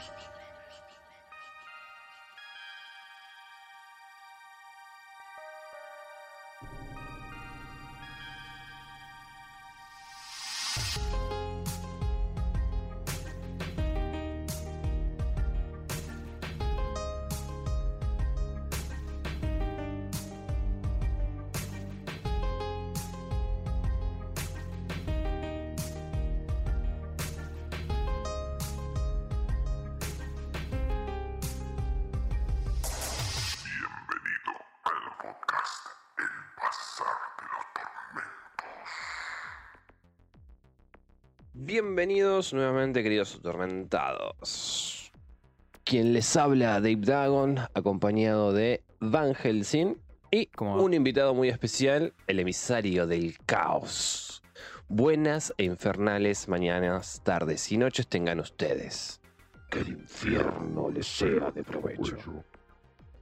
everything. Bienvenidos nuevamente, queridos atormentados. Quien les habla, Dave Dagon, acompañado de Van Helsing y ¿Cómo? un invitado muy especial, el emisario del caos. Buenas e infernales mañanas, tardes y noches tengan ustedes. Que el infierno les sea de provecho.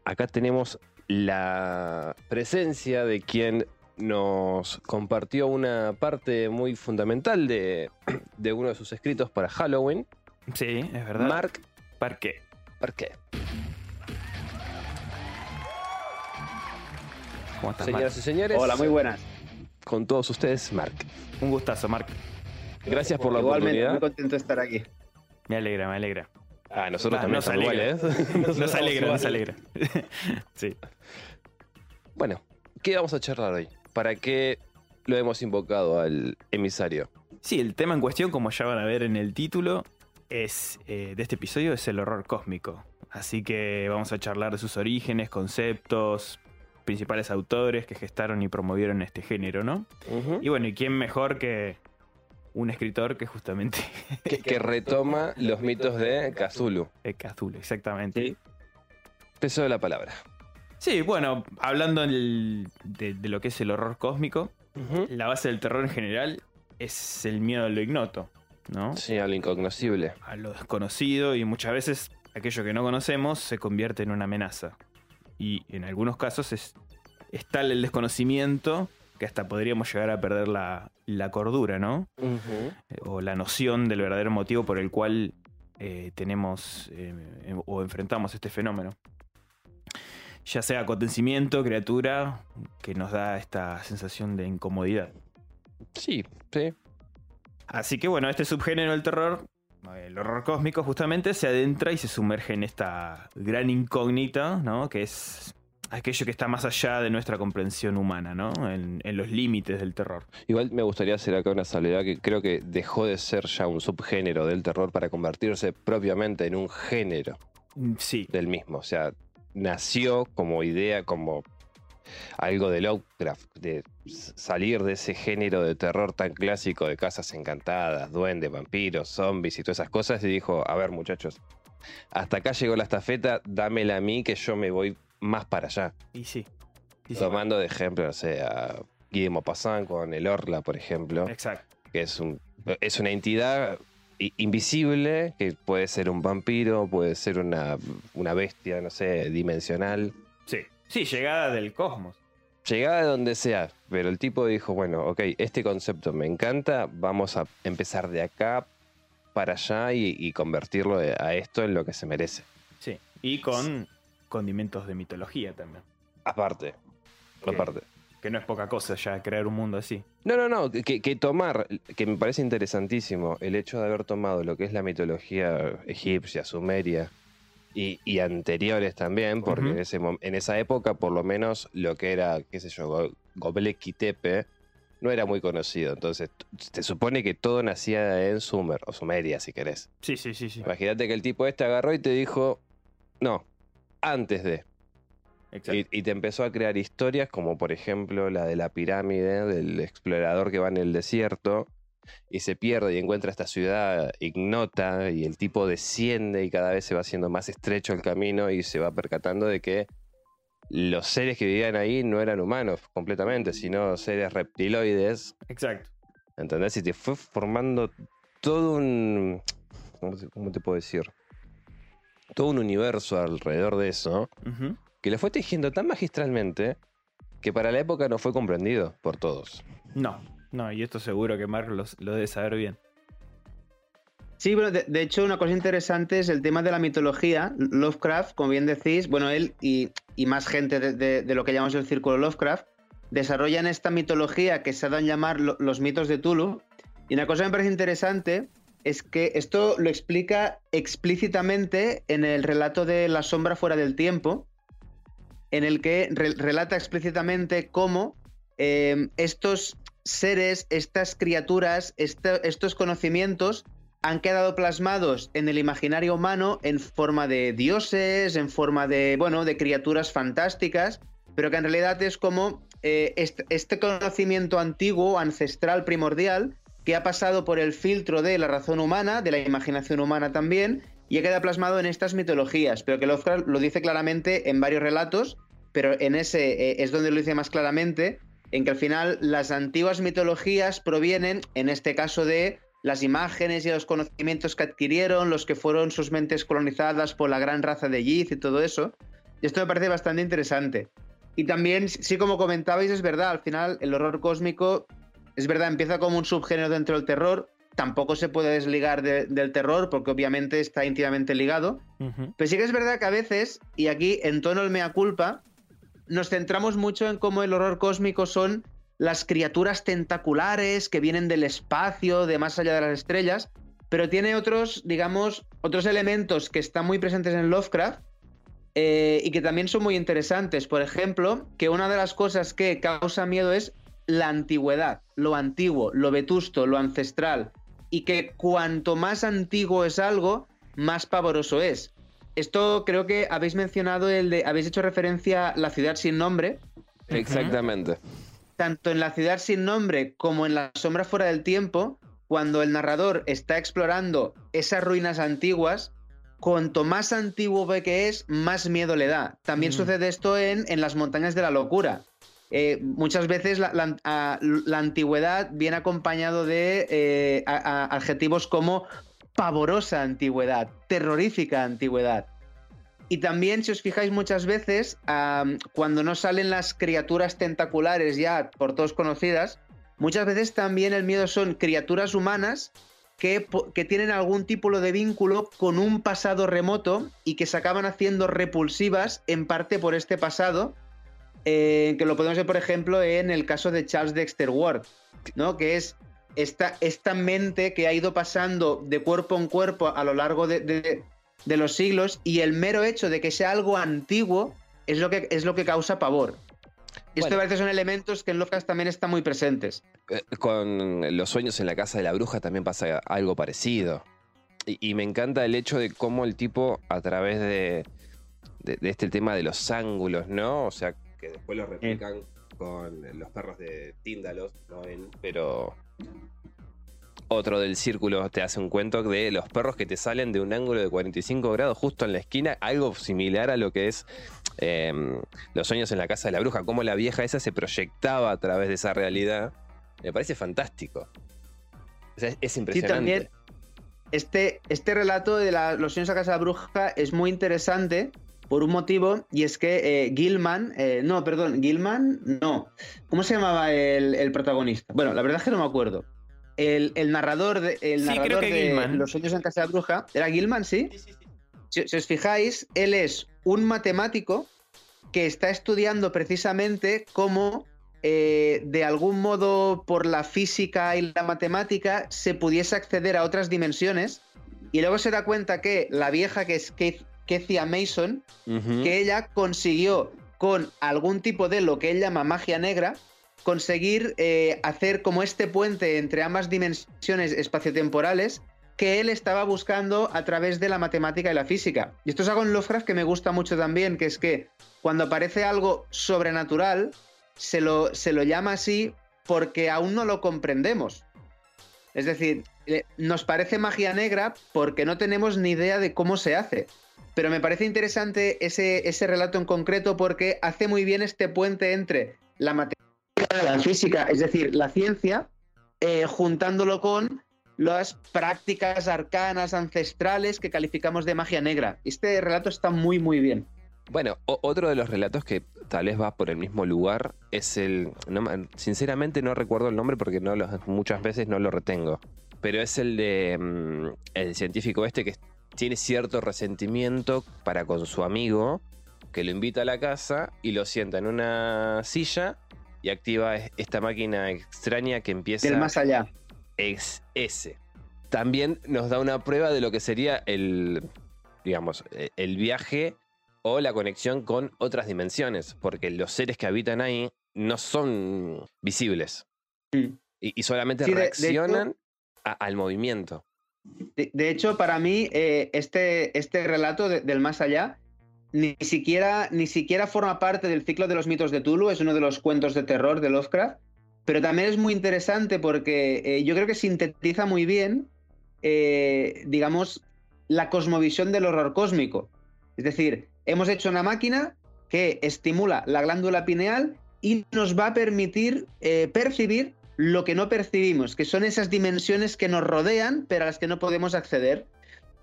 Acá tenemos la presencia de quien nos compartió una parte muy fundamental de, de uno de sus escritos para Halloween. Sí, es verdad. Mark Parqué. Parquet. ¿Cómo estás, Señoras y señores, Hola, muy buenas. con todos ustedes, Mark. Marc? Un gustazo, Marc. Gracias por la Igualmente, muy contento de estar aquí. Me alegra, me alegra. Ah, nosotros Ah, también nos alegra. iguales. ¿eh? Nosotros Nos alegra, nos alegra. sí. Bueno, ¿qué vamos a charlar hoy? ¿Para qué lo hemos invocado al emisario? Sí, el tema en cuestión, como ya van a ver en el título, es eh, de este episodio es el horror cósmico. Así que vamos a charlar de sus orígenes, conceptos, principales autores que gestaron y promovieron este género, ¿no? Y bueno, ¿y quién mejor que un escritor que justamente que, que retoma los mitos de Cthulhu. Cthulhu, exactamente. Sí. Peso de la palabra. Sí, bueno, hablando el- de, de lo que es el horror cósmico, la base del terror en general es el miedo a lo ignoto, ¿no? Sí, a lo incognoscible. A lo desconocido y muchas veces aquello que no conocemos se convierte en una amenaza. Y en algunos casos es, es tal el desconocimiento que hasta podríamos llegar a perder la, la cordura, ¿no? Eh, O la noción del verdadero motivo por el cual eh, tenemos eh, em- o enfrentamos este fenómeno. Ya sea acontecimiento, criatura, que nos da esta sensación de incomodidad. Sí, sí. Así que bueno, este subgénero del terror, el horror cósmico justamente, se adentra y se sumerge en esta gran incógnita, ¿no? Que es aquello que está más allá de nuestra comprensión humana, ¿no? En, en los límites del terror. Igual me gustaría hacer acá una salvedad que creo que dejó de ser ya un subgénero del terror para convertirse propiamente en un género Mm, Sí, del mismo. O sea, nació como idea, como algo de Lovecraft, de salir de ese género de terror tan clásico de casas encantadas, duendes, vampiros, zombies y todas esas cosas, y dijo, a ver muchachos, hasta acá llegó la estafeta, dámela a mí que yo me voy más para allá. y sí. Y sí. Tomando de ejemplo, no sé, a Guillermo Pazán con el Orla, por ejemplo, Exacto. que es, un, es una entidad invisible, que puede ser un vampiro, puede ser una, una bestia, no sé, dimensional. Sí. Sí, llegada del cosmos. Llegada de donde sea, pero el tipo dijo, bueno, ok, este concepto me encanta, vamos a empezar de acá para allá y, y convertirlo a esto en lo que se merece. Sí. Y con condimentos de mitología también. Aparte, aparte. Que no es poca cosa ya crear un mundo así. No, no, no, que, que tomar, que me parece interesantísimo, el hecho de haber tomado lo que es la mitología egipcia, sumeria y, y anteriores también, porque en, ese, en esa época por lo menos lo que era, qué sé yo, Go- Tepe no era muy conocido, entonces se supone que todo nacía en Sumer, o Sumeria si querés. Sí, sí, sí, sí. Imagínate que el tipo este agarró y te dijo, no, antes de. Y, y te empezó a crear historias como por ejemplo la de la pirámide, del explorador que va en el desierto y se pierde y encuentra esta ciudad ignota y el tipo desciende y cada vez se va haciendo más estrecho el camino y se va percatando de que los seres que vivían ahí no eran humanos completamente, sino seres reptiloides, Exacto. ¿entendés? Y te fue formando todo un... ¿Cómo te, cómo te puedo decir? Todo un universo alrededor de eso. Que lo fue tejiendo tan magistralmente que para la época no fue comprendido por todos. No, no, y esto seguro que Mark lo debe saber bien. Sí, bueno, de, hecho, una cosa interesante es el tema de la mitología. Lovecraft, como bien decís, bueno, él y, más gente de, lo que llamamos el círculo Lovecraft, desarrollan esta mitología que se ha dado a llamar los mitos de Tulu. Y una cosa que me parece interesante es que esto lo explica explícitamente en el relato de La sombra fuera del tiempo, en el que relata explícitamente cómo eh, estos seres, estas criaturas, estos conocimientos han quedado plasmados en el imaginario humano en forma de dioses, en forma de, bueno, de criaturas fantásticas, pero que en realidad es como eh, este, conocimiento antiguo, ancestral, primordial, que ha pasado por el filtro de la razón humana, de la imaginación humana también, y ha quedado plasmado en estas mitologías, pero que Lovecraft lo dice claramente en varios relatos, pero en ese eh, es donde lo dice más claramente, en que al final las antiguas mitologías provienen, en este caso, de las imágenes y los conocimientos que adquirieron, los que fueron sus mentes colonizadas por la gran raza de Yiz y todo eso. Y esto me parece bastante interesante. Y también, sí, como comentabais, es verdad, al final el horror cósmico, es verdad, empieza como un subgénero dentro del terror, tampoco se puede desligar del terror porque obviamente está íntimamente ligado. Pero sí que es verdad que a veces, y aquí en tono el mea culpa, nos centramos mucho en cómo el horror cósmico son las criaturas tentaculares que vienen del espacio, de más allá de las estrellas, pero tiene otros, digamos, otros elementos que están muy presentes en Lovecraft eh, y que también son muy interesantes. Por ejemplo, que una de las cosas que causa miedo es la antigüedad, lo antiguo, lo vetusto, lo ancestral, y que cuanto más antiguo es algo, más pavoroso es. Esto creo que habéis mencionado el de, habéis hecho referencia a la ciudad sin nombre. Exactamente tanto en La ciudad sin nombre como en La sombra fuera del tiempo, cuando el narrador está explorando esas ruinas antiguas, cuanto más antiguo ve que es, más miedo le da. También mm. sucede esto en, Las montañas de la locura. Eh, muchas veces la, antigüedad viene acompañado de eh, adjetivos como pavorosa antigüedad, terrorífica antigüedad. Y también, si os fijáis muchas veces, cuando no salen las criaturas tentaculares ya por todos conocidas, muchas veces también el miedo son criaturas humanas que, tienen algún tipo de vínculo con un pasado remoto y que se acaban haciendo repulsivas en parte por este pasado, eh, que lo podemos ver, por ejemplo, en el caso de Charles Dexter Ward, ¿no? que es esta, esta mente que ha ido pasando de cuerpo en cuerpo a lo largo de de los siglos y el mero hecho de que sea algo antiguo es lo que, es lo que causa pavor. Y esto parece son elementos que en Lovecraft también están muy presentes. Eh, con los sueños en la casa de la bruja también pasa algo parecido. Y, me encanta el hecho de cómo el tipo, a través de, de, este tema de los ángulos, ¿no? O sea, que después lo replican con los perros de Tíndalos, ¿no? pero otro del círculo te hace un cuento de los perros que te salen de un ángulo de 45 grados justo en la esquina, algo similar a lo que es em, Los sueños en la casa de la bruja, cómo la vieja esa se proyectaba a través de esa realidad. Me parece fantástico. es, impresionante. también este, este relato de Los sueños en la casa de la bruja es muy interesante por un motivo, y es que eh, Gilman, eh, no, perdón, Gilman, no. ¿Cómo se llamaba el, el protagonista? Bueno, la verdad es que no me acuerdo el, narrador de, el narrador de Los sueños en casa de la bruja era Gilman, ¿sí? Sí, sí, Si, os fijáis, él es un matemático que está estudiando precisamente cómo eh, de algún modo por la física y la matemática se pudiese acceder a otras dimensiones y luego se da cuenta que la vieja que es Kecia Mason, que ella consiguió con algún tipo de lo que él llama magia negra, conseguir eh, hacer como este puente entre ambas dimensiones espaciotemporales que él estaba buscando a través de la matemática y la física. Y esto es algo en Lovecraft que me gusta mucho también, que es que cuando aparece algo sobrenatural, se lo, se lo llama así porque aún no lo comprendemos. Es decir, nos parece magia negra porque no tenemos ni idea de cómo se hace. Pero me parece interesante ese, ese relato en concreto porque hace muy bien este puente entre la matemática la física, es decir, la ciencia, eh, juntándolo con las prácticas arcanas ancestrales que calificamos de magia negra. Este relato está muy, muy bien. Bueno, otro de los relatos que tal vez va por el mismo lugar es el. sinceramente no recuerdo el nombre porque no muchas veces no lo retengo. pero es el de mm, el científico este que tiene cierto resentimiento para con su amigo, que lo invita a la casa y lo sienta en una silla y activa es- esta máquina extraña que empieza Del más allá. es ese. También nos da una prueba de lo que sería el, digamos, eh, el viaje o la conexión con otras dimensiones, porque los seres que habitan ahí no son visibles Mm. y, y solamente Sí, de- de hecho- reaccionan a- al movimiento. De, hecho, para mí, eh, este, este relato de- del más allá ni siquiera, ni siquiera forma parte del ciclo de los mitos de Tulu, es uno de los cuentos de terror de Lovecraft, pero también es muy interesante porque eh, yo creo que sintetiza muy bien, eh, digamos, la cosmovisión del horror cósmico. Es decir, hemos hecho una máquina que estimula la glándula pineal y nos va a permitir percibir lo que no percibimos, que son esas dimensiones que nos rodean, pero a las que no podemos acceder.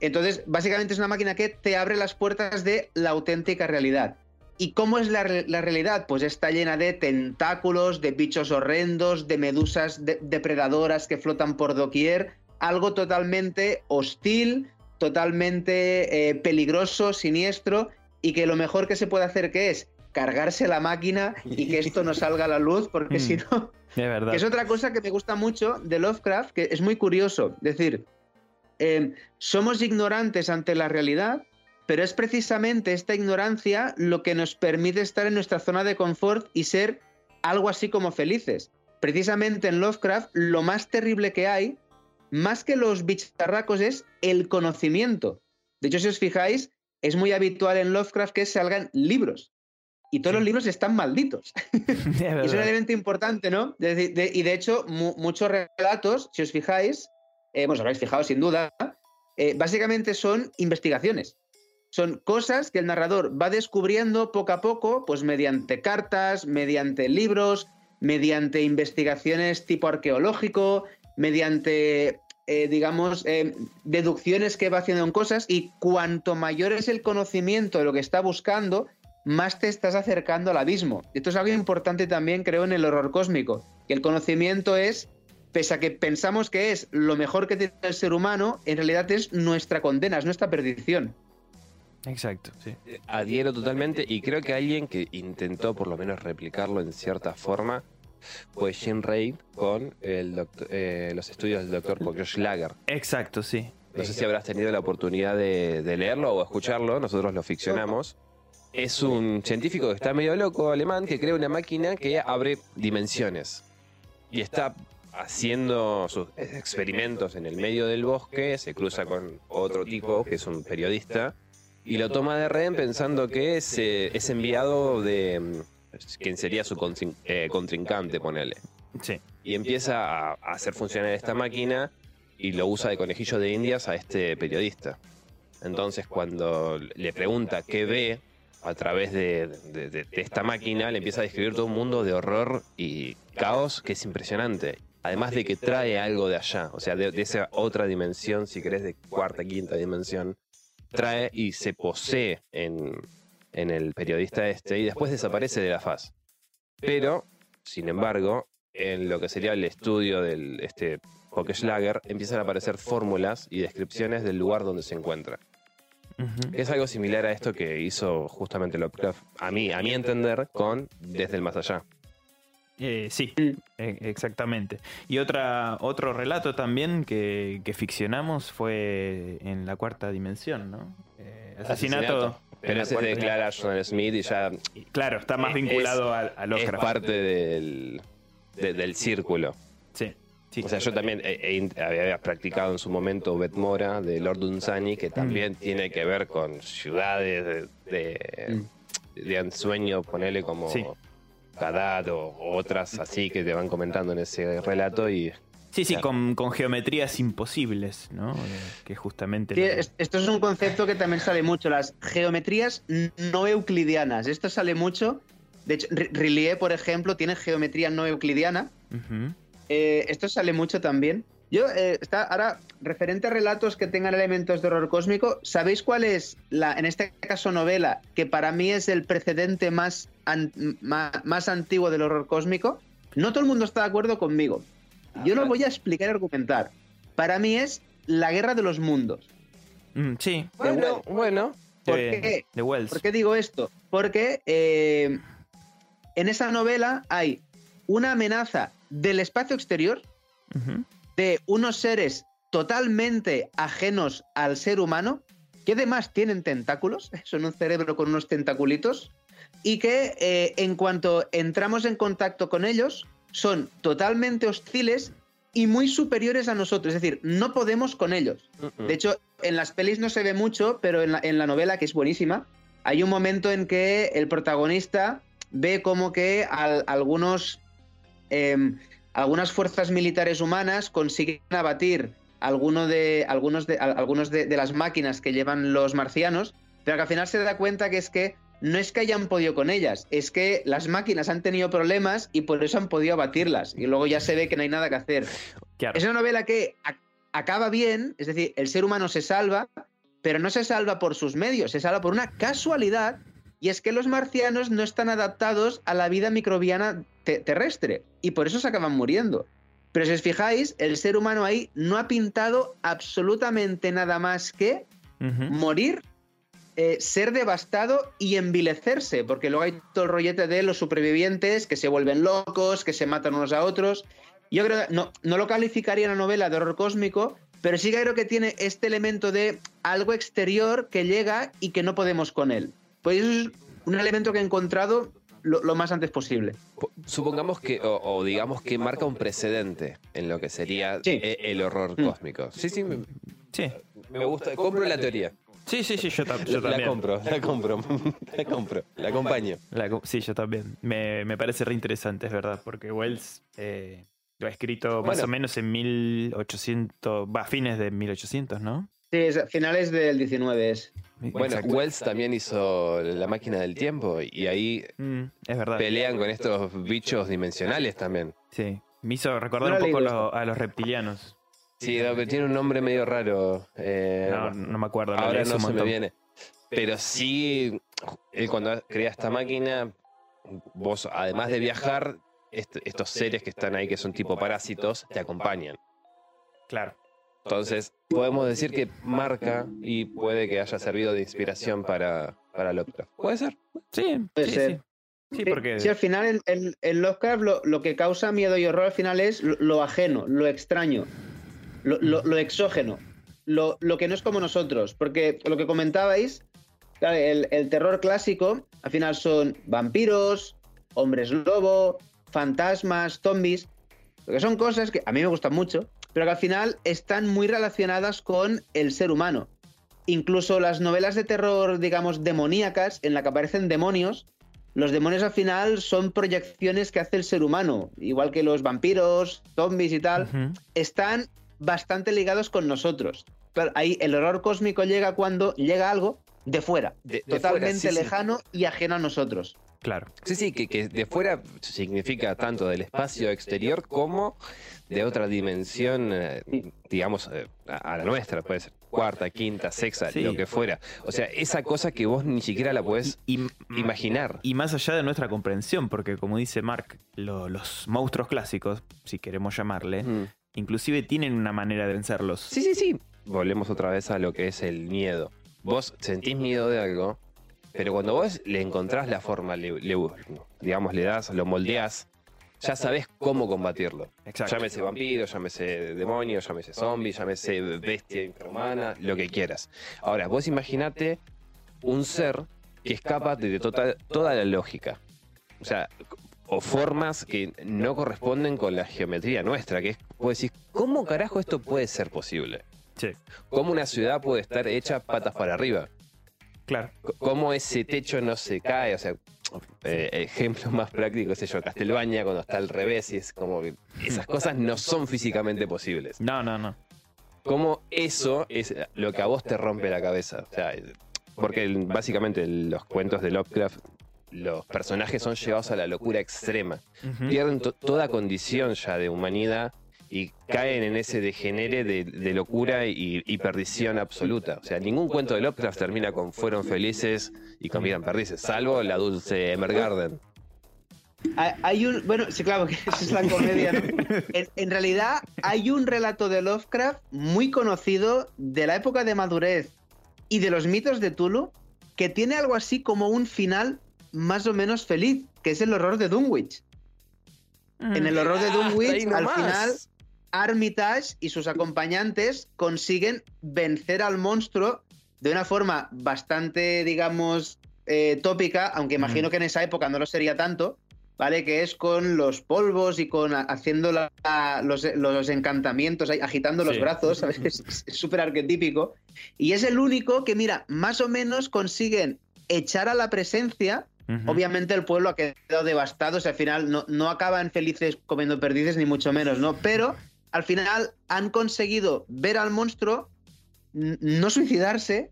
Entonces, básicamente es una máquina que te abre las puertas de la auténtica realidad. ¿Y cómo es la, la realidad? Pues está llena de tentáculos, de bichos horrendos, de medusas de- depredadoras que flotan por doquier, algo totalmente hostil, totalmente eh, peligroso, siniestro, y que lo mejor que se puede hacer que es cargarse la máquina y que esto no salga a la luz, porque Mm. si no, Es otra cosa que me gusta mucho de Lovecraft, que es muy curioso. Es decir, eh, somos ignorantes ante la realidad, pero es precisamente esta ignorancia lo que nos permite estar en nuestra zona de confort y ser algo así como felices. Precisamente en Lovecraft, lo más terrible que hay, más que los bicharracos, es el conocimiento. De hecho, si os fijáis, es muy habitual en Lovecraft que salgan libros. Y todos los libros están malditos. Es un elemento importante, ¿no? De- de- de- y de hecho, mu- muchos relatos, si os fijáis, eh, bueno, os habréis fijado sin duda, eh, básicamente son investigaciones. Son cosas que el narrador va descubriendo poco a poco, pues mediante cartas, mediante libros, mediante investigaciones tipo arqueológico, mediante, eh, digamos, eh, deducciones que va haciendo en cosas, y cuanto mayor es el conocimiento de lo que está buscando, más te estás acercando al abismo. Esto es algo importante también, creo, en el horror cósmico, que el conocimiento es, pese a que pensamos que es lo mejor que tiene el ser humano, en realidad es nuestra condena, es nuestra perdición. Exacto, sí. Adhiero totalmente y creo que alguien que intentó por lo menos replicarlo en cierta forma fue Jim Reid con el doctor- eh, los estudios del doctor Schlager. Exacto, sí. No sé si habrás tenido la oportunidad de, de leerlo o escucharlo, nosotros lo ficcionamos. Es un científico que está medio loco, alemán, que crea una máquina que abre dimensiones. Y está haciendo sus experimentos en el medio del bosque, se cruza con otro tipo que es un periodista, y lo toma de rehén pensando que es, eh, es enviado de mm, quien sería su eh, contrincante, ponele Sí. y empieza a hacer funcionar esta máquina y lo usa de conejillo de indias a este periodista. Entonces cuando le pregunta qué ve a través de, esta máquina, le empieza a describir todo un mundo de horror y caos que es impresionante. Además de que trae algo de allá, o sea, de, esa otra dimensión, si querés, de cuarta, quinta dimensión, trae y se posee en, el periodista este y después desaparece de la faz. Pero, sin embargo, en lo que sería el estudio del este empiezan a aparecer fórmulas y descripciones del lugar donde se encuentra. Es algo similar a esto que hizo justamente Lovecraft, a mí, a mi entender, con Desde el Más Allá. Eh, sí, e- exactamente. Y otra, otro relato también que, que ficcionamos fue en la cuarta dimensión, ¿no? Eh, asesinato. Pero ese es de Clara Johnson Smith y ya. Claro, está más Es- vinculado a, a es Lovecraft. parte del, de- del círculo. Sí. O sea, yo también he- he in- había practicado en su momento Bet Mora de Lord Dunsany, que también tiene que ver con ciudades de, de, de ensueño, ponele como Sí. O otras así que te van comentando en ese relato y Sí, sí, Claro. con, con geometrías imposibles, ¿no? Eh, Que justamente... Sí, lo- es- esto es un concepto que también sale mucho, las geometrías no euclidianas. Esto sale mucho. De hecho, Ri- Rillier, por ejemplo, tiene geometría no euclidiana. Ujú. Eh, esto sale mucho también. Yo, eh, está, ahora, referente a relatos que tengan elementos de horror cósmico, ¿sabéis cuál es la, en este caso, novela, que para mí es el precedente más, an- ma- más antiguo del horror cósmico? No todo el mundo está de acuerdo conmigo. Yo lo voy a explicar y argumentar. para mí es la guerra de los mundos. Mm, sí, Bueno, bueno. ¿Por de, qué? de Wells. ¿Por qué digo esto? Porque eh, en esa novela hay una amenaza del espacio exterior, de unos seres totalmente ajenos al ser humano, que además tienen tentáculos, son un cerebro con unos tentaculitos, y que eh, en cuanto entramos en contacto con ellos, son totalmente hostiles y muy superiores a nosotros, es decir, no podemos con ellos. De hecho, en las pelis no se ve mucho, pero en la, en la novela, que es buenísima, hay un momento en que el protagonista ve como que al- algunos, em, algunas fuerzas militares humanas consiguen abatir alguno de, algunos, de, al- algunos de, de las máquinas que llevan los marcianos, pero que al final se da cuenta que es que no es que hayan podido con ellas, es que las máquinas han tenido problemas y por eso han podido abatirlas. Y luego ya se ve que no hay nada que hacer. Claro. Es una novela que acaba bien, es decir, el ser humano se salva, pero no se salva por sus medios, se salva por una casualidad, y es que los marcianos no están adaptados a la vida microbiana te- terrestre, y por eso se acaban muriendo. Pero si os fijáis, el ser humano ahí no ha pintado absolutamente nada más que morir, eh, ser devastado y envilecerse, porque luego hay todo el rollete de los supervivientes que se vuelven locos, que se matan unos a otros. Yo creo que no, no lo calificaría una novela de horror cósmico, pero sí que creo que tiene este elemento de algo exterior que llega y que no podemos con él. Pues eso es un elemento que he encontrado lo, lo más antes posible. Po- Supongamos que, o, o digamos que marca un precedente en lo que sería Sí. e- el horror Mm. cósmico. Sí, sí, me, Sí. me gusta. Compro la teoría. Sí, sí, sí, yo, tam- yo La, también. compro, la compro, la compro, la acompaño. La co- sí, yo también. Me, me parece re interesante, es verdad, porque Wells eh, lo ha escrito más Bueno. o menos en 1800, va, fines de 1800, ¿no? Sí, es a finales del 19 es. Bueno, Exacto. Wells también hizo La máquina del tiempo y ahí Mm, es verdad. pelean con estos bichos dimensionales también. Sí. Me hizo recordar No un poco lo- a los reptilianos. Sí, pero tiene un nombre medio raro. eh, No, no me acuerdo. ahora no se me viene. Pero sí, él cuando crea esta máquina, vos además de viajar, est- estos seres que están ahí, que son tipo parásitos, te acompañan. Claro. Entonces, podemos decir que marca y puede que haya servido de inspiración para, para Lovecraft. ¿Puede ser? Sí, Puede sí, ser. sí. Sí, Sí, porque. sí, al final en, en- en Lovecraft lo, lo que causa miedo y horror al final es lo, lo ajeno, lo extraño, lo, lo- lo exógeno, lo, lo que no es como nosotros. Porque lo que comentabais, claro, el, el terror clásico al final son vampiros, hombres lobo, fantasmas, zombies, que son cosas que a mí me gustan mucho, pero que al final están muy relacionadas con el ser humano. Incluso las novelas de terror, digamos, demoníacas, en la que aparecen demonios, los demonios al final son proyecciones que hace el ser humano, igual que los vampiros, zombies y tal, están bastante ligados con nosotros. Claro, ahí el horror cósmico llega cuando llega algo de fuera, De- de totalmente fuera, sí, sí. lejano y ajeno a nosotros. Claro. Sí, sí, que, que de fuera significa tanto del espacio exterior como de otra dimensión, eh, digamos, eh, a, la nuestra, puede ser cuarta, quinta, sexta, Sí. lo que fuera. O sea, esa cosa que vos ni siquiera la podés Y, y- imaginar. y más allá de nuestra comprensión, porque como dice Mark, lo- los monstruos clásicos, si queremos llamarle, Mm. inclusive tienen una manera de vencerlos. Sí, sí, sí. Volvemos otra vez a lo que es el miedo. Vos sentís miedo de algo, pero cuando vos le encontrás la forma, le, le- digamos, le das, lo moldeás, ya sabés cómo combatirlo. Exacto. Llámese vampiro, llámese demonio, llámese zombie, llámese bestia infrahumana, lo que quieras. Ahora, vos imaginate un ser que escapa de total- toda la lógica. O sea, o formas que no corresponden con la geometría nuestra, que es, vos decís, ¿cómo carajo esto puede ser posible? Sí, ¿Cómo una ciudad puede estar hecha patas para arriba? Claro. ¿Cómo ese techo no se cae? O sea, eh, ejemplo más práctico es yo, Castelbaña cuando está al revés y es como que esas cosas no son físicamente posibles. No, no, no. ¿Cómo eso es lo que a vos te rompe la cabeza? O sea, porque básicamente los cuentos de Lovecraft, los personajes son llevados a la locura extrema. Pierden to- toda condición ya de humanidad y caen en ese degenere de, de locura y, y perdición absoluta. O sea, ningún cuento de Lovecraft termina con fueron felices y comían perdices, salvo la dulce Emergarden. Hay un. Bueno, sí, claro, que esa es la comedia, ¿no? En, en realidad, hay un relato de Lovecraft muy conocido de la época de madurez y de los mitos de Tulu que tiene algo así como un final más o menos feliz, que es el horror de Dunwich. En el horror de Ah, Dunwich, ahí al final, Armitage y sus acompañantes consiguen vencer al monstruo de una forma bastante, digamos, eh, tópica, aunque imagino Mm. que en esa época no lo sería tanto, ¿vale? Que es con los polvos y con haciendo la- los, los encantamientos, agitando los brazos, ¿sabes? Es es súper arquetípico. Y es el único que, mira, más o menos consiguen echar a la presencia. Obviamente el pueblo ha quedado devastado, o sea, al final no, no acaban felices comiendo perdices, ni mucho menos, ¿no? Pero al final han conseguido ver al monstruo, no suicidarse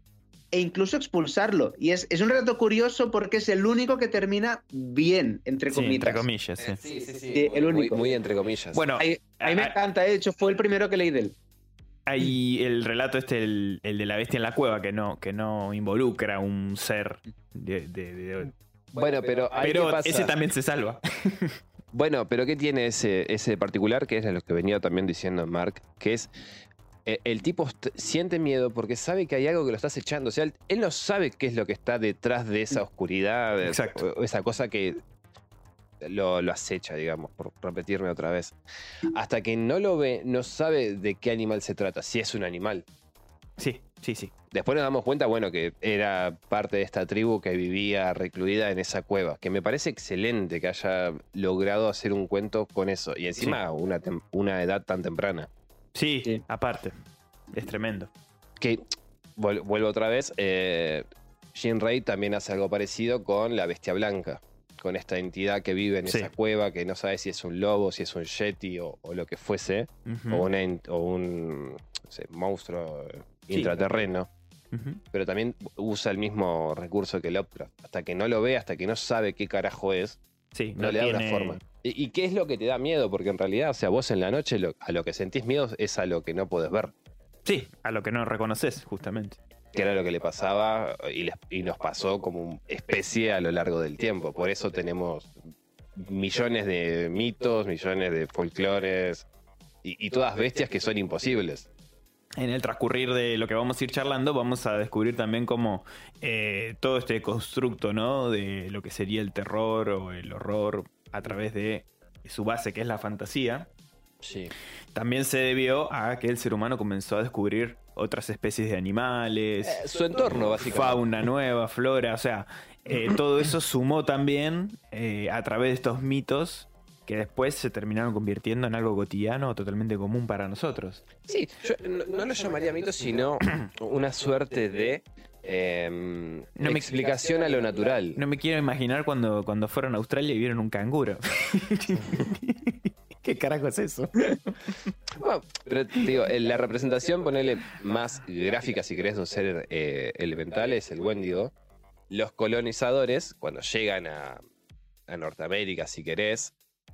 e incluso expulsarlo. Y es, es un relato curioso porque es el único que termina bien, entre Sí, comillas. entre comillas, sí. Sí, sí, sí. Sí, el muy- único. Muy, entre comillas. Bueno, a mí me Ah, encanta, ¿eh? de hecho fue el primero que leí de él. hay el relato este, el, el de la bestia en la cueva, que no, que no involucra un ser de- de- de, bueno, pero, Pero ese también se salva. Bueno, pero ¿qué tiene ese, ese particular? Que es lo que venía también diciendo Mark, que es eh, el tipo siente miedo porque sabe que hay algo que lo está acechando. O sea, él, no sabe qué es lo que está detrás de esa oscuridad, Exacto. esa cosa que lo, lo acecha, digamos, por repetirme otra vez. Hasta que no lo ve, no sabe de qué animal se trata, si es un animal. Sí, sí, sí. Después nos damos cuenta, bueno, que era parte de esta tribu que vivía recluida en esa cueva. Que me parece excelente que haya logrado hacer un cuento con eso. Y encima una, tem- una edad tan temprana. Sí, Sí. aparte. Es tremendo. Que, vuel- vuelvo otra vez, eh, Jim Ray también hace algo parecido con la Bestia Blanca. Con esta entidad que vive en Sí. esa cueva, que no sabe si es un lobo, si es un yeti o, o lo que fuese. O, una en- o un no sé, monstruo Sí. intraterreno. pero también usa el mismo recurso que Lovecraft. Hasta que no lo ve, hasta que no sabe qué carajo es, Sí, no, le da una tiene- forma. ¿Y, y qué es lo que te da miedo? Porque en realidad, o sea, vos en la noche lo- a lo que sentís miedo es a lo que no podés ver. Sí, a lo que no reconoces, justamente. Que era lo que le pasaba y, les- y nos pasó como especie a lo largo del tiempo. Por eso tenemos millones de mitos, millones de folclores y, y todas bestias que son imposibles. En el transcurrir de lo que vamos a ir charlando, vamos a descubrir también cómo eh, todo este constructo, ¿no? De lo que sería el terror o el horror a través de su base, que es la fantasía, Sí. también se debió a que el ser humano comenzó a descubrir otras especies de animales, Eh, su entorno, básicamente. fauna nueva, flora, o sea, eh, todo eso sumó también a través de estos mitos que después se terminaron convirtiendo en algo cotidiano totalmente común para nosotros. Sí, yo no, no lo llamaría mito, sino una suerte de em, No me- explicación a lo natural. No me quiero imaginar cuando, cuando fueron a Australia y vieron un canguro. ¿Qué carajo es eso? Bueno, pero te digo, la representación, ponerle más gráfica, si querés, de un ser eh, elemental, es el Wendigo. Los colonizadores, cuando llegan a, a Norteamérica, si querés,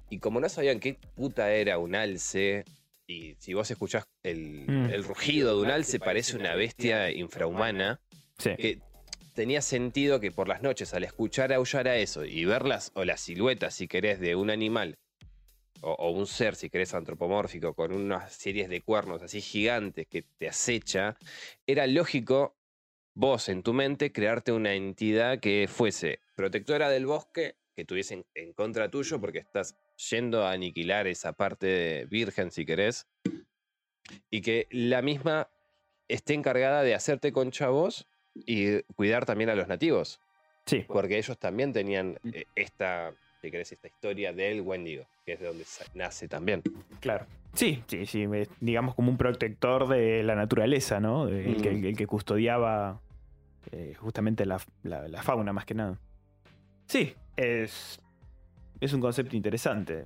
y como no sabían qué puta era un alce, y si vos escuchás el, Mm. el rugido de un alce, parece una bestia infrahumana. Sí. que tenía sentido que por las noches al escuchar aullar a eso y verlas o las siluetas, si querés, de un animal o, o un ser, si querés, antropomórfico, con unas series de cuernos así gigantes que te acecha, era lógico vos en tu mente crearte una entidad que fuese protectora del bosque, que tuviese en, contra tuyo porque estás yendo a aniquilar esa parte de virgen, si querés, y que la misma esté encargada de hacerte concha vos y cuidar también a los nativos, Sí. porque ellos también tenían eh, esta, si querés, esta historia del Wendigo, que es de donde nace también. Claro. Sí, sí, sí. Digamos como un protector de la naturaleza, ¿no? El, que, Mm. el que custodiaba eh, justamente la, la- la fauna más que nada. Sí, es, es un concepto interesante.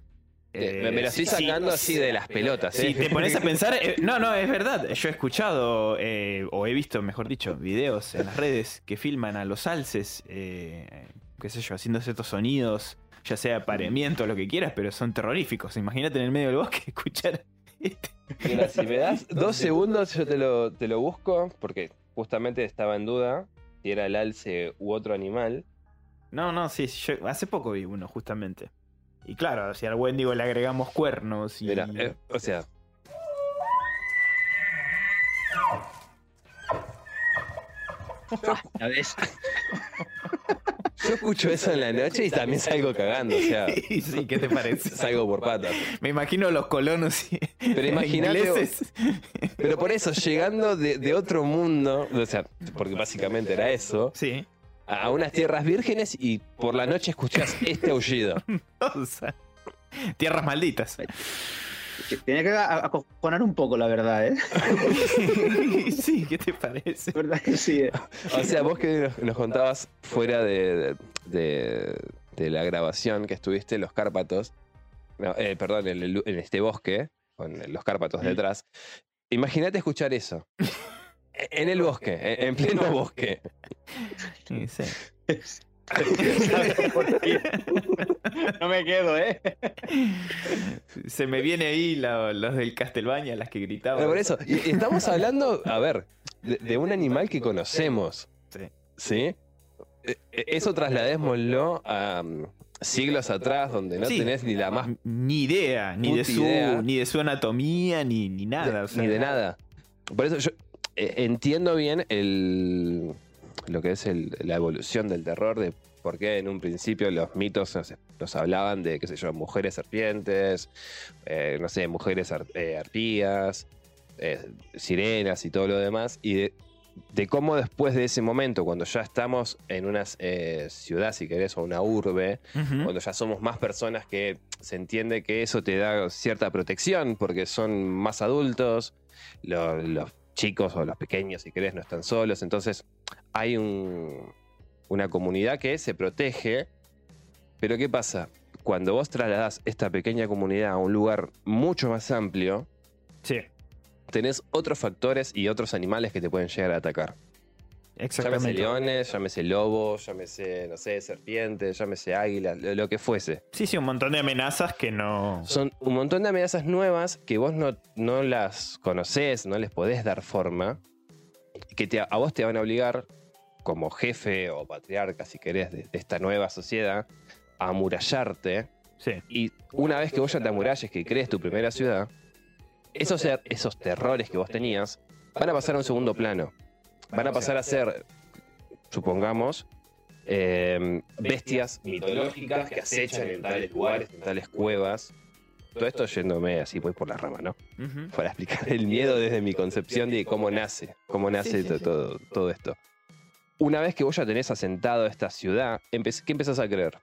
Eh, Eh, me, me la estoy sacando sí, así de las pelotas. Si ¿eh? te pones a pensar, eh, no, no, es verdad. Yo he escuchado, eh, o he visto, mejor dicho, videos en las redes que filman a los alces, eh, qué sé yo, haciendo ciertos sonidos, ya sea pareamiento o lo que quieras, pero son terroríficos. Imagínate en el medio del bosque escuchar este. Mira, si me das dos segundos, yo te lo, te lo busco, porque justamente estaba en duda si era el alce u otro animal. No, no, sí, yo hace poco vi uno, justamente. Y claro, si al Wendigo le agregamos cuernos y. Mira, eh, o sea. ¿Ya ves? Yo escucho eso en la noche y también salgo cagando, o sea, sí, ¿qué te parece? salgo por patas. Me imagino los colonos y- Pero imagínate- ingleses. Pero por eso, llegando de, de otro mundo, o sea, porque básicamente era eso, Sí. A unas tierras vírgenes y por la noche escuchás este aullido. O sea, tierras malditas. Tiene que acojonar un poco, la verdad, ¿eh? sí, ¿qué te parece? Verdad que sí. ¿eh? O sea, vos que nos, nos contabas fuera de, de- de la grabación que estuviste en los Cárpatos, no, eh, perdón, en, el- en este bosque, con los Cárpatos detrás, imagínate escuchar eso. En el bosque, en en pleno bosque. Sí, sí. No me quedo, ¿eh? Se me viene ahí la- los del Castelbaña, las que gritaban. Pero por eso, y- estamos hablando, a ver, de, de un animal que conocemos. Sí. ¿Sí? Eh, eh, Eso trasladémoslo a mm, siglos atrás, donde no Sí. tenés ni la más Ni idea, ni de su, idea. ni de su anatomía, ni, ni nada. de- o sea, ni de nada. Por eso yo eh, entiendo bien el lo que es el- la evolución del terror, de por qué en un principio los mitos nos, nos hablaban de, qué sé yo, mujeres serpientes, eh, no sé, mujeres ar- eh, arpías, sirenas y todo lo demás, y de, de cómo después de ese momento, cuando ya estamos en una ciudad, si querés, o una urbe, cuando ya somos más personas que se entiende que eso te da cierta protección porque son más adultos, lo- los chicos o los pequeños, si querés, no están solos, entonces hay un- una comunidad que se protege, pero ¿qué pasa? Cuando vos trasladás esta pequeña comunidad a un lugar mucho más amplio, Sí, tenés otros factores y otros animales que te pueden llegar a atacar. Llámese exactamente. leones, llámese lobos, llámese, no sé, serpientes, llámese águilas, lo- lo que fuese. Sí, sí, un montón de amenazas que no. Son un montón de amenazas nuevas que vos no, no las conocés, no les podés dar forma, que te- a vos te van a obligar, como jefe o patriarca, si querés, de, de esta nueva sociedad, a amurallarte. Sí. Y una vez que vos ya te amuralles, que crees tu primera ciudad, esos, esos terrores que vos tenías van a pasar a un segundo plano. Van a pasar a ser, supongamos, eh, bestias mitológicas que acechan en tales lugares, en tales cuevas. Todo esto yéndome así, voy por la rama, ¿no? Para explicar el miedo desde mi concepción de cómo nace, cómo nace sí, to- sí. Todo, todo esto. Una vez que vos ya tenés asentado esta ciudad, ¿qué empezás a creer?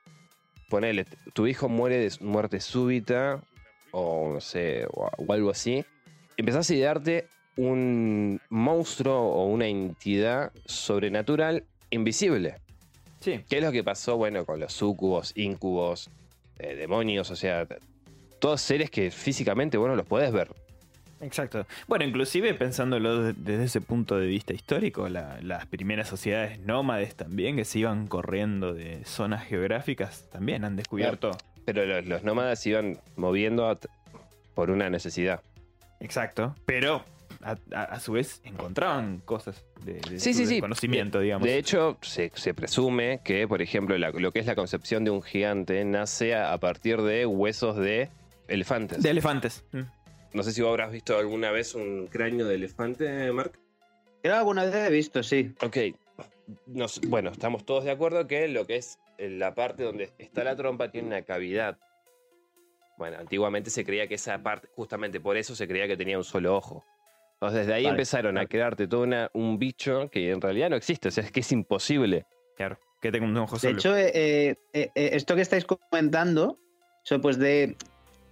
Ponele, tu hijo muere de muerte súbita, o no sé, o, o algo así. Empezás a idearte un monstruo o una entidad sobrenatural invisible. Sí. ¿Qué es lo que pasó, bueno, con los sucubos, incubos, eh, demonios? O sea, todos seres que físicamente vos no los podés ver. Exacto. Bueno, inclusive pensándolo de- desde ese punto de vista histórico, la- las primeras sociedades nómades también que se iban corriendo de zonas geográficas también han descubierto. Pero los, los nómadas se iban moviendo a por una necesidad. Exacto. Pero a, a- a su vez encontraban cosas de, de Sí, su sí, sí. conocimiento, de, digamos. De hecho, se, se presume que, por ejemplo, la- lo que es la concepción de un gigante nace a, partir de huesos de elefantes. de elefantes. Mm. No sé si vos habrás visto alguna vez un cráneo de elefante, Mark. Creo que alguna vez he visto, sí. Ok. Nos- bueno, estamos todos de acuerdo que lo que es la parte donde está la trompa tiene una cavidad. Bueno, antiguamente se creía que esa parte, justamente por eso se creía que tenía un solo ojo. Entonces desde ahí Vale, empezaron a crearte todo una- un bicho que en realidad no existe, o sea, es que es imposible. Claro. Que tengo un ojo De solo. hecho, eh, eh, eh, eh, esto que estáis comentando, eso pues de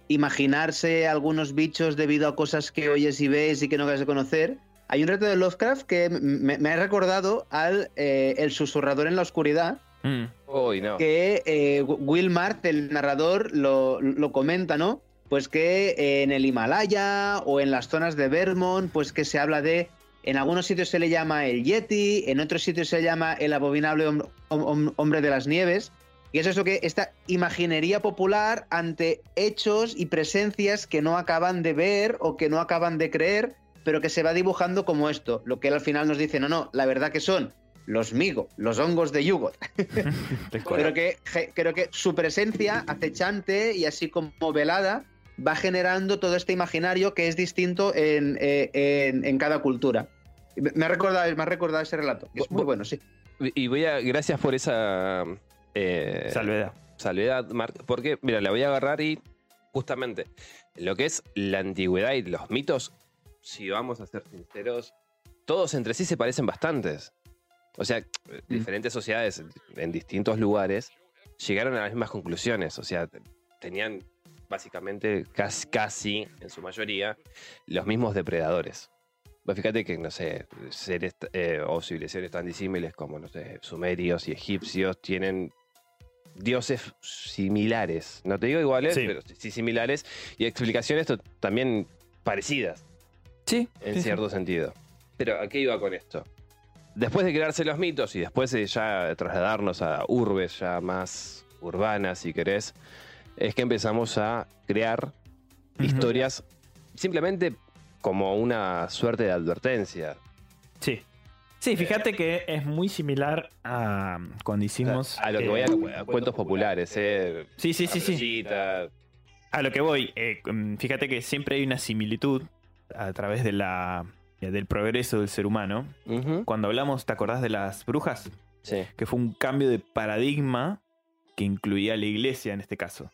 imaginarse algunos bichos debido a cosas que oyes y ves y que no acabas de conocer, hay un reto de Lovecraft que me, me ha recordado al eh, El susurrador en la oscuridad, Mm. Uy, no. que eh, Will Mart, el narrador, lo, lo comenta, ¿no? Pues que eh, en el Himalaya o en las zonas de Vermont, pues que se habla de, en algunos sitios se le llama el Yeti, en otros sitios se le llama el abominable hom- hom- hombre de las nieves. Y es eso que esta imaginería popular ante hechos y presencias que no acaban de ver o que no acaban de creer, pero que se va dibujando como esto. Lo que él al final nos dice, no, no, la verdad que son los Migo, los hongos de Yugoth. Pero que creo que su presencia acechante y así como velada va generando todo este imaginario que es distinto en, eh, cada cultura. Me ha recordado, me ha recordado ese relato, es muy bueno, sí. Y voy a, gracias por esa eh, salvedad. Salvedad, porque, mira, la voy a agarrar y justamente lo que es la antigüedad y los mitos, si vamos a ser sinceros, todos entre sí se parecen bastantes. O sea, mm. diferentes sociedades en distintos lugares llegaron a las mismas conclusiones. O sea, tenían básicamente casi, casi en su mayoría los mismos depredadores. Pues fíjate que, no sé, seres eh, o civilizaciones tan disímiles como, no sé, sumerios y egipcios tienen dioses similares. No te digo iguales, pero sí similares. Y explicaciones también parecidas. Sí. En cierto sentido. Pero ¿a qué iba con esto? después de crearse los mitos y después de ya trasladarnos a urbes ya más urbanas, si querés, es que empezamos a crear historias simplemente como una suerte de advertencia. Sí. Sí, fíjate que es muy similar a cuando hicimos. A, lo que voy a, cuentos populares, ¿eh? Sí, sí, sí, sí. A lo que voy, eh, mm, fíjate que siempre hay una similitud a través de la del progreso del ser humano. Cuando hablamos, ¿te acordás de las brujas? Sí. Que fue un cambio de paradigma que incluía la iglesia en este caso.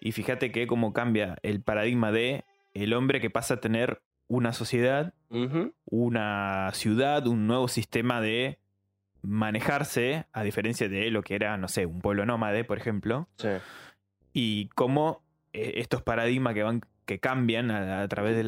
Y fíjate que cómo cambia el paradigma de el hombre que pasa a tener una sociedad, una ciudad, un nuevo sistema de manejarse, a diferencia de lo que era, no sé, un pueblo nómade, por ejemplo. Sí. Y cómo eh, estos paradigmas que van que cambian a, través de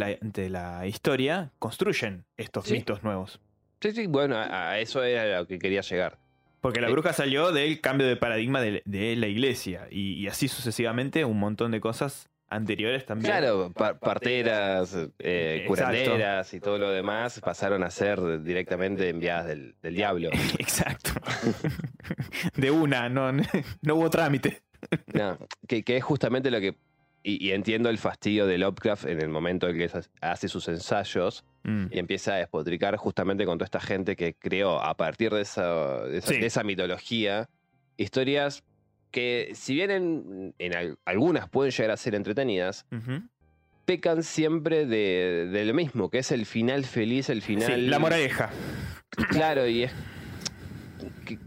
la, historia, construyen estos mitos nuevos. Sí, sí, bueno, a, eso era lo que quería llegar. Porque la eh, bruja salió del cambio de paradigma de, la iglesia y, así sucesivamente un montón de cosas anteriores también. Claro, parteras, eh, curanderas y todo lo demás pasaron a ser directamente enviadas del, diablo. Exacto. de una, no, no hubo trámite. No, que, es justamente lo que y, entiendo el fastidio de Lovecraft en el momento en que hace sus ensayos mm. y empieza a despotricar justamente con toda esta gente que creó a partir de esa, esa, mitología historias que, si bien en, algunas pueden llegar a ser entretenidas, pecan siempre de, lo mismo, que es el final feliz, el final. la moraleja. Claro, y es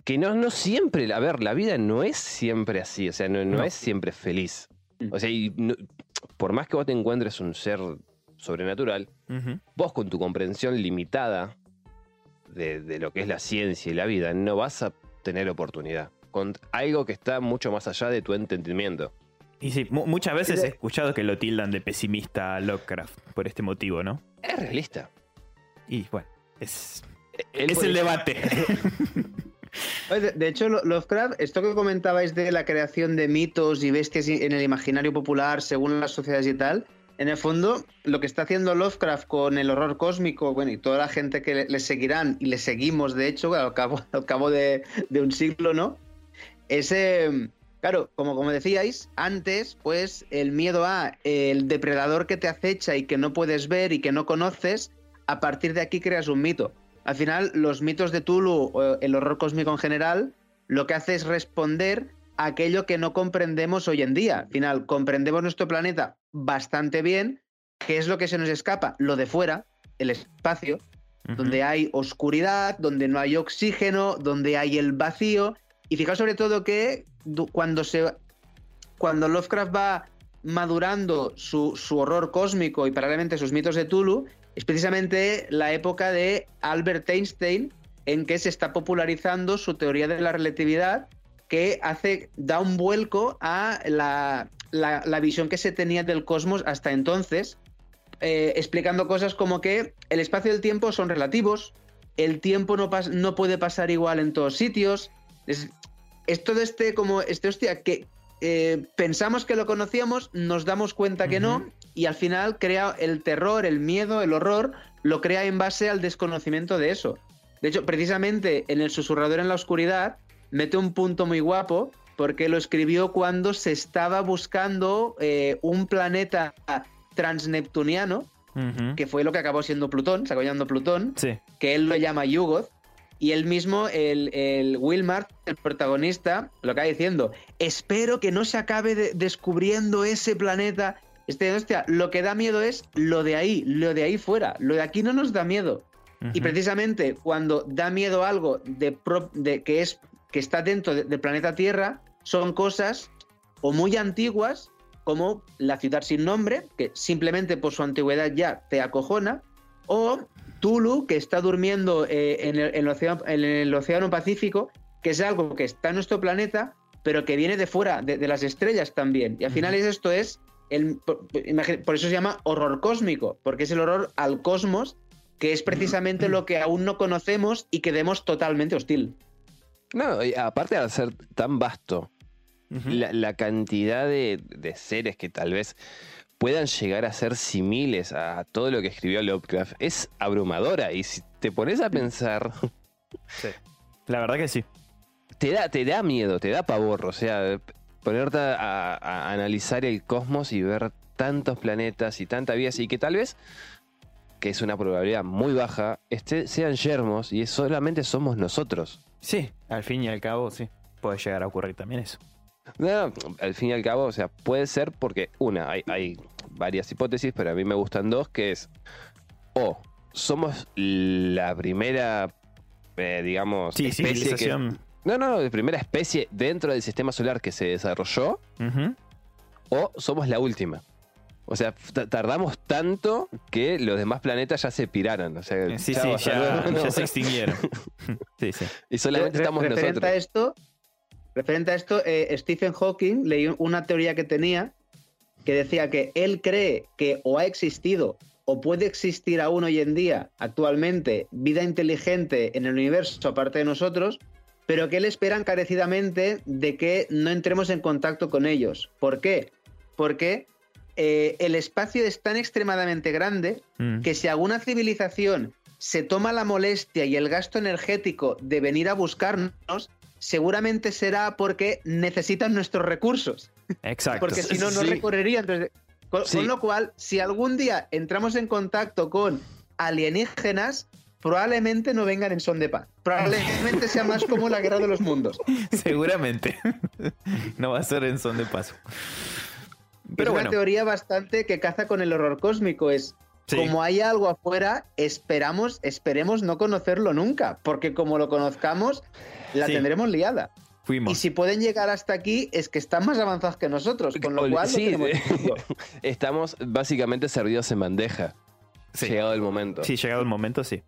que, no, no siempre, a ver, la vida no es siempre así, o sea, no. es siempre feliz. O sea, por más que vos te encuentres un ser sobrenatural, vos con tu comprensión limitada de, lo que es la ciencia y la vida, no vas a tener oportunidad. Con algo que está mucho más allá de tu entendimiento. Y sí, muchas veces he escuchado que lo tildan de pesimista a Lovecraft por este motivo, ¿no? Es realista. Y bueno, es, es el debate. De hecho, Lovecraft, esto que comentabais de la creación de mitos y bestias en el imaginario popular según las sociedades y tal, en el fondo, lo que está haciendo Lovecraft con el horror cósmico, bueno, y toda la gente que le, seguirán y le seguimos, de hecho, al cabo, de, un siglo, ¿no? Ese, claro, como, como decíais, antes, pues el miedo a el depredador que te acecha y que no puedes ver y que no conoces, a partir de aquí creas un mito. Al final, los mitos de Tulu, el horror cósmico en general, lo que hace es responder a aquello que no comprendemos hoy en día. Al final, comprendemos nuestro planeta bastante bien. ¿Qué es lo que se nos escapa? Lo de fuera, el espacio, donde hay oscuridad, donde no hay oxígeno, donde hay el vacío. Y fijaos sobre todo que cuando se. Cuando Lovecraft va madurando su, su horror cósmico y paralelamente sus mitos de Tulu, es precisamente la época de Albert Einstein en que se está popularizando su teoría de la relatividad que hace, da un vuelco a la, visión que se tenía del cosmos hasta entonces, eh, explicando cosas como que el espacio y el tiempo son relativos, el tiempo no, no puede pasar igual en todos sitios. Es, todo este, como, este, hostia, que eh, pensamos que lo conocíamos, nos damos cuenta que no, y al final crea el terror, el miedo, el horror, lo crea en base al desconocimiento de eso. De hecho, precisamente en El susurrador en la oscuridad mete un punto muy guapo porque lo escribió cuando se estaba buscando eh, un planeta transneptuniano, que fue lo que acabó siendo Plutón, se acabó llamando Plutón, que él lo llama Yugoth, Y él mismo, el, el Wilmar, el protagonista, lo acaba diciendo, espero que no se acabe de- descubriendo ese planeta. Este, hostia, lo que da miedo es lo de ahí, lo de ahí fuera. Lo de aquí no nos da miedo. Y Ujú. precisamente cuando da miedo algo de, pro- de que es que está dentro de- del planeta Tierra, son cosas o muy antiguas, como la ciudad sin nombre, que simplemente por su antigüedad ya te acojona, o Tulu, que está durmiendo eh, en, el, en el océano, en el Océano Pacífico, que es algo que está en nuestro planeta, pero que viene de fuera, de, de las estrellas también. Y al final es esto es, el, por, eso se llama horror cósmico, porque es el horror al cosmos, que es precisamente lo que aún no conocemos y que vemos totalmente hostil. No, y aparte de ser tan vasto, la, la cantidad de, de seres que tal vez puedan llegar a ser similes a todo lo que escribió Lovecraft es abrumadora. Y si te pones a pensar, Sí. La verdad que sí. te da, te da miedo, te da pavor. O sea, ponerte a, a analizar el cosmos y ver tantos planetas y tanta vida, y que tal vez, que es una probabilidad muy baja, este, sean yermos y solamente somos nosotros. Sí, al fin y al cabo, sí. Puede llegar a ocurrir también eso. No, no, al fin y al cabo, o sea, puede ser porque, una, hay, hay varias hipótesis, pero a mí me gustan dos, que es, o somos la primera, eh, digamos, Sí, especie que- no, no, la primera especie dentro del sistema solar que se desarrolló, o somos la última. O sea, tardamos tanto que los demás planetas ya se piraron. O sea, Eh, Sí, sí, ya, no. ya se extinguieron. sí, sí. Y solamente Re- estamos referente nosotros. a esto, referente a esto, eh, Stephen Hawking leí una teoría que tenía que decía que él cree que o ha existido o puede existir aún hoy en día, actualmente, vida inteligente en el universo aparte de nosotros, pero que él espera encarecidamente de que no entremos en contacto con ellos. ¿Por qué? Porque eh, el espacio es tan extremadamente grande Mm. que si alguna civilización se toma la molestia y el gasto energético de venir a buscarnos, seguramente será porque necesitan nuestros recursos. Exacto. Porque si no, no Sí. recorrerían. Entonces, con, Sí. con lo cual, si algún día entramos en contacto con alienígenas, probablemente no vengan en son de paz. Probablemente sea más como la guerra de los mundos. Seguramente. no va a ser en son de paso. Pero es bueno, una teoría bastante que caza con el horror cósmico. Es sí, como hay algo afuera, esperamos, esperemos no conocerlo nunca, porque como lo conozcamos, la Sí. tendremos liada. Y si pueden llegar hasta aquí, es que están más avanzados que nosotros, con lo cual sí. Estamos básicamente servidos en bandeja. Sí. Llegado el momento. Sí, llegado el momento, sí.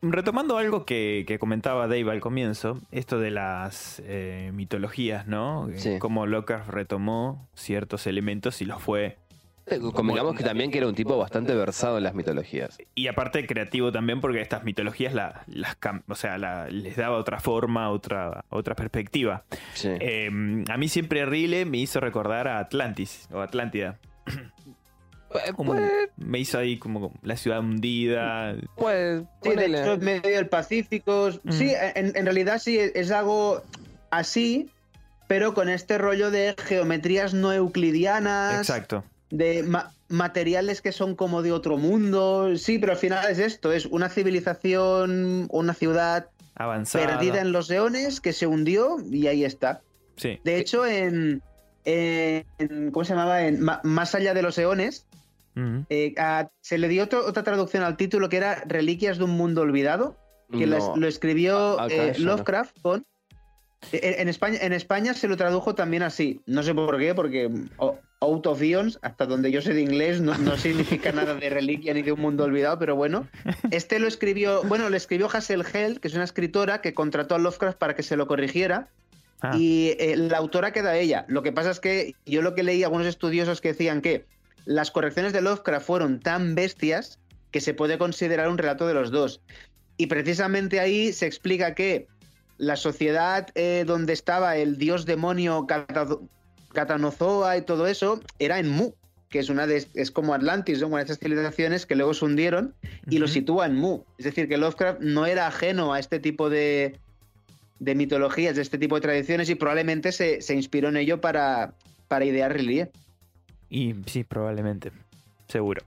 Retomando algo que, que comentaba Dave al comienzo, esto de las eh, mitologías, ¿no? Eh, Sí. Cómo Lovecraft retomó ciertos elementos y los fue. Eh, Convengamos que también que era un tipo bastante versado en las mitologías. Y aparte creativo también porque estas mitologías la- las, o sea, la- les daba otra forma, otra, otra perspectiva. Sí. Eh, a mí siempre Rile me hizo recordar a Atlantis o Atlántida. Eh, Como- puede- me hizo ahí como la ciudad hundida. puede- Sí, de hecho, en medio del Pacífico. Mm. Sí, en, en realidad sí, es algo así, pero con este rollo de geometrías no euclidianas. Exacto. de ma- materiales que son como de otro mundo. Sí, pero al final es esto, es una civilización, una ciudad Avanzada. perdida en los eones que se hundió y ahí está. Sí. De hecho, en, en- ¿cómo se llamaba? En Ma- Más allá de los eones, Eh, a- se le dio otro- otra traducción al título que era Reliquias de un mundo olvidado, que lo, No. lo escribió A- eh. Lovecraft con... En, en España, en España se lo tradujo también así. No sé por qué, porque Out of Eons, hasta donde yo sé de inglés, no, no significa nada de reliquia ni de un mundo olvidado, pero bueno. Este lo escribió, bueno, lo escribió Hassel Held, que es una escritora que contrató a Lovecraft para que se lo corrigiera. Ah, Y eh, la autora queda ella. Lo que pasa es que yo lo que leí algunos estudiosos que decían que las correcciones de Lovecraft fueron tan bestias que se puede considerar un relato de los dos. Y precisamente ahí se explica que la sociedad eh, donde estaba el dios demonio Cata- Catanozoa y todo eso era en Mu, que es una de, es como Atlantis, ¿no? una de esas civilizaciones que luego se hundieron y lo sitúa en Mu. Es decir, que Lovecraft no era ajeno a este tipo de, de mitologías, de este tipo de tradiciones y probablemente se, se inspiró en ello para, para idear Relie. Y sí, probablemente. Seguro.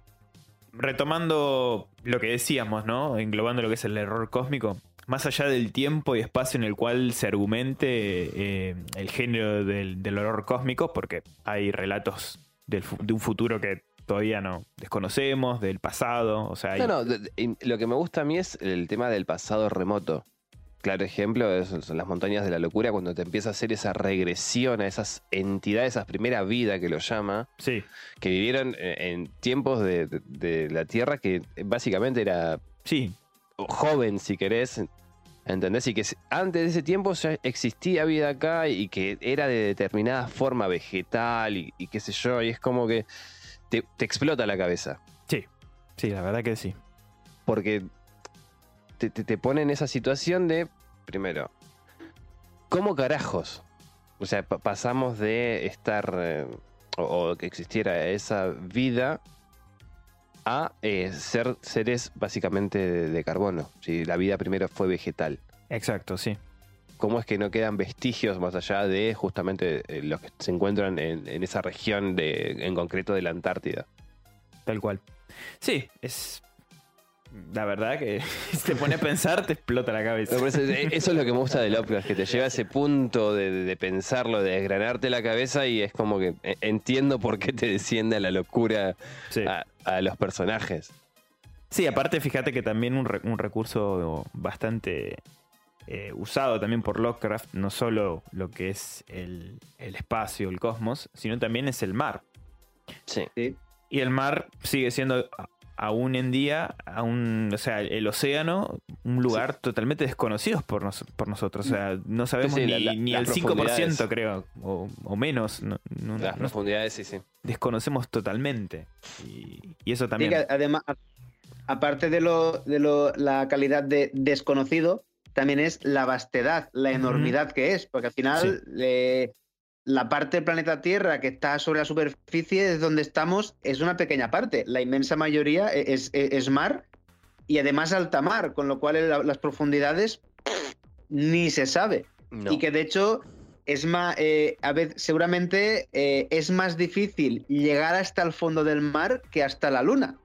Retomando lo que decíamos, ¿no? Englobando lo que es el error cósmico. más allá del tiempo y espacio en el cual se argumente eh, el género del, del horror cósmico, porque hay relatos del de un futuro que todavía no desconocemos, del pasado, o sea, hay- No, no, lo que me gusta a mí es el tema del pasado remoto. Claro ejemplo es- son las montañas de la locura cuando te empieza a hacer esa regresión a esas entidades, esa primera vida que lo llama, sí, que vivieron en, en tiempos de, de- de la Tierra que básicamente era sí, joven, si querés, ¿entendés? Y que antes de ese tiempo ya existía vida acá y que era de determinada forma vegetal y, y qué sé yo, y es como que te, te explota la cabeza. sí, la verdad que sí. Porque te, te- te pone en esa situación de, primero, ¿cómo carajos? O sea, pa- pasamos de estar, eh, o, o que existiera esa vida, a eh, ser seres básicamente de, de carbono. Si la vida primero fue vegetal. Exacto, sí. ¿Cómo es que no quedan vestigios más allá de justamente eh, los que se encuentran en, en esa región de, en concreto de la Antártida? Tal cual. Sí, es. La verdad que si te pone a pensar, te explota la cabeza. Eh, eso es lo que me gusta de Lovecraft, que te lleva a ese punto de, de pensarlo, de desgranarte la cabeza y es como que eh, entiendo por qué te desciende a la locura Sí. a, a los personajes. Sí, aparte, fíjate que también un, re- un recurso bastante eh, usado también por Lovecraft, no solo lo que es el, el espacio, el cosmos, sino también es el mar. Sí. Y el mar sigue siendo aún en día, aún, o sea, el océano, un lugar totalmente desconocido por, nos- por nosotros. O sea, no sabemos Sí, ni, la- la- ni el 5%, profundidades. creo, o, o menos. No, no- Las no- profundidades, sí, sí. desconocemos totalmente. Y, y eso también. que además, aparte de, lo, de lo- la calidad de desconocido, también es la vastedad, la enormidad que es, porque al final eh, la parte del planeta Tierra que está sobre la superficie es donde estamos, es una pequeña parte. La inmensa mayoría e- es, es- es mar y además alta mar, con lo cual la- las profundidades ni se sabe. No. Y que de hecho es más, eh, a veces, seguramente eh, es más difícil llegar hasta el fondo del mar que hasta la luna.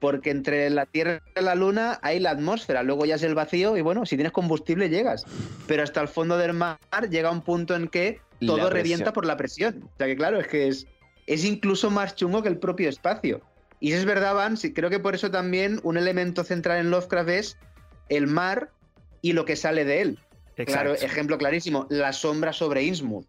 Porque entre la Tierra y la Luna hay la atmósfera, luego ya es el vacío y bueno, si tienes combustible llegas. Pero hasta el fondo del mar llega un punto en que todo revienta por la presión. O sea que claro, es que es, es incluso más chungo que el propio espacio. Y si es verdad, Van, sí, creo que por eso también un elemento central en Lovecraft es el mar y lo que sale de él. Claro, ejemplo clarísimo, la sombra sobre Innsmouth.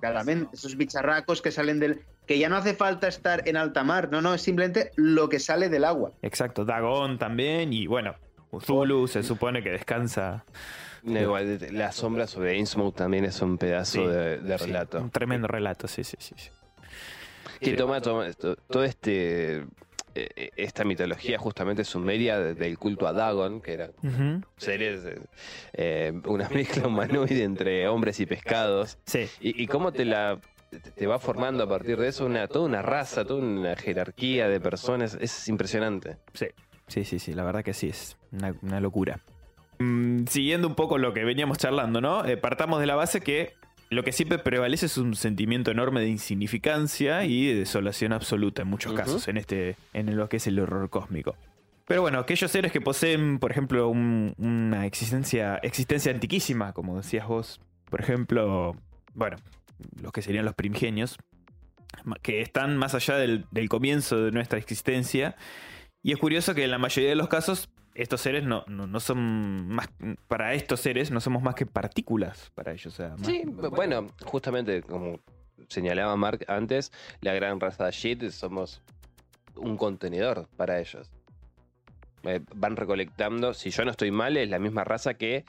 Claramente, esos bicharracos que salen del... Que ya no hace falta estar en alta mar, no, no, es simplemente lo que sale del agua. Exacto, Dagon también y bueno, Zulu se supone que descansa. No, igual, la sombra sobre Innsmouth también es un pedazo Sí, de, de Sí, relato. un tremendo relato, sí, sí, sí. sí. Que toma, toma esto- todo este esta mitología justamente sumeria de- del culto a Dagon, que eran Ujú. seres, eh, eh, una mezcla humanoide entre hombres y pescados. Sí, Y, y cómo te la te- te va formando a partir de eso una, toda una raza, toda una jerarquía de personas. Es impresionante. sí, sí, sí, sí, la verdad que sí, es una, una locura. Mm, siguiendo un poco lo que veníamos charlando, ¿no? Eh, partamos de la base que lo que siempre prevalece es un sentimiento enorme de insignificancia y de desolación absoluta en muchos casos en este en lo que es el horror cósmico. Pero bueno, aquellos seres que poseen, por ejemplo, un- una existencia existencia antiquísima, como decías vos, por ejemplo, bueno, los que serían los primigenios, que están más allá del, del comienzo de nuestra existencia. Y es curioso que en la mayoría de los casos estos seres no, no, no son más, para estos seres no somos más que partículas para ellos. O sea, más- Sí, bu- bueno, justamente como señalaba Mark antes, la gran raza Shit somos un contenedor para ellos. Eh, van recolectando, si yo no estoy mal, es la misma raza que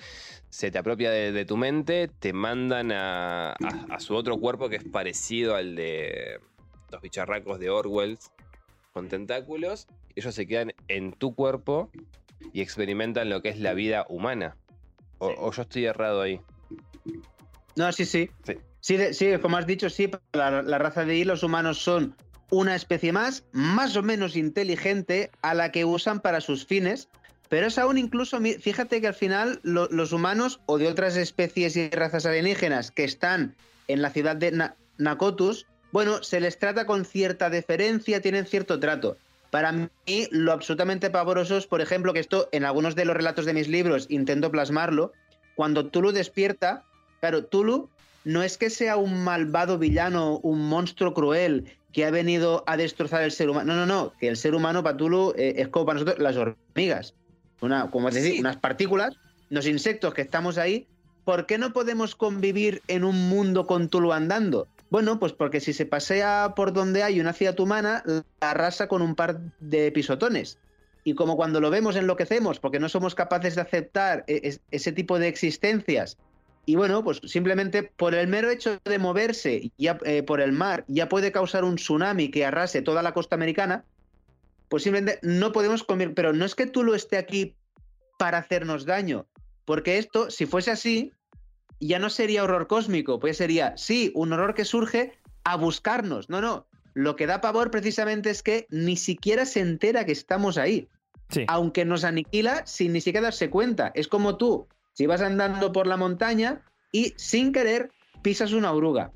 se te apropia de, de tu mente, te mandan a, a- a su otro cuerpo que es parecido al de los bicharracos de Orwell con tentáculos. Ellos se quedan en tu cuerpo y experimentan lo que es la vida humana. O, o yo estoy errado ahí. No, sí, sí. Sí. Sí, como has dicho, sí, la, la raza de I, los humanos son una especie más, más o menos inteligente, a la que usan para sus fines, pero es aún incluso, fíjate que al final lo- los humanos o de otras especies y razas alienígenas que están en la ciudad de Na- Nakotus, bueno, se les trata con cierta deferencia, tienen cierto trato. Para mí, lo absolutamente pavoroso es, por ejemplo, que esto en algunos de los relatos de mis libros intento plasmarlo. Cuando Tulu despierta, claro, Tulu no es que sea un malvado villano, un monstruo cruel que ha venido a destrozar el ser humano. No, no, no, que el ser humano para Tulu eh, es como para nosotros las hormigas. Una, como decir, unas partículas, los insectos que estamos ahí. ¿Por qué no podemos convivir en un mundo con Tulu andando? Bueno, pues porque si se pasea por donde hay una ciudad humana, la arrasa con un par de pisotones. Y como cuando lo vemos enloquecemos porque no somos capaces de aceptar e-, ese tipo de existencias. Y bueno, pues simplemente por el mero hecho de moverse ya, eh, por el mar ya puede causar un tsunami que arrase toda la costa americana, pues simplemente no podemos comer. Pero no es que tú lo esté aquí para hacernos daño, porque esto, si fuese así, ya no sería horror cósmico, pues sería, sí, un horror que surge a buscarnos. No, no. Lo que da pavor precisamente es que ni siquiera se entera que estamos ahí. Aunque nos aniquila sin ni siquiera darse cuenta. Es como tú, si vas andando por la montaña y sin querer pisas una oruga.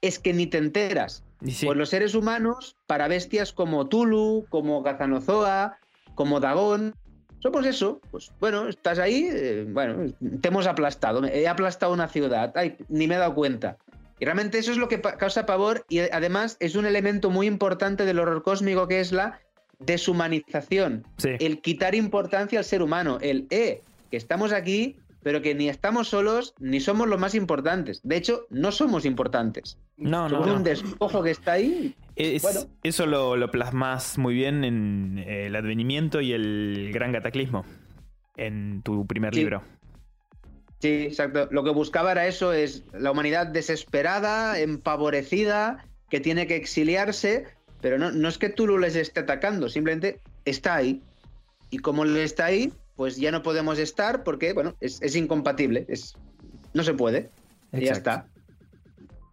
Es que ni te enteras. Pues los seres humanos, para bestias como Tulu, como Gazanozoa, como Dagón, somos eso, pues bueno, estás ahí, eh, bueno, te hemos aplastado, he aplastado una ciudad, ay, ni me he dado cuenta. Y realmente eso es lo que causa pavor y además es un elemento muy importante del horror cósmico que es la deshumanización, el quitar importancia al ser humano, el, eh, que estamos aquí, pero que ni estamos solos ni somos los más importantes. De hecho, no somos importantes. No, no. un despojo que está ahí. Eso lo, lo, plasmas muy bien en eh, el advenimiento y el gran cataclismo en tu primer libro. Sí, exacto. Lo que buscaba era eso, es la humanidad desesperada, empavorecida, que tiene que exiliarse, pero no, no es que tú lo les esté atacando, simplemente está ahí. Y como le está ahí, pues ya no podemos estar porque, bueno, es, incompatible, es, no se puede. Y ya está.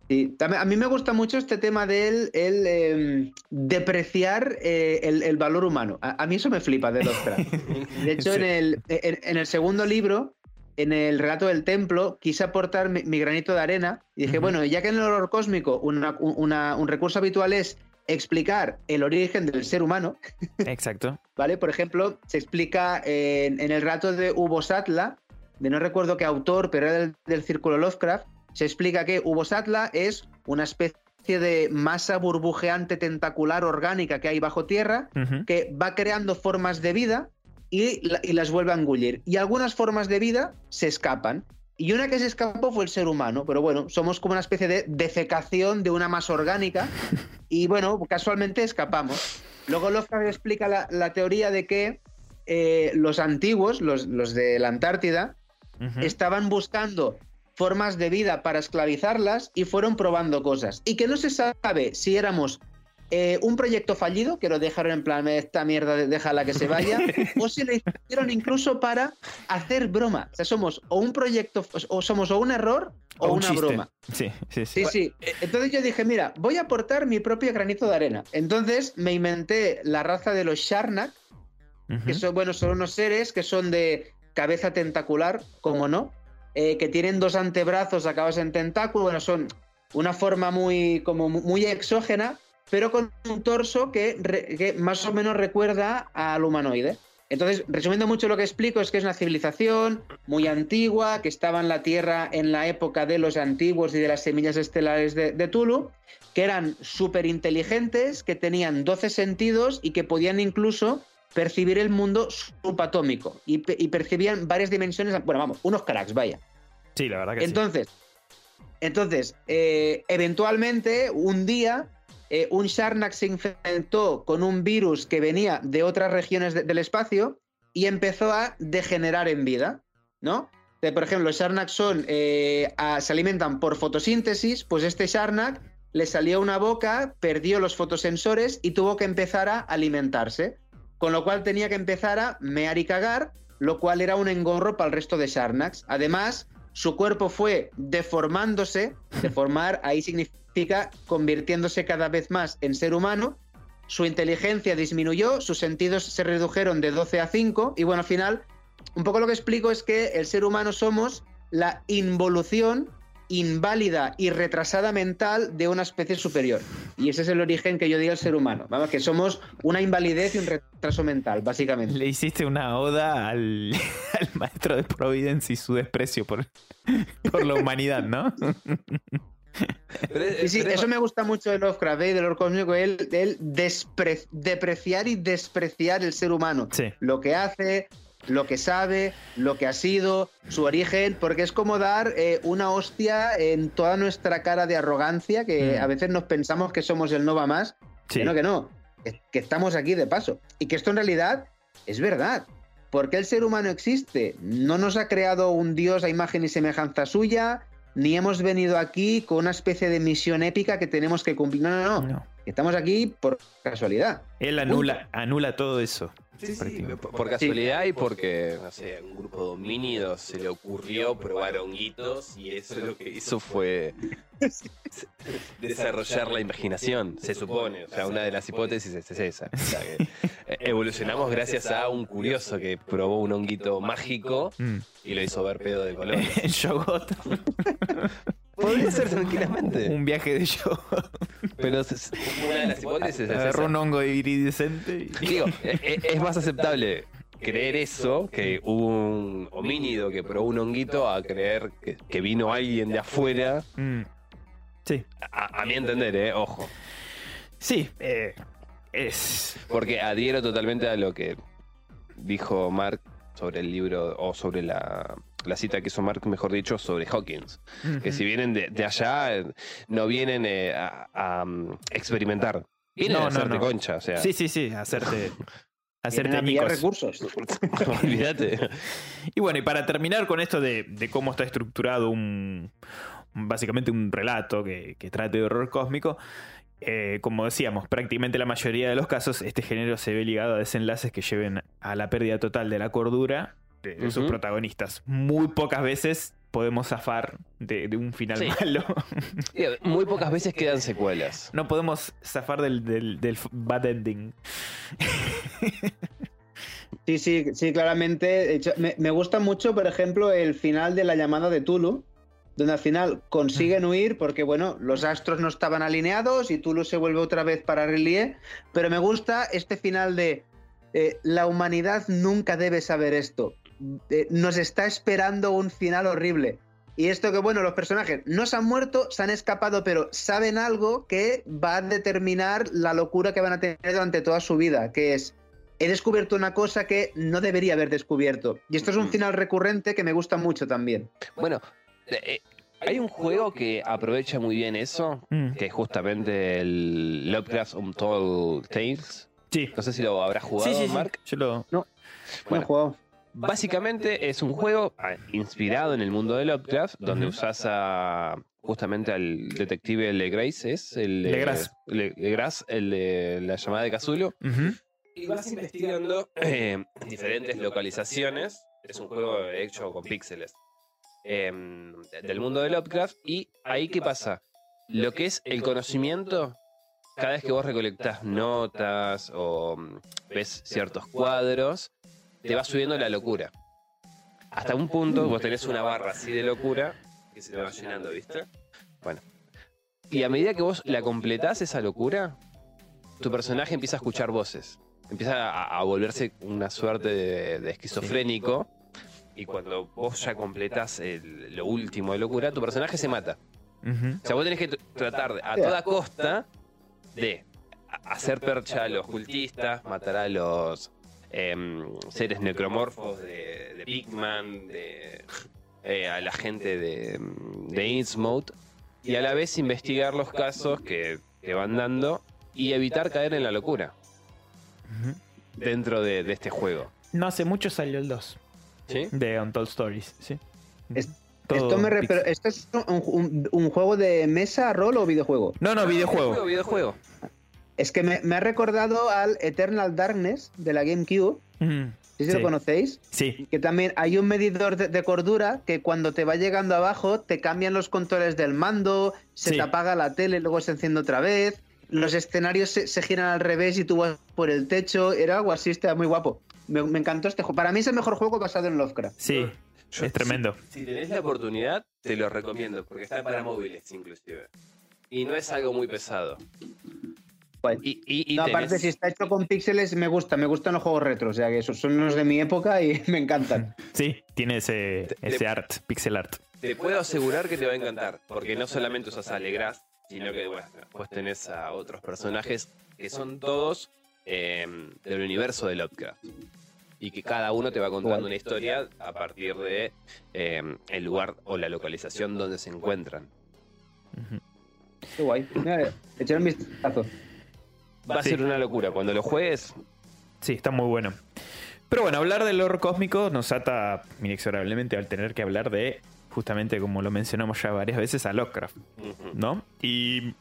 Y a mí me gusta mucho este tema de el, em, depreciar eh, el, valor humano. A, mí eso me flipa de los De hecho, en, el, en, el segundo libro, en el relato del templo, quise aportar mi, granito de arena y dije, bueno, ya que en el horror cósmico un recurso habitual es explicar el origen del ser humano. Exacto. ¿Vale? Por ejemplo, se explica en, el rato de Hugo Satla, de no recuerdo qué autor, pero era del, círculo Lovecraft, se explica que Hugo Satla es una especie de masa burbujeante tentacular orgánica que hay bajo tierra, que va creando formas de vida y, y, las vuelve a engullir. Y algunas formas de vida se escapan. Y una que se escapó fue el ser humano, pero bueno, somos como una especie de defecación de una masa orgánica y bueno, casualmente escapamos. Luego Lovecraft explica la, teoría de que eh, los antiguos, los, de la Antártida, estaban buscando formas de vida para esclavizarlas y fueron probando cosas. Y que no se sabe si éramos eh, un proyecto fallido, que lo dejaron en plan, esta mierda, déjala que se vaya, o si lo hicieron incluso para hacer broma. O sea, somos o un proyecto, o somos o un error o, una broma. Sí, sí, sí. Sí, sí. Entonces yo dije, mira, voy a aportar mi propio granito de arena. Entonces me inventé la raza de los Sharnak, que son, bueno, son unos seres que son de cabeza tentacular, como no, eh, que tienen dos antebrazos acabados en tentáculo, bueno, son una forma muy, como muy exógena, pero con un torso que, más o menos recuerda al humanoide. Entonces, resumiendo mucho lo que explico, es que es una civilización muy antigua, que estaba en la Tierra en la época de los antiguos y de las semillas estelares de, Tulu, que eran súper inteligentes, que tenían 12 sentidos y que podían incluso percibir el mundo subatómico y, percibían varias dimensiones, bueno, vamos, unos cracks, vaya. Sí, la verdad que entonces, sí. Entonces, eh, eventualmente, un día, eh, un Sharnak se infectó con un virus que venía de otras regiones del espacio y empezó a degenerar en vida, ¿no? por ejemplo, los Sharnak son, eh, se alimentan por fotosíntesis, pues este Sharnak le salió una boca, perdió los fotosensores y tuvo que empezar a alimentarse, con lo cual tenía que empezar a mear y cagar, lo cual era un engorro para el resto de Sharnaks. Además, su cuerpo fue deformándose, deformar ahí significa convirtiéndose cada vez más en ser humano, su inteligencia disminuyó, sus sentidos se redujeron de 12 a 5 y bueno, al final, un poco lo que explico es que el ser humano somos la involución inválida y retrasada mental de una especie superior. Y ese es el origen que yo digo al ser humano. Vamos, que somos una invalidez y un retraso mental, básicamente. Le hiciste una oda al, al maestro de Providence y su desprecio por, por la humanidad, ¿no? Sí, sí, eso me gusta mucho de Lovecraft, ¿eh? de Lord Cósmico, él, él despre- depreciar y despreciar el ser humano. Sí. Lo que hace, lo que sabe, lo que ha sido, su origen, porque es como dar eh, una hostia en toda nuestra cara de arrogancia, que Mm. a veces nos pensamos que somos el no va más, Sí. que no, que no, que, que estamos aquí de paso. Y que esto en realidad es verdad. Porque el ser humano existe. No nos ha creado un dios a imagen y semejanza suya, ni hemos venido aquí con una especie de misión épica que tenemos que cumplir. No, no, no. No. Estamos aquí por casualidad. Él anula, anula todo eso. Sí, sí, prácticamente. por, por casualidad y porque, no sé, a un grupo de homínidos se le ocurrió probar honguitos y eso lo que hizo fue desarrollar la imaginación, se supone. O sea, una de las hipótesis es esa. O sea, que evolucionamos gracias a un curioso que probó un honguito mágico Mm. y lo hizo ver pedo de color. En Shogot, Podría ser tranquilamente. un viaje de Shogot. Pero es- una de las hipótesis es esa. Un hongo iridescente y... Digo, e- e- es más aceptable creer eso, que un homínido que probó un honguito, a creer que, que vino alguien de afuera. Mm. Sí. A, a mi entender, eh, ojo. Sí, eh, es... Porque adhiero totalmente a lo que dijo Mark sobre el libro, o sobre la, la cita que hizo Mark, mejor dicho, sobre Hawkins. Que si vienen de, de allá, eh, no vienen eh, a, a, um, experimentar. Vienen No, a no, hacerte no. concha, o sea. Sí, sí, sí, hacerte... Hacerte a recursos. Olvídate. Y bueno, y para terminar con esto de, de cómo está estructurado un. un- básicamente un relato que, que trate de horror cósmico. eh, como decíamos, prácticamente la mayoría de los casos, este género se ve ligado a desenlaces que lleven a la pérdida total de la cordura de, de sus protagonistas. Muy pocas veces podemos zafar de, de un final Sí. malo. Muy pocas veces quedan secuelas. no podemos zafar del, del, del bad ending. Sí, sí, sí, claramente. Me, me gusta mucho, por ejemplo, el final de la llamada de Tulu, donde al final consiguen huir porque, bueno, los astros no estaban alineados y Tulu se vuelve otra vez para Relie. Pero me gusta este final de eh, la humanidad nunca debe saber esto. Eh, nos está esperando un final horrible. Y esto que, bueno, los personajes no se han muerto, se han escapado, pero saben algo que va a determinar la locura que van a tener durante toda su vida, que es he descubierto una cosa que no debería haber descubierto. Y esto es un Ujú. final recurrente que me gusta mucho también. Bueno, eh, eh, hay un juego que aprovecha muy bien eso, Mm. que es justamente el Lovecraft Untold Tales. Sí. No sé si lo habrás jugado, Sí, sí, sí. Mark. Yo lo. No Bueno. he jugado. Básicamente es un juego ah, inspirado en el mundo de Lovecraft, donde usas a justamente al detective Legrace, ¿es? El de- Legras. Le- Legras, el de la llamada de Cthulhu. Ujú. Y vas investigando eh, diferentes localizaciones. Es un juego hecho con píxeles. eh, del mundo de Lovecraft. Y ahí, ¿qué pasa? Lo que es el conocimiento, cada vez que vos recolectás notas o mm, ves ciertos cuadros, te va subiendo la locura. Hasta un punto vos tenés una barra así de locura que se te va llenando, ¿viste? Bueno. Y a medida que vos la completás esa locura, tu personaje empieza a escuchar voces. Empieza a, a volverse una suerte de, de esquizofrénico. Y cuando vos ya completás el- lo último de locura, tu personaje se mata. O sea, vos tenés que tr- tratar de- a toda costa de hacer percha a los cultistas, matar a los em, seres necromorfos de, de Pigman, de, eh, a la gente de, de Innsmouth, y a la vez investigar los casos que, que van dando y evitar caer en la locura dentro de, de este juego. No hace mucho salió el 2 ¿Sí? de Untold Stories, ¿sí? Es- Todo Esto, me re- pix- pero ¿Esto es un, un- un juego de mesa, rol o videojuego? No, no, videojuego. videojuego. Es que me, me ha recordado al Eternal Darkness de la GameCube. Mm, ¿Sí, Sí. lo conocéis? Sí, Que también hay un medidor de, de cordura que cuando te va llegando abajo te cambian los controles del mando, se Sí. te apaga la tele, luego se enciende otra vez, los escenarios se, se giran al revés y tú vas por el techo, era algo así, estaba muy guapo. Me, me encantó este juego. Para mí es el mejor juego basado en Lovecraft. sí. Yo- es tremendo. Si, si tenés la oportunidad, te lo recomiendo, porque está para móviles inclusive. Y no es algo muy pesado. Y, y- y No, tenés- aparte, si está hecho con píxeles, me gusta. Me gustan los juegos retro. O sea, que esos son los de mi época y me encantan. Sí, tiene ese, ese te- art, pixel art. te puedo asegurar que te va a encantar, porque no solamente usas a Legras, sino que bueno, pues tenés a otros personajes que son todos eh, del universo de Lovecraft. Y que cada uno te va contando una historia a partir de eh, el lugar o la localización donde se encuentran. Qué guay. Mira, echar un vistazo. Va a Sí. ser una locura. Cuando lo juegues, Sí, está muy bueno. Pero bueno, hablar del horror cósmico nos ata inexorablemente al tener que hablar de, justamente como lo mencionamos ya varias veces, a Lovecraft, ¿no? Y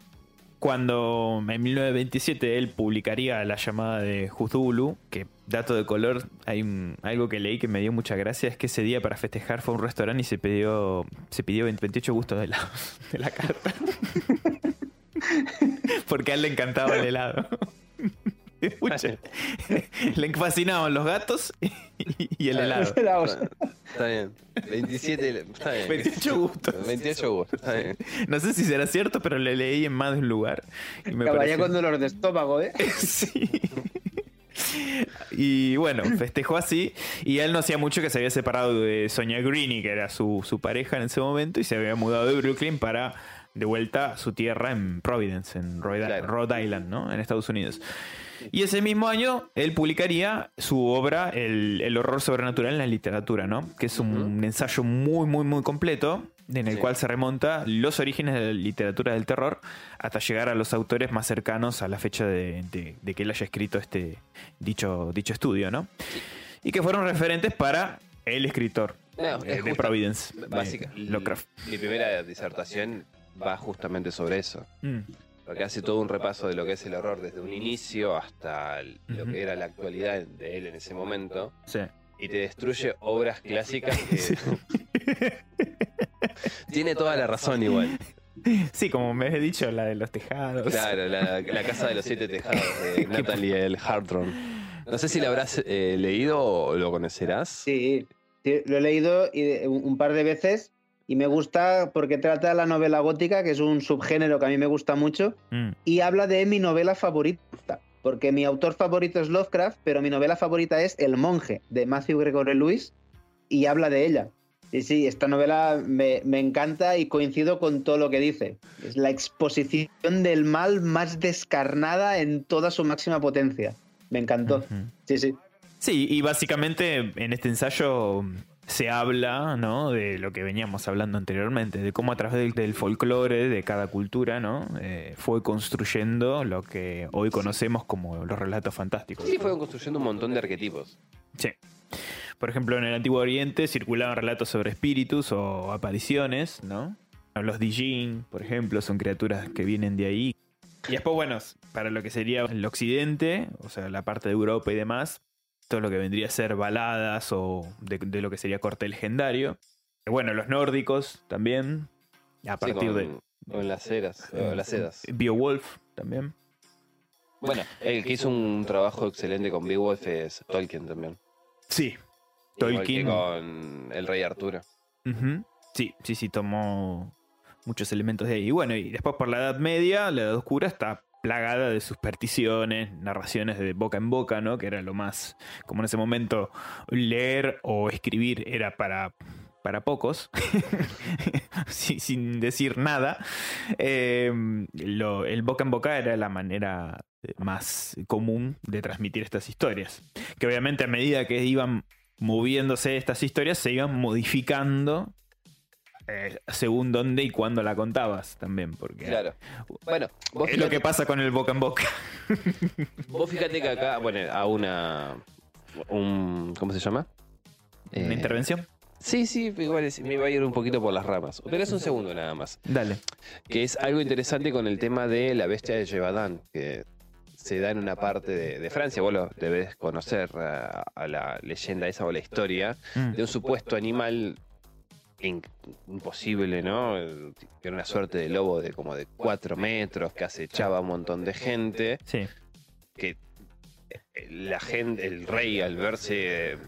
cuando en 1927 él publicaría La llamada de Cthulhu, que dato de color, hay un- algo que leí que me dio mucha gracia, es que ese día para festejar fue a un restaurante y se pidió, se pidió 28 gustos de la, de la carta. Porque a él le encantaba el helado. Escucha, le fascinaban los gatos y, el helado. Está bien. 27, está bien. 28 gustos. 28 gustos, está bien. No sé si será cierto, pero le leí en más de un lugar. Y me pareció- con dolor de estómago, ¿eh? Sí. Y bueno, festejó así. Y él no hacía mucho que se había separado de Sonia Greeny, que era su, su pareja en ese momento, y se había mudado de Brooklyn para de vuelta a su tierra en Providence, en Rhode, Claro. Rhode Island, ¿no? En Estados Unidos. Y ese mismo año él publicaría su obra El, el horror sobrenatural en la literatura, ¿no? Que es un, Ujú. ensayo muy, muy, muy completo en el Sí. cual se remonta los orígenes de la literatura del terror hasta llegar a los autores más cercanos a la fecha de, de- de que él haya escrito este dicho, dicho estudio, ¿no? Y que fueron referentes para el escritor No, eh, es de Providence, de Básica. Lovecraft. Mi primera disertación va justamente sobre eso. Mm, Porque hace todo un repaso de lo que es el horror desde un inicio hasta el- lo que era la actualidad de él en ese momento. sí. Y te destruye obras clásicas que. Tiene toda la razón igual. Sí, como me he dicho, la de los tejados. Claro, la, la casa de los siete tejados de Natalie L. Hardron. No sé si la habrás eh, leído o lo conocerás. Sí, sí, lo he leído y de- un un par de veces y me gusta porque trata la novela gótica, que es un subgénero que a mí me gusta mucho, Mm, y habla de mi novela favorita. Porque mi autor favorito es Lovecraft, pero mi novela favorita es El monje, de Matthew Gregory Lewis, y habla de ella. Y sí, esta novela me, me encanta y coincido con todo lo que dice. Es la exposición del mal más descarnada en toda su máxima potencia. Me encantó. Sí, sí. Sí, y básicamente en este ensayo se habla, ¿no? De lo que veníamos hablando anteriormente, de cómo a través del, del folclore de cada cultura, ¿no? Eh, fue construyendo lo que hoy conocemos como los relatos fantásticos. Sí, fueron construyendo un montón de arquetipos. Sí. Por ejemplo, en el Antiguo Oriente circulaban relatos sobre espíritus o apariciones, ¿no? Los Dijin, por ejemplo, son criaturas que vienen de ahí. Y después, bueno, para lo que sería el Occidente, o sea, la parte de Europa y demás, todo lo que vendría a ser baladas o de, de lo que sería corte legendario. Y bueno, los nórdicos también, a Sí, partir con, de con las ceras, o las sedas. Beowulf también. Bueno, el que hizo un trabajo excelente con Beowulf es Tolkien también. Sí. Tolkien. con el rey Arturo. Sí, sí, sí, tomó muchos elementos de ahí. Y bueno, y después por la Edad Media, la Edad Oscura está plagada de supersticiones, narraciones de boca en boca, ¿no? Que era lo más, como en ese momento, leer o escribir era para, para pocos, sin, decir nada. Lo- el boca en boca era la manera más común de transmitir estas historias. Que obviamente a medida que iban moviéndose estas historias, se iban modificando eh, según dónde y cuándo la contabas también, porque Claro. Bueno, vos es lo que pasa con el boca en boca. vos fíjate que acá, bueno, a una. Un, ¿Cómo se llama? ¿Una Eh, intervención? Sí, sí, igual es- me iba a ir un poquito por las ramas. Pero es un segundo nada más. Dale. Que es algo interesante con el tema de la bestia de Gevaudan, que se da en una parte de, de Francia. Vos lo debes conocer a, a la leyenda esa o la historia Mm. de un supuesto animal imposible, ¿no? Era una suerte de lobo de como de cuatro metros que acechaba a un montón de gente. Sí. Que eh, la gente, el rey, al verse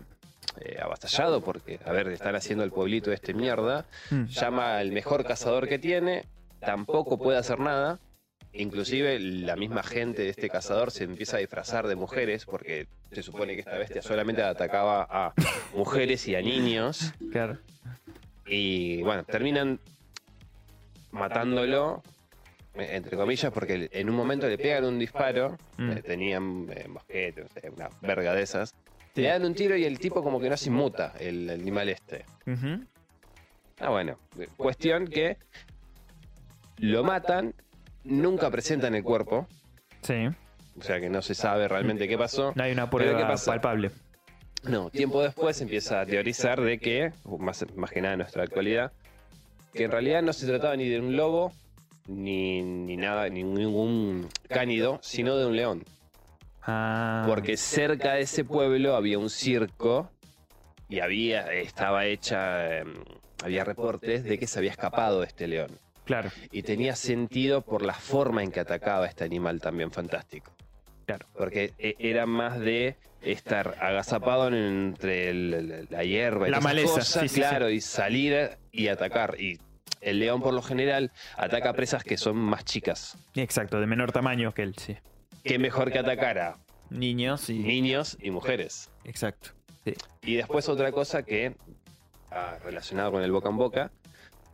eh, avasallado porque, a ver, están haciendo el pueblito de este mierda. Mm. Llama al mejor cazador que tiene, tampoco puede hacer nada. Inclusive la misma gente de este cazador se empieza a disfrazar de mujeres porque se supone que esta bestia solamente atacaba a mujeres y a niños. Claro. Y bueno, terminan matándolo, entre comillas, porque en un momento le pegan un disparo, Mm. eh, tenían eh, mosquete, no sé, una verga de esas. Sí. Le dan un tiro y el tipo como que no se inmuta, el animal este. Ah, bueno, cuestión que lo matan, nunca presentan el cuerpo, Sí. o sea que no se sabe realmente qué pasó. No hay una Pero ¿qué prueba palpable. No, tiempo después empieza a teorizar de que, más, más que nada en nuestra actualidad, que en realidad no se trataba ni de un lobo, ni, ni nada, ni ningún cánido, sino de un león. Ah. Porque cerca de ese pueblo había un circo y había, estaba hecha, eh, había reportes de que se había escapado este león. Claro, Y tenía sentido por la forma en que atacaba este animal también fantástico. claro. Porque e- era más de estar agazapado en- entre el- la hierba y La maleza, cosas, sí, sí, claro, y salir y atacar. Y el león por lo general ataca presas que son más chicas. Exacto, de menor tamaño que él, sí. Qué mejor que atacar a Niños y. niños y mujeres. Exacto. Sí. Y después otra cosa que, ah, relacionado con el boca en boca,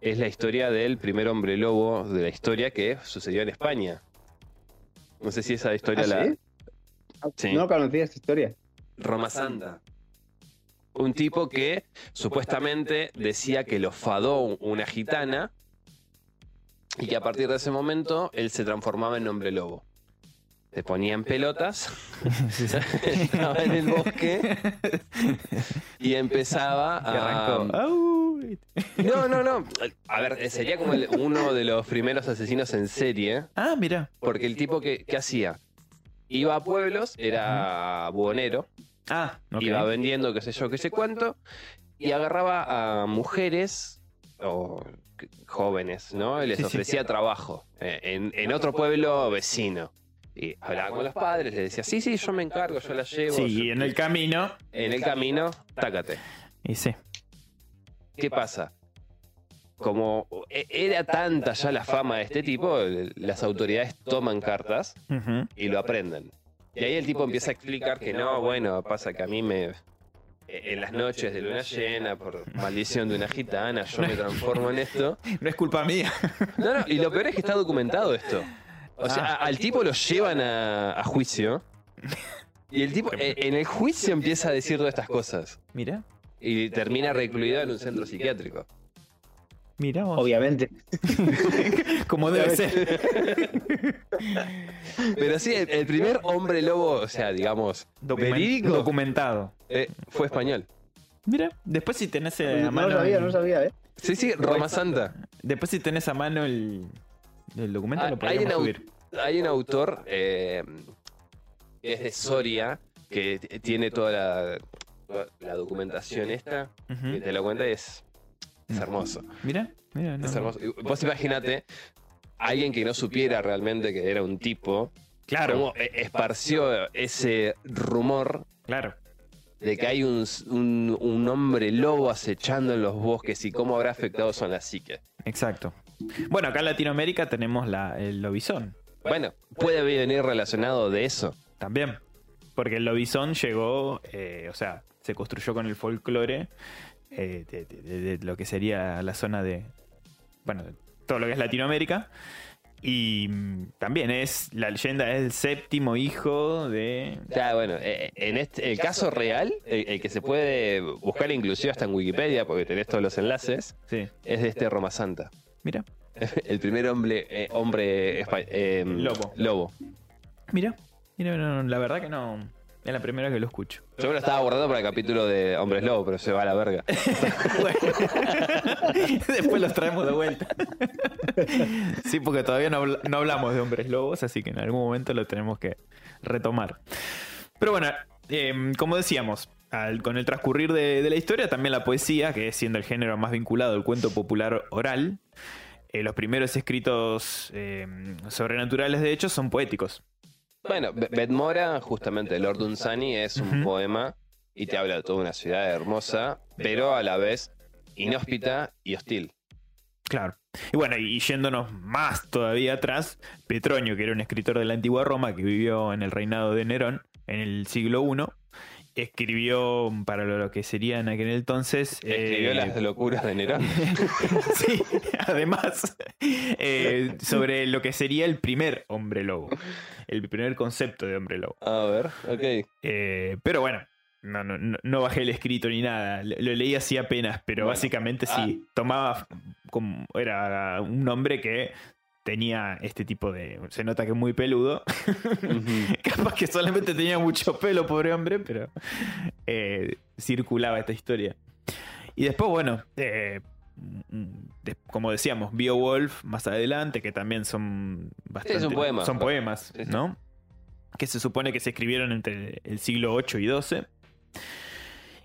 es la historia del primer hombre lobo de la historia que sucedió en España. No sé si esa historia ¿Ah, la... sí? Sí. No conocía esta historia. Roma Santa. Un tipo que supuestamente decía que lo fadó una gitana y que a partir de ese momento él se transformaba en hombre lobo. Se ponía en pelotas, estaba en el bosque y empezaba a... Au. No, no, no. A ver, sería como el- uno de los primeros asesinos en serie, Ah, mira. porque el tipo que, que hacía iba a pueblos, era buhonero, Ah, iba vendiendo qué sé yo, qué sé cuánto, y agarraba a mujeres o jóvenes, ¿no? Y les Sí, sí. ofrecía trabajo eh, en, en otro pueblo vecino. Y hablaba con los padres, les decía, sí, sí, yo me encargo, yo la llevo. Sí, yo- y en el camino. en el camino, tácate. Y sí. ¿Qué pasa? Como e- era tanta ya la fama de este tipo, las autoridades toman cartas y lo aprenden. Y ahí el tipo empieza a explicar que no, bueno, pasa que a mí me... En las noches de luna llena, por maldición de una gitana, yo me transformo en esto. No es culpa mía. No, no, y lo peor es que está documentado esto. O sea, Ah. al tipo lo llevan a, a juicio. Y el tipo eh, en el juicio empieza a decir todas estas cosas. Mira. Y termina recluido en un centro psiquiátrico. Mira vos. Obviamente. Como debe ser. Pero sí, el, el primer hombre lobo, o sea, digamos, Documen- verídico, documentado. eh, fue español. Mira, después si tenés eh, a No mano. lo sabía, el- no lo sabía, ¿eh? Sí, sí, Roma Santa. Después si tenés a mano el, el documento, Ah, lo hay, podríamos un, au- subir. hay un autor eh, que es de Soria, que tiene toda la, documentación esta, que te lo cuenta y es, es hermoso. Mira, mira. no, Es hermoso. Vos imagínate, alguien que no supiera realmente que era un tipo, Claro, cómo eh, esparció ese rumor claro. de que hay un, un- un hombre lobo acechando en los bosques y cómo habrá afectado eso en la psique. Exacto. Bueno, acá en Latinoamérica tenemos la, el lobizón Bueno, puede venir relacionado de eso. también. Porque el lobizón llegó, eh, o sea, se construyó con el folclore eh, de, de- de- de lo que sería la zona de, bueno, todo lo que es Latinoamérica. Y mm, también es, la leyenda es el séptimo hijo de... Ya, bueno, eh, en este, el caso real, el, el que se puede buscar inclusive hasta en Wikipedia, porque tenés todos los enlaces, Sí, es de este Roma Santa. mira, El primer hombre, eh, hombre Lobo. lobo. mira, mira, no, la verdad que no, es la primera que lo escucho. Yo me lo estaba guardando para el capítulo de Hombres Lobo, pero se va a la verga. Bueno. Después los traemos de vuelta. Sí, porque todavía no, habla- no hablamos de hombres lobos, así que en algún momento lo tenemos que retomar. Pero bueno, eh, como decíamos, al- con el transcurrir de, de la historia, también la poesía, que es siendo el género más vinculado al cuento popular oral, eh, los primeros escritos eh, sobrenaturales, de hecho, son poéticos. Bueno, Be- Bedmora, justamente, Lord Dunsany, es un poema y te habla de toda una ciudad hermosa, pero a la vez inhóspita y hostil. Claro. Y bueno, y yéndonos más todavía atrás, Petronio, que era un escritor de la antigua Roma que vivió en el reinado de Nerón en el siglo I, escribió para lo que sería en aquel entonces. Escribió eh, las locuras de Nerón. sí, además, eh, sobre lo que sería el primer hombre lobo. El primer concepto de hombre lobo. A ver, ok. Eh, pero bueno, no, no, no- bajé el escrito ni nada. Lo, lo leí así apenas, pero Bueno, básicamente sí. Tomaba como. Era un hombre que tenía este tipo de. Se nota que es muy peludo. Capaz que solamente tenía mucho pelo, pobre hombre, pero eh, circulaba esta historia. Y después, bueno, eh, de- como decíamos, Beowulf más adelante, que también son bastante. son poemas, Son ¿no? poemas, Sí, sí. ¿no? Que se supone que se escribieron entre el siglo 8 y 12.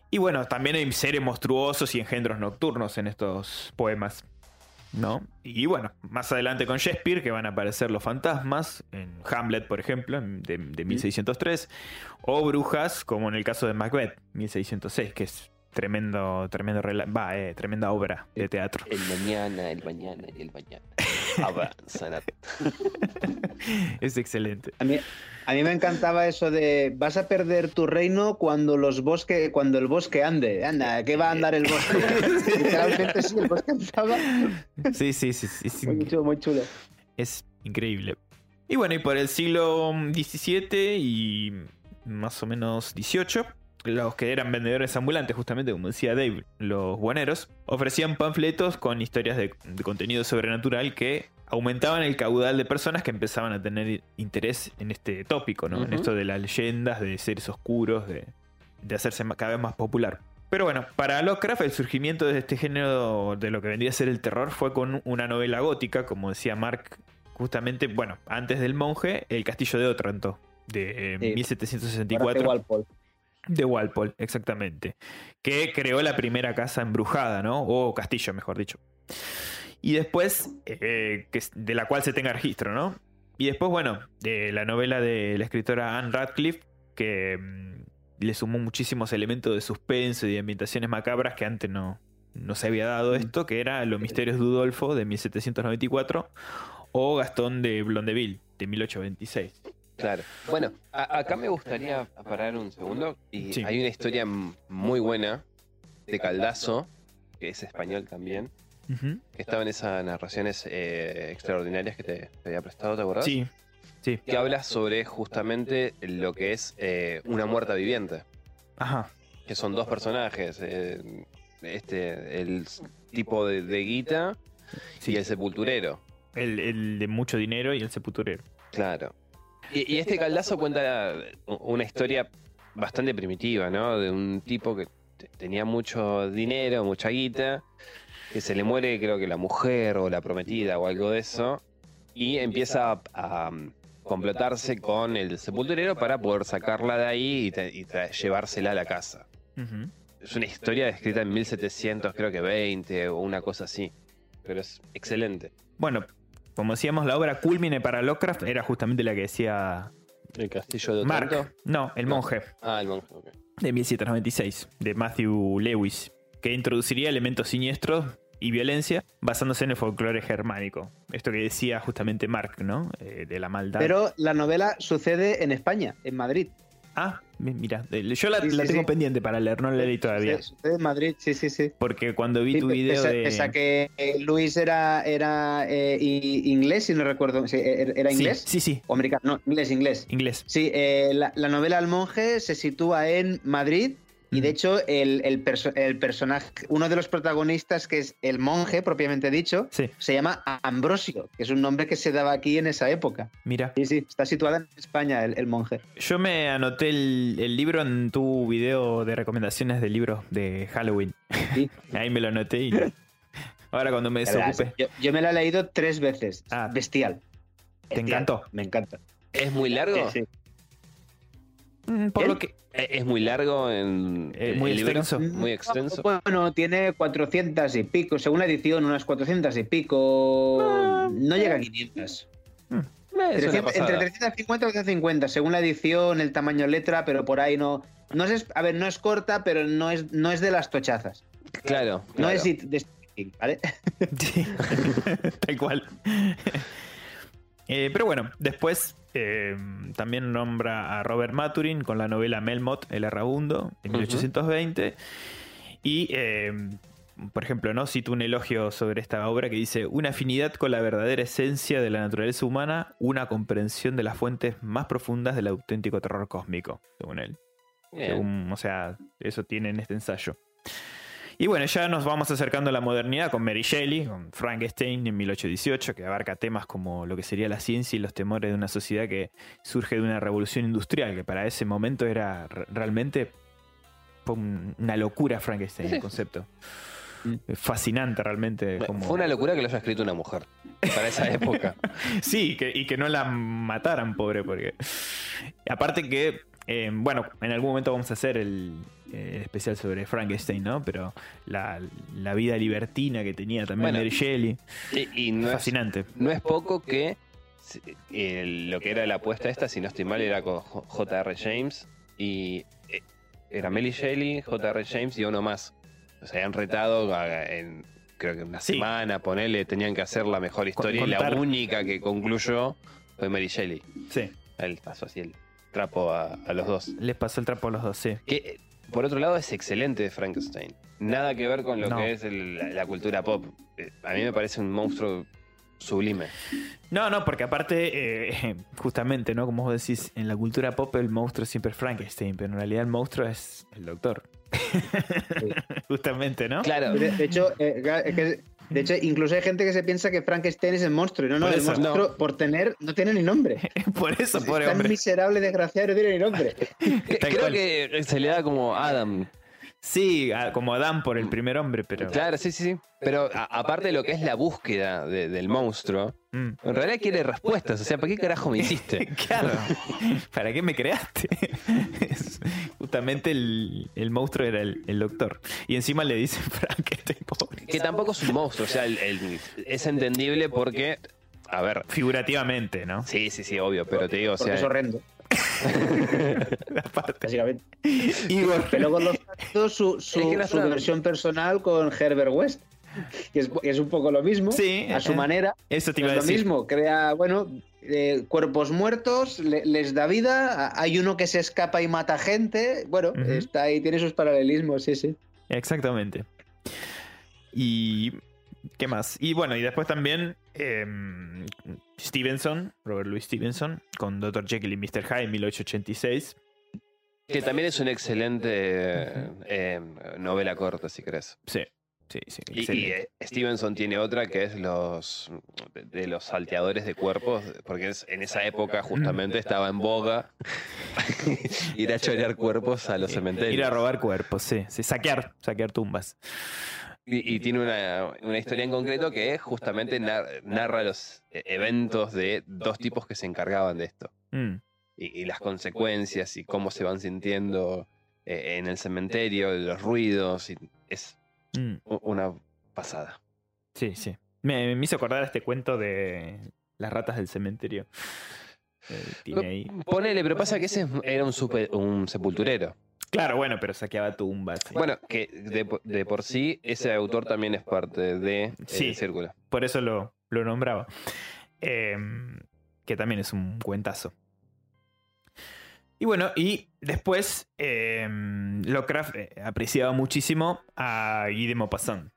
Y bueno, también hay seres monstruosos y engendros nocturnos en estos poemas. ¿No? Y bueno, más adelante con Shakespeare, que van a aparecer los fantasmas, en Hamlet, por ejemplo, de, de 1603, o brujas, como en el caso de Macbeth, 1606, que es tremendo, tremendo va, eh, tremenda obra de teatro. El mañana, el mañana y el mañana. Avanzan. a- es excelente. A mí, a mí me encantaba eso de vas a perder tu reino cuando los bosque, cuando el bosque ande. Anda, ¿qué va a andar el bosque? Literalmente sí, el bosque andaba. Sí, sí, sí, sí, sí. Muy chulo, muy chulo. Es increíble. Y bueno, y por el siglo XVII y más o menos XVIII, los que eran vendedores ambulantes, justamente como decía Dave, los buhoneros, ofrecían panfletos con historias de, de contenido sobrenatural que aumentaban el caudal de personas que empezaban a tener interés en este tópico, ¿no? En esto de las leyendas, de seres oscuros, de, de hacerse cada vez más popular. Pero bueno, para Lovecraft el surgimiento de este género de lo que vendría a ser el terror fue con una novela gótica, como decía Mark, justamente, bueno, antes del monje, El castillo de Otranto, de eh, Sí. 1764. De Walpole, exactamente. Que creó la primera casa embrujada, ¿no? O castillo, mejor dicho. Y después, eh, que de la cual se tenga registro, ¿no? Y después, bueno, de la novela de la escritora Anne Radcliffe, que mm, le sumó muchísimos elementos de suspenso y de ambientaciones macabras que antes no, no se había dado esto, que era Los misterios de Udolfo de 1794 o Gastón de Blondeville de 1826. Claro. Bueno, a- acá me gustaría parar un segundo. Y Sí. hay una historia muy buena de Caldazo, que es español también, que estaba en esas narraciones eh, extraordinarias que te, te había prestado, ¿te acordás? Sí, sí. Que habla sobre justamente lo que es eh, una muerta viviente. Ajá. Que son dos personajes. eh, este, el tipo de, de guita Sí. y el sepulturero. El, el de mucho dinero y el sepulturero. Claro. Y, y este caldazo cuenta una historia bastante primitiva, ¿no? De un tipo que te- tenía mucho dinero, mucha guita, que se le muere creo que la mujer o la prometida o algo de eso, y empieza a, a, um, complotarse con el sepulturero para poder sacarla de ahí y, llevársela a la casa. Es una historia escrita en 1700, creo que 20 o una cosa así, pero es excelente. Bueno, como decíamos, la obra culmine para Lovecraft era justamente la que decía El castillo de Mark. No, El monje, Ah, el monje, ok. de 1796, de Matthew Lewis, que introduciría elementos siniestros y violencia basándose en el folclore germánico. Esto que decía justamente Mark, ¿no? Eh, de la maldad. Pero la novela sucede en España, en Madrid. Ah, mi- mira, yo la, Sí, la sí, tengo sí. pendiente para leer, no la leí todavía. En Madrid, sí, sí, sí. Porque cuando vi tu video pese, de... que eh, Luis era, era eh, inglés, si no recuerdo. sí, ¿Era era inglés? Sí, sí, ¿O americano? No, inglés, inglés. inglés. Sí, eh, la, la novela El monje se sitúa en Madrid y de hecho el, el perso- el personaje, uno de los protagonistas que es el monje propiamente dicho, Sí, se llama Ambrosio, que es un nombre que se daba aquí en esa época. mira. Sí, sí, está situada en España el, el monje. Yo me anoté el, el libro en tu video de recomendaciones de libros de Halloween. Sí. Ahí me lo anoté y ahora cuando me desocupe. yo, yo me la he leído tres veces. Ah. Bestial. ¿Te encantó? Me encanta. ¿Es muy largo? Sí, sí. Mm, Por lo que... ¿Es muy largo en Eh, muy extenso. Muy extenso. Bueno, tiene 400 y pico, según la edición, unas 400 y pico. Ah, no llega a 500. Eh, es una 300 pasada. entre 350 y 450, según la edición, el tamaño letra, pero por ahí no. No es, a ver, no es corta, pero no es, no es de las tochazas. Claro, No claro. es it- de ¿vale? Sí, tal cual. Eh, pero bueno, después eh, también nombra a Robert Maturin con la novela Melmoth, El Errabundo, en Ujú. 1820. Y, eh, por ejemplo, ¿no? cito un elogio sobre esta obra que dice: Una afinidad con la verdadera esencia de la naturaleza humana, una comprensión de las fuentes más profundas del auténtico terror cósmico, según él. Según- o sea, eso tiene en este ensayo. Y bueno, ya nos vamos acercando a la modernidad con Mary Shelley, con Frankenstein en 1818, que abarca temas como lo que sería la ciencia y los temores de una sociedad que surge de una revolución industrial, que para ese momento era re- realmente una locura Frankenstein, el concepto. Fascinante realmente. Bueno, como- Fue una locura que lo haya escrito una mujer para esa época. Sí, que, y que no la mataran, pobre, porque. Aparte que, eh, bueno, en algún momento vamos a hacer el, eh, especial sobre Frankenstein, ¿no? Pero la, la vida libertina que tenía también Bueno, Mary Shelley. Y, y no, es, fascinante. no es poco que eh, lo que era la apuesta esta, si no estoy mal, era con J- J.R. James y eh, era Melly Shelley, J.R. James y uno más. O sea, han retado a- en creo que una Sí. semana, ponele, tenían que hacer la mejor historia y la única que concluyó fue Mary Shelley. Sí, Él pasó así el trapo a, a los dos. les pasó el trapo a los dos, sí. Que, por otro lado, es excelente Frankenstein. Nada que ver con lo No. que es el- la, la cultura pop. Eh, A mí me parece un monstruo sublime. No, no, porque aparte, eh, justamente, ¿no? Como vos decís, en la cultura pop el monstruo siempre es Frankenstein, pero en realidad el monstruo es el doctor. justamente, ¿no? Claro. De, de hecho, eh, es que- de hecho, incluso hay gente que se piensa que Frankenstein es el monstruo. y No, no, Por el eso, monstruo, no. por tener, no tiene ni nombre. Por eso, Es pobre tan hombre. miserable, desgraciado, no tiene ni nombre. Creo cual. que se le da como Adam. Sí, a- como Adán por el primer hombre, pero. Claro, sí, sí, sí. Pero a- aparte de lo que es la búsqueda de- del monstruo, Mm. en realidad quiere respuestas. O sea, ¿para qué carajo me hiciste? Claro. ¿Para qué me creaste? Justamente el, el monstruo era el, el doctor. Y encima le dicen Frankenstein, pobre. Que tampoco es un monstruo. O sea, el- el- es entendible porque. A ver. Figurativamente, ¿no? Sí, sí, sí, obvio. Pero te digo, o sea. es horrendo. básicamente. Igor. Que luego los datos, su, su, Es que no su versión personal con Herbert West, que es, que es un poco lo mismo, Sí, a su eh, manera. Eso te Es lo mismo, crea, bueno, eh, cuerpos muertos, le- les da vida, hay uno que se escapa y mata gente, bueno, está ahí, tiene sus paralelismos, sí, sí. Exactamente. Y. ¿Qué más? Y bueno, y después también em, Stevenson, Robert Louis Stevenson, con Dr. Jekyll y Mr. Hyde en 1886. Que también es una excelente eh, novela corta, si crees. Sí, sí, sí. Y, eh, Stevenson tiene otra que es los de- de los salteadores de cuerpos, porque es- en esa época justamente estaba en boga ir a chorear cuerpos a los cementerios. Ir a robar cuerpos, sí, sí, saquear, saquear tumbas. Y, y tiene una, una historia en concreto que justamente nar- narra los eh, eventos de dos tipos que se encargaban de esto. Mm, Y, y las consecuencias y cómo se van sintiendo eh, en el cementerio, los ruidos. Y es mm, una pasada. sí, sí. Me, me hizo acordar este cuento de las ratas del cementerio. Eh, tiene ahí. Ponele, pero pasa que ese era un, supe- un sepulturero. Claro, bueno, pero saqueaba tumbas. sí. Bueno, que de, po- de por sí ese autor también es parte de Sí. el círculo. Por eso lo, lo nombraba. Em, que también es un cuentazo. Y bueno, y después em, Lovecraft eh, apreciaba muchísimo a Guy de Maupassant.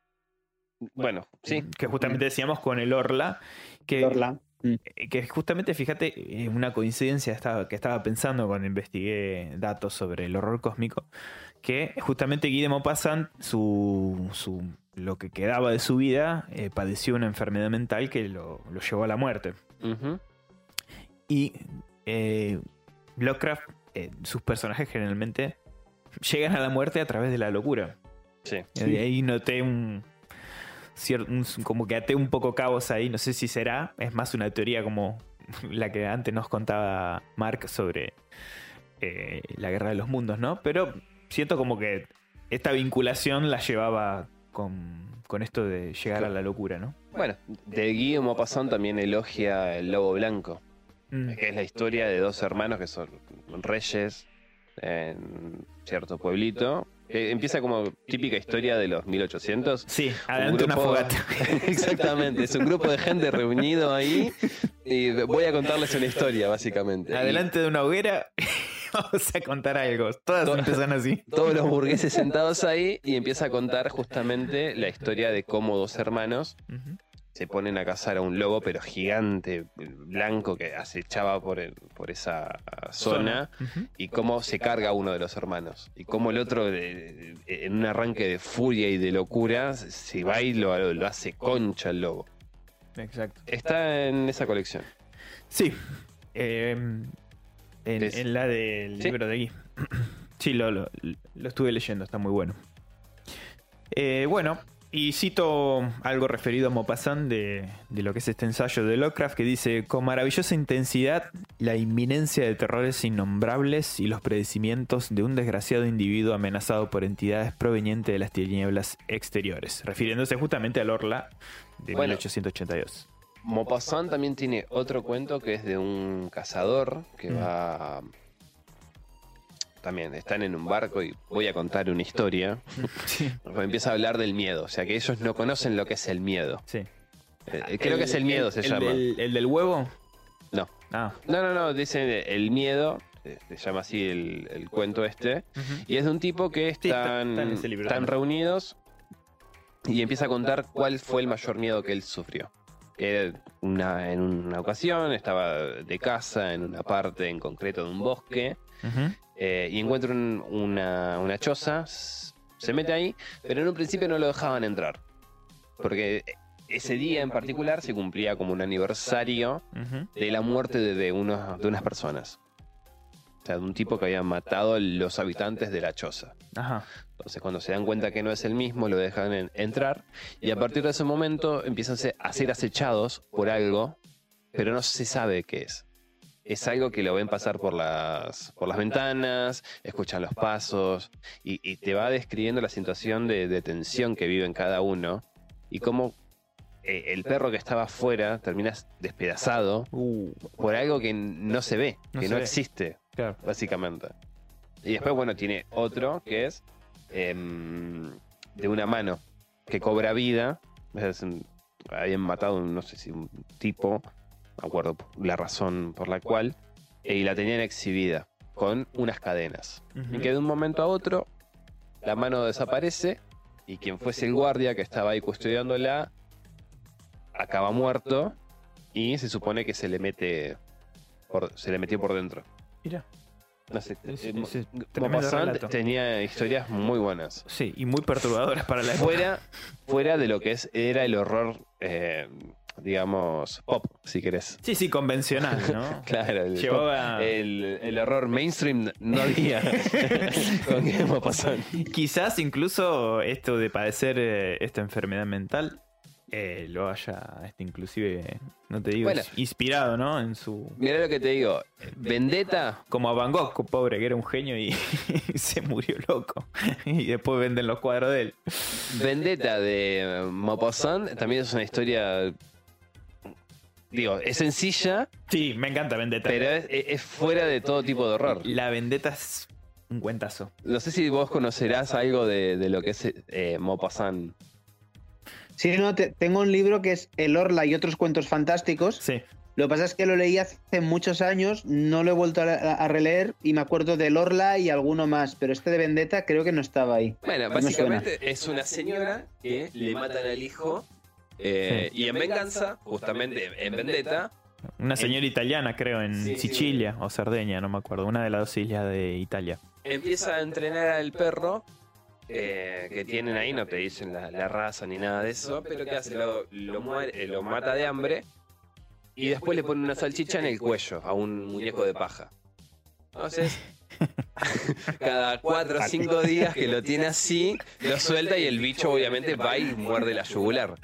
Bueno, sí. Que justamente decíamos con el Orla. Que, Orla. Mm. eh, que justamente, fíjate, eh, una coincidencia estaba, que estaba pensando cuando investigué datos sobre el horror cósmico, que justamente Guy de Maupassant, su, su, lo que quedaba de su vida, eh, padeció una enfermedad mental que lo, lo llevó a la muerte. Y eh, Lovecraft, eh, sus personajes generalmente llegan a la muerte a través de la locura. Sí. De ahí noté un- como que até un poco cabos ahí, no sé si será, es más una teoría como la que antes nos contaba Mark sobre eh, la guerra de los mundos, ¿no? Pero siento como que esta vinculación la llevaba con, con esto de llegar a la locura, ¿no? Bueno, de de Maupassant también elogia el lobo blanco. Mm. que es la historia de dos hermanos que son reyes en cierto pueblito. Que empieza como típica historia de los 1800. Sí, adelante una grupo- fogata. Exactamente, es un grupo de gente reunido ahí y voy a contarles una historia, básicamente. Adelante de una hoguera, vamos a contar algo. Todas To- empiezan así. Todos los burgueses sentados ahí y empieza a contar justamente la historia de cómo dos hermanos. Se ponen a cazar a un lobo, pero gigante, blanco, que acechaba por, el- por esa zona. Y cómo se carga uno de los hermanos. Y cómo el otro, en un arranque de furia y de locura, se va y lo, lo hace concha el lobo. Exacto. Está en esa colección. Sí. eh, en, la del ¿Sí? libro de Gui. Sí, lo, lo- lo estuve leyendo, está muy bueno. Eh, bueno, y cito algo referido a Maupassant de, de lo que es este ensayo de Lovecraft que dice, con maravillosa intensidad, la inminencia de terrores innombrables y los predecimientos de un desgraciado individuo amenazado por entidades provenientes de las tinieblas exteriores, refiriéndose justamente al Orla de Bueno. 1882. Maupassant también tiene otro cuento que es de un cazador que Mm. va... También están en un barco y voy a contar una historia. Sí, Empieza a hablar del miedo, o sea que ellos no conocen lo que es el miedo. sí. Eh, Creo que es el miedo, se el llama. Del, ¿El del huevo? No. Ah. No, no, no, dicen el miedo, eh, se llama así el, el cuento este. Y es de un tipo que Sí, está- están, está reunidos y empieza a contar cuál fue el mayor miedo que él sufrió. Que una, en una ocasión estaba de casa en una parte en concreto de un bosque Eh, y encuentra un- una, una choza, se mete ahí, pero en un principio no lo dejaban entrar. Porque ese día en particular se cumplía como un aniversario de la muerte de, de unos- de unas personas. O sea, de un tipo que había matado a los habitantes de la choza. Ajá. Entonces, cuando se dan cuenta que no es el mismo, lo dejan en- entrar. Y a partir de ese momento empiezan a ser acechados por algo, pero no se sabe qué es. Es algo que lo ven pasar por las, por las ventanas, escuchan los pasos, y, y te va describiendo la situación de, de tensión que viven cada uno. Y cómo eh, el perro que estaba afuera termina despedazado Uh, por algo que no se ve, que no existe claro. básicamente. Y después, bueno, tiene otro que es em, de una mano que cobra vida. Es habían matado, un- no sé si un tipo, me acuerdo la razón por la cual, y la tenían exhibida con unas cadenas. Ujú. Y que de un momento a otro la mano desaparece y quien fuese el guardia que estaba ahí custodiándola acaba muerto y se supone que se le mete por, se le metió por dentro. Mira. No sé, Ese- eh, ese tenía historias muy buenas. Sí, y muy perturbadoras para la época. Fuera, fuera de lo que es, era el horror, eh, digamos, pop, si querés. Sí, sí, convencional, ¿no? Claro, el, Llevaba- el, el horror mainstream no había con. Quizás incluso esto de padecer eh, esta enfermedad mental eh, lo haya, este, inclusive, no te digo, Bueno. inspirado, ¿no? En su... Mira lo que te digo, Vendetta, Como a Van Gogh, pobre, que era un genio y se murió loco. Y después venden los cuadros de él. Vendetta de Maupassant también es una historia, digo, es sencilla, Sí, me encanta Vendetta. pero es, es fuera de todo tipo de horror. La Vendetta es un cuentazo. No sé si vos conocerás algo de, de lo que es eh, Maupassant. Sí, no, te- tengo un libro que es El Orla y otros cuentos fantásticos. Sí. Lo que pasa es que lo leí hace muchos años, no lo he vuelto a, a releer y me acuerdo del Orla y alguno más, pero este de Vendetta creo que no estaba ahí. Bueno, me básicamente es una señora que le matan al hijo eh, y en venganza, justamente en Vendetta, Una señora italiana, creo, en Sí, sí. Sicilia o Cerdeña, no me acuerdo. Una de las dos islas de Italia. empieza a entrenar al perro eh, que tienen ahí, no te dicen la, la raza ni nada de eso, pero que hace? Lo, lo, muere- lo mata de hambre y después le pone una salchicha en el cuello a un muñeco de paja. Entonces, cada cuatro o cinco días que lo tiene así, lo suelta y el bicho obviamente va y muerde la yugular.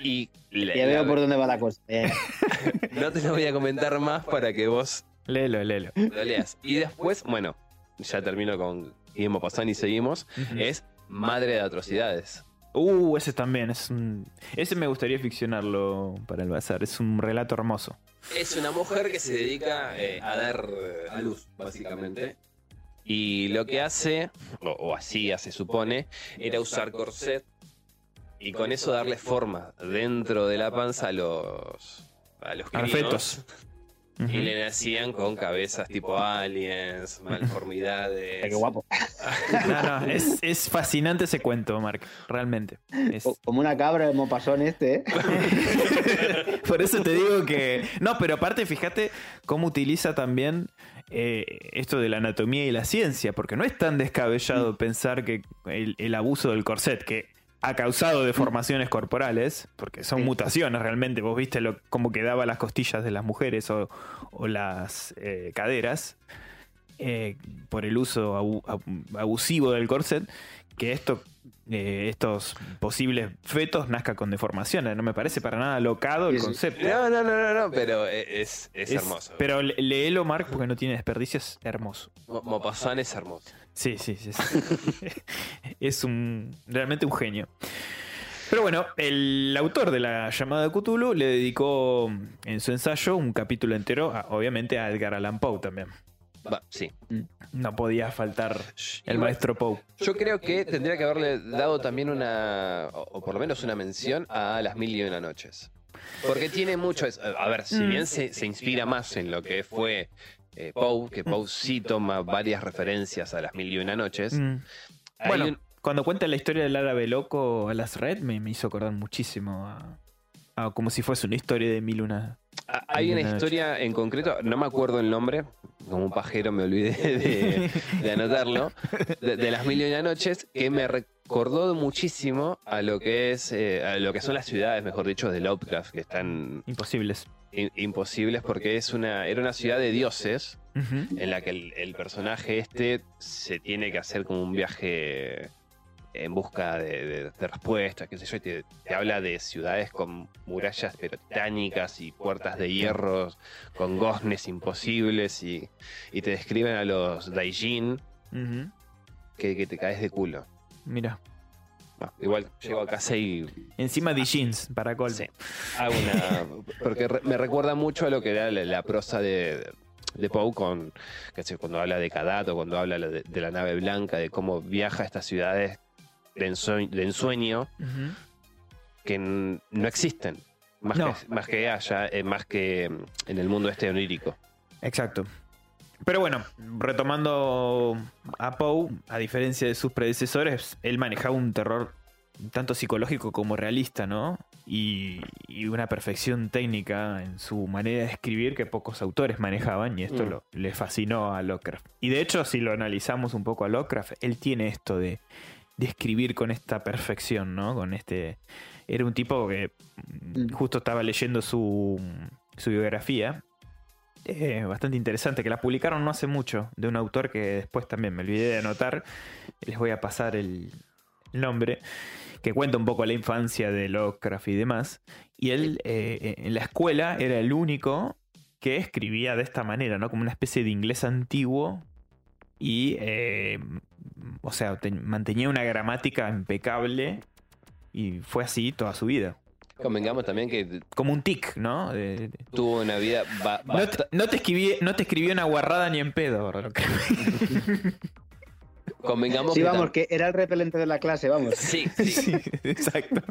Y la- Ya la- veo por dónde va la cosa. Eh, no te lo voy a comentar más para que vos Léelo, léelo. lo leas. Y después, bueno, ya termino con Guillermo Pasán y seguimos. Es Madre de Atrocidades. Uh, ese también es un... Ese me gustaría ficcionarlo para el bazar. Es un relato hermoso. Es una mujer que se dedica eh, a dar eh, a luz, básicamente. Y lo que hace, o, o hacía se supone, era usar corset y con eso darle forma dentro de la panza a los, a los A los críos. fetos. Y le nacían con cabezas tipo aliens, malformidades. Qué guapo. No, no, es, es fascinante ese cuento, Mark. Realmente. Es- Como una cabra de mopasón este, ¿eh? Por eso te digo que. No, pero aparte, fíjate cómo utiliza también eh, esto de la anatomía y la ciencia, porque no es tan descabellado pensar que el, el abuso del corset, que ha causado deformaciones corporales, porque son Sí. mutaciones realmente. Vos viste lo, cómo quedaban las costillas de las mujeres o, o las eh, caderas eh, por el uso abu- abu- abusivo del corset, que esto. eh, estos posibles fetos nazca con deformaciones. No me parece para nada locado el concepto. No, no, no, no, no, pero es, es, Es- hermoso. Pero léelo, Mark, porque no tiene desperdicio, es hermoso. Mo- Mopazán es hermoso. Sí, sí, sí. es un realmente un genio. Pero bueno, el autor de la llamada de Cthulhu le dedicó en su ensayo un capítulo entero, a- obviamente, a Edgar Allan Poe también. Va, sí. No podía faltar el Igual, maestro Poe. Yo creo que tendría que haberle dado también una, o por lo menos una mención a Las Mil y Una Noches. Porque tiene mucho. A ver, si Mm. bien se, se inspira más en lo que fue eh, Poe, que Poe sí toma varias referencias a Las Mil y Una Noches. Mm. hay Bueno, un- cuando cuenta la historia del árabe loco a las red, me, me hizo acordar muchísimo a, a como si fuese una historia de mil una. a- hay una Una Noche. historia en concreto, no me acuerdo el nombre, como un pajero me olvidé de, de anotarlo, de, de Las Mil y Una Noches, que me recordó muchísimo a lo que es, eh, a lo que son las ciudades, mejor dicho, de Lovecraft, que están Imposibles. in- imposibles porque es una, era una ciudad de dioses en la que el, el personaje este se tiene que hacer como un viaje en busca de, de- de respuestas, qué sé yo, y te, te habla de ciudades con murallas pero titánicas y puertas de hierro, con goznes imposibles y, y te describen a los Daijin que, que te caes de culo. Mira. Igual llego a casa y Encima de jeans, para colmo. Sí. Hago una. Porque re- me recuerda mucho a lo que era la, la prosa de, de Poe con. sé, cuando habla de Kadat o cuando habla de, de la nave blanca, de cómo viaja a estas ciudades de, ensue- de ensueño que no existen. Más, No. que, más que allá, eh, más que en el mundo este onírico. Exacto. Pero bueno, retomando a Poe, a diferencia de sus predecesores, él manejaba un terror tanto psicológico como realista, ¿no? Y, y una perfección técnica en su manera de escribir que pocos autores manejaban y esto Mm. lo, le fascinó a Lovecraft. Y de hecho, si lo analizamos un poco a Lovecraft, él tiene esto de, de escribir con esta perfección, ¿no? Con este... Era un tipo que Mm. justo estaba leyendo su, su biografía eh, bastante interesante, que la publicaron no hace mucho, de un autor que después también me olvidé de anotar. Les voy a pasar el nombre, que cuenta un poco la infancia de Lovecraft y demás. Y él eh, en la escuela era el único que escribía de esta manera, ¿no? Como una especie de inglés antiguo. Y, eh, o sea, te- mantenía una gramática impecable. Y fue así toda su vida. Convengamos también que Como un tic, ¿no? De- de- tuvo una vida. ba- no, te, basta- no te escribí, no te escribió una guarrada ni en pedo. convengamos Sí, que vamos, que era el repelente de la clase, vamos. Sí, sí. Sí, exacto.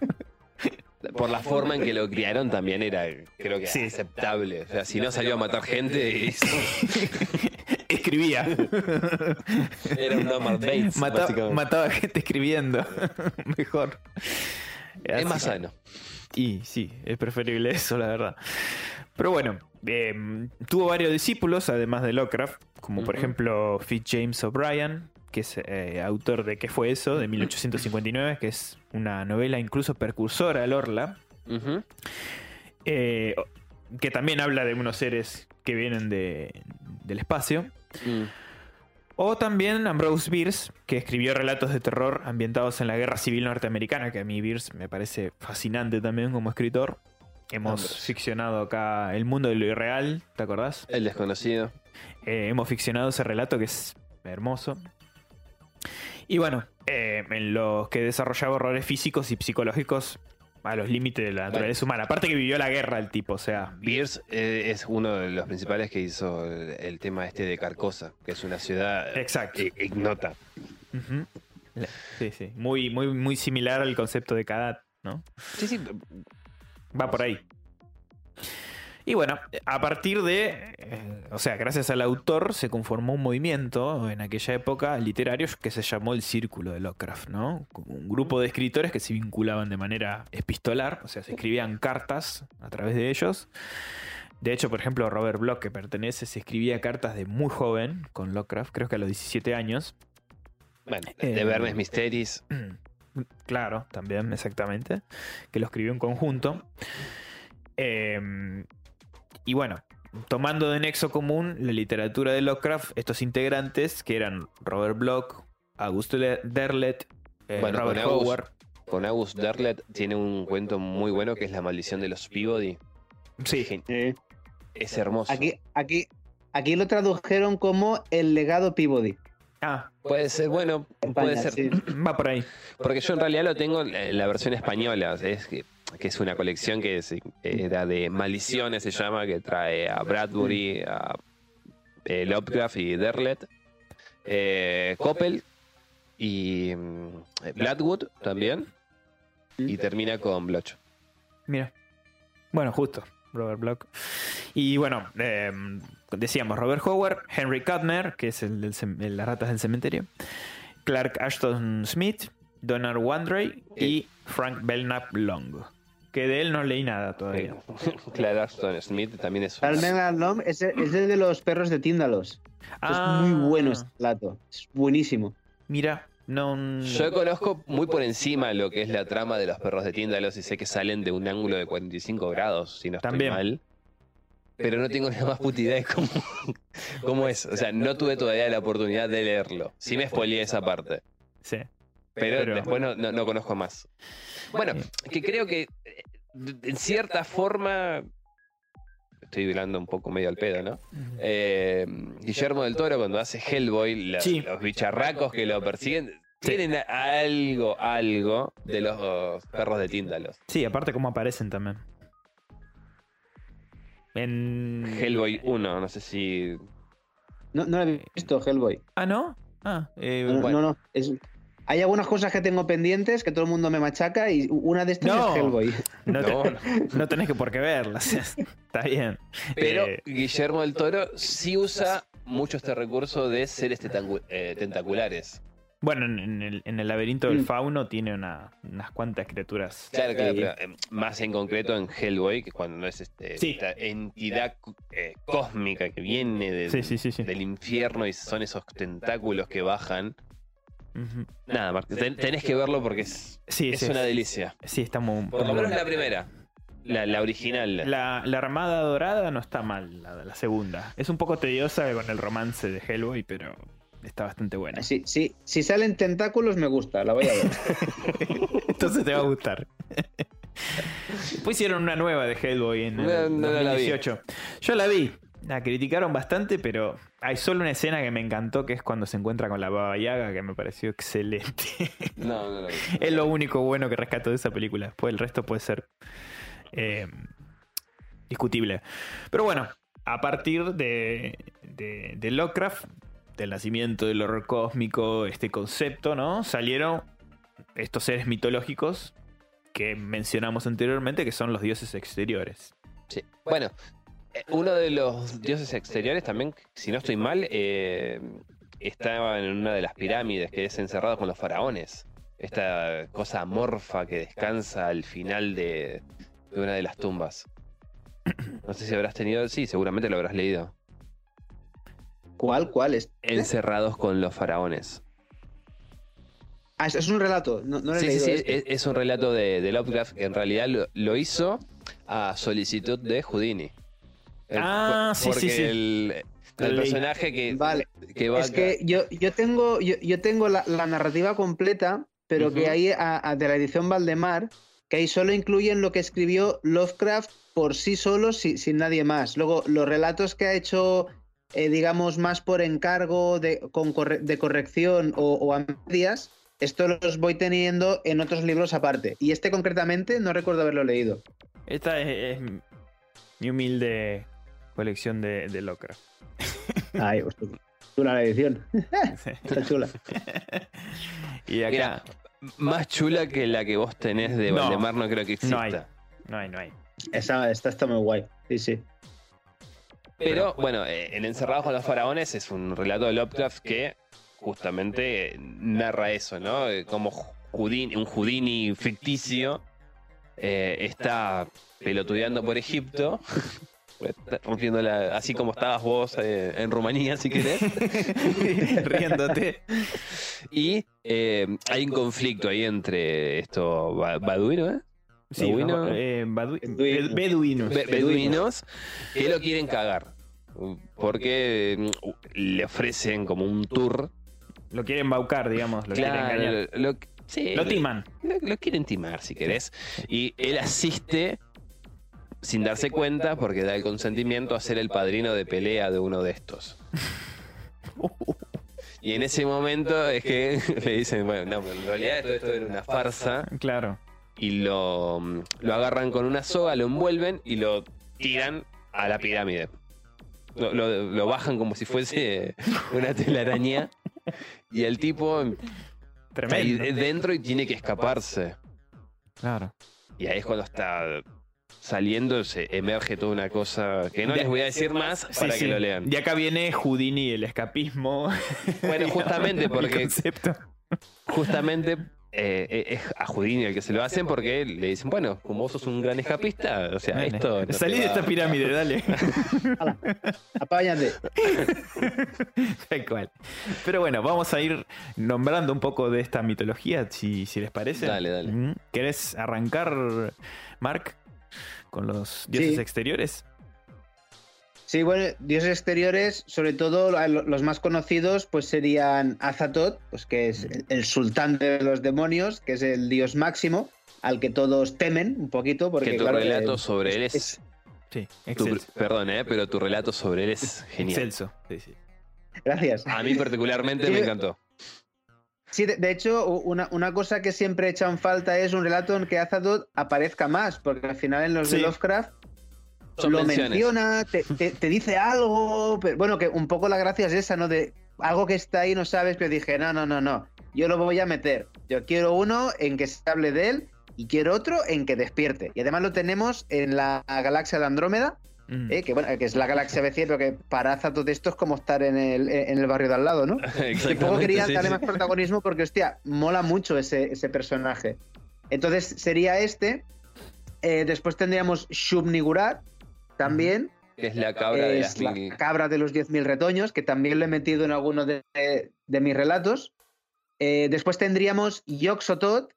Por la forma en que lo criaron también era, creo que, Sí. aceptable. O sea, si no salió a matar gente, hizo- Escribía. era un Omar Bates, Mata- mataba gente escribiendo. Mejor. Es Así más sano. Y sí, es preferible eso, la verdad. Pero bueno, eh, tuvo varios discípulos, además de Lovecraft, como por ejemplo Fitzjames O'Brien, que es eh, autor de ¿Qué fue eso? de 1859, que es una novela incluso precursora al Orla, eh, que también habla de unos seres que vienen de- del espacio. Mm. O también Ambrose Bierce, que escribió relatos de terror ambientados en la Guerra Civil Norteamericana, que a mí Bierce me parece fascinante también como escritor. Hemos Ambrose. ficcionado acá El mundo de lo irreal, ¿te acordás? El desconocido. Eh, hemos ficcionado ese relato que es hermoso. Y bueno, eh, en los que desarrollaba horrores físicos y psicológicos a los límites de la naturaleza humana. Aparte que vivió la guerra el tipo, o sea. Pierce eh, es uno de los principales que hizo el, el tema este de Carcosa, que es una ciudad Exacto. i- ignota. Sí, sí. Muy, muy, muy similar al concepto de Kadat, ¿no? Sí, sí. Va por ahí. Y bueno, a partir de, eh, o sea, gracias al autor se conformó un movimiento en aquella época literario que se llamó el Círculo de Lovecraft, ¿no? Un grupo de escritores que se vinculaban de manera epistolar, o sea, se escribían cartas a través de ellos. De hecho, por ejemplo, Robert Bloch, que pertenece, se escribía cartas de muy joven con Lovecraft, creo que a los 17 años. Bueno, Eh, de Vermes Mysteries. Claro, también, exactamente. Que lo escribió en conjunto. Eh, y bueno, tomando de nexo común la literatura de Lovecraft, estos integrantes, que eran Robert Bloch, Auguste Le- Derlet, eh, Bueno, Robert con August- Howard. Con August Derlet tiene un cuento muy bueno que es La maldición de los Peabody. Sí. Es hermoso. Aquí, aquí, aquí lo tradujeron como el legado Peabody. ah, Puede ser, bueno, puede ser. sí. va por ahí. Porque yo en realidad lo tengo en la versión española, es que, que es una colección que es- era de maldiciones, se llama, que trae a Bradbury, a eh, Lovecraft y Derlet, eh, Coppel y mm, Bloodwood también, y termina con Bloch. Mira. Bueno, justo. Robert Bloch. Y bueno, eh, decíamos Robert Howard, Henry Kuttner, que es el de las ratas del cementerio, Clark Ashton Smith, Donald Wandrey y Frank Belknap Long. Que de él no leí nada todavía. Clara Aston Smith también es Alom es el, es el de los perros de Tíndalos. Es muy bueno este relato. Es buenísimo. Mira, no. Yo conozco muy por encima lo que es la trama de los perros de Tíndalos y sé que salen de un ángulo de 45 grados, si no estoy También. mal. Pero no tengo ni la más puta idea de cómo, cómo es. O sea, no tuve todavía la oportunidad de leerlo. Sí me spoileé esa parte. Sí. Pero, Pero- después no, no- no conozco más. Bueno, que creo que en cierta forma. Estoy hablando un poco medio al pedo, ¿no? Eh, Guillermo del Toro, cuando hace Hellboy, la- Sí. los bicharracos que lo persiguen, Sí. tienen algo, algo de los perros de Tíndalos. Sí, aparte cómo aparecen también. En. Hellboy 1, no sé si. No, no lo he visto, Hellboy. Ah, ¿no? Ah, eh, No, Bueno. no, no, es- hay algunas cosas que tengo pendientes que todo el mundo me machaca y una de estas No. es Hellboy. no, te- No, no. tenés que por qué verlas. Está bien. Pero Eh, Guillermo del Toro sí usa mucho este recurso de seres eh, tentaculares. Bueno, en, en el, en el laberinto del Mm. fauno tiene una- unas cuantas criaturas. Claro, claro, que- pero eh, más en concreto en Hellboy, que cuando no es este, Sí. esta entidad eh, cósmica que viene de- Sí, sí, sí, sí. del infierno y son esos tentáculos que bajan. Nada, Marc, ten- tenés que verlo porque es, Sí, es sí. una delicia. Sí, está muy. Por lo menos la primera, la, la original. La, la Armada Dorada no está mal, la, la segunda. Es un poco tediosa con el romance de Hellboy, pero está bastante buena. Sí, sí, si salen tentáculos me gusta, la voy a ver. Entonces te va a gustar. Después hicieron una nueva de Hellboy en No, el no, no la vi. 2018. Yo la vi. La criticaron bastante, pero hay solo una escena que me encantó, que es cuando se encuentra con la Baba Yaga, que me pareció excelente. No, no, no. es lo único bueno que rescato de esa película. Después el resto puede ser eh, discutible. Pero bueno, a partir de, de, de Lovecraft, del nacimiento del horror cósmico, este concepto, ¿no? Salieron estos seres mitológicos que mencionamos anteriormente, que son los dioses exteriores. Sí. Bueno, uno de los dioses exteriores también, si no estoy mal, eh, estaba en una de las pirámides que es encerrado con los faraones. Esta cosa amorfa que descansa al final de, de una de las tumbas. No sé si habrás tenido, sí, seguramente lo habrás leído. ¿Cuál? ¿Cuál es? Encerrados con los faraones. Ah, es, un relato. No, no lo he Sí, sí, leído sí, es, es un relato de, de Lovecraft que en realidad lo, lo hizo a solicitud de Houdini. El- Ah, sí, sí, sí. El, personaje que, Vale. que va Es que yo, yo tengo, yo, yo tengo la, la narrativa completa, pero que a- a- de la edición Valdemar, que ahí solo incluyen lo que escribió Lovecraft por sí solo, si- sin nadie más. Luego, los relatos que ha hecho eh, digamos, más por encargo de, con corre- de corrección o, o a medias, esto los voy teniendo en otros libros aparte. Y este concretamente no recuerdo haberlo leído. Esta es, es mi humilde colección de, de Lovecraft. Ay, hostia, chula la edición. Está chula. y acá Mira, Más chula que la que vos tenés de No, Valdemar no creo que exista. no hay. no hay, no hay. Esa, esta está muy guay. Sí, sí. Pero bueno, eh, en Encerrados con los Faraones es un relato de Lovecraft que justamente narra eso, ¿no? Eh, Como Houdini- un Houdini ficticio eh, está pelotudeando por Egipto, está rompiendo la- así como estabas vos eh, en Rumanía, si querés. Riéndote. Y eh, hay un conflicto ahí entre esto ba- baduino, ¿eh? Sí, Beduino. eh, badu- beduinos. Be- beduinos que lo quieren cagar. Porque mm, le ofrecen como un tour. Lo quieren baucar, digamos. Lo quieren engañar. lo, sí, Lo timan. Lo, lo quieren timar, si querés. Y él asiste sin darse cuenta porque da el consentimiento a ser el padrino de pelea de uno de estos. Y en ese momento es que le dicen, bueno, no, pero en realidad todo esto era una farsa. Claro. Y lo, lo agarran con una soga, lo envuelven y lo tiran a la pirámide. Lo, lo- lo bajan como si fuese una telaraña. Y el tipo está ahí Tremendo. dentro y tiene que escaparse. Claro. Y ahí es cuando está saliendo, se emerge toda una cosa que no les voy a decir más Sí, para sí. que lo lean. Y acá viene Houdini, el escapismo. Bueno, justamente porque concepto. justamente eh, eh, es a Houdini el que se lo hacen porque le dicen, bueno, como vos sos un gran escapista, o sea, esto... no Salí de esta pirámide, dale. Apáñate. Tal cual. Pero bueno, vamos a ir nombrando un poco de esta mitología, si, si les parece. Dale, dale. Mm. ¿Querés arrancar, Mark, con los dioses Sí. exteriores? Sí, bueno, dioses exteriores, sobre todo los más conocidos, pues serían Azatoth, pues que es el, el sultán de los demonios, que es el dios máximo, al que todos temen un poquito, porque Que tu claro, relato sobre él es... es- Sí, tu- excelso. perdón, eh, pero tu relato sobre él es genial. Excelso. Sí, sí. gracias. A mí particularmente Sí. me encantó. Sí, de, de hecho, una, una cosa que siempre he echado en falta es un relato en que Azatoth aparezca más, porque al final en los de. Lovecraft Son lo menciones. menciona, te, te- te dice algo, pero bueno, que un poco la gracia es esa, ¿no? De algo que está ahí no sabes, pero dije, no, no, no, no, yo lo voy a meter. Yo quiero uno en que se hable de él y quiero otro en que despierte. Y además lo tenemos en la galaxia de Andrómeda, Mm. ¿eh? que bueno, que es la galaxia vecina, pero que para Azatoth esto es como estar en el, en el barrio de al lado, ¿no? Y poco Exactamente, quería sí, darle sí. más protagonismo porque, hostia, mola mucho ese, ese personaje. Entonces sería este. Eh, después tendríamos Shub-Niggurath también. Que es la cabra de es la cabra de los 10.000 retoños, que también lo he metido en algunos de, de mis relatos. Eh, después tendríamos Yog-Sothoth,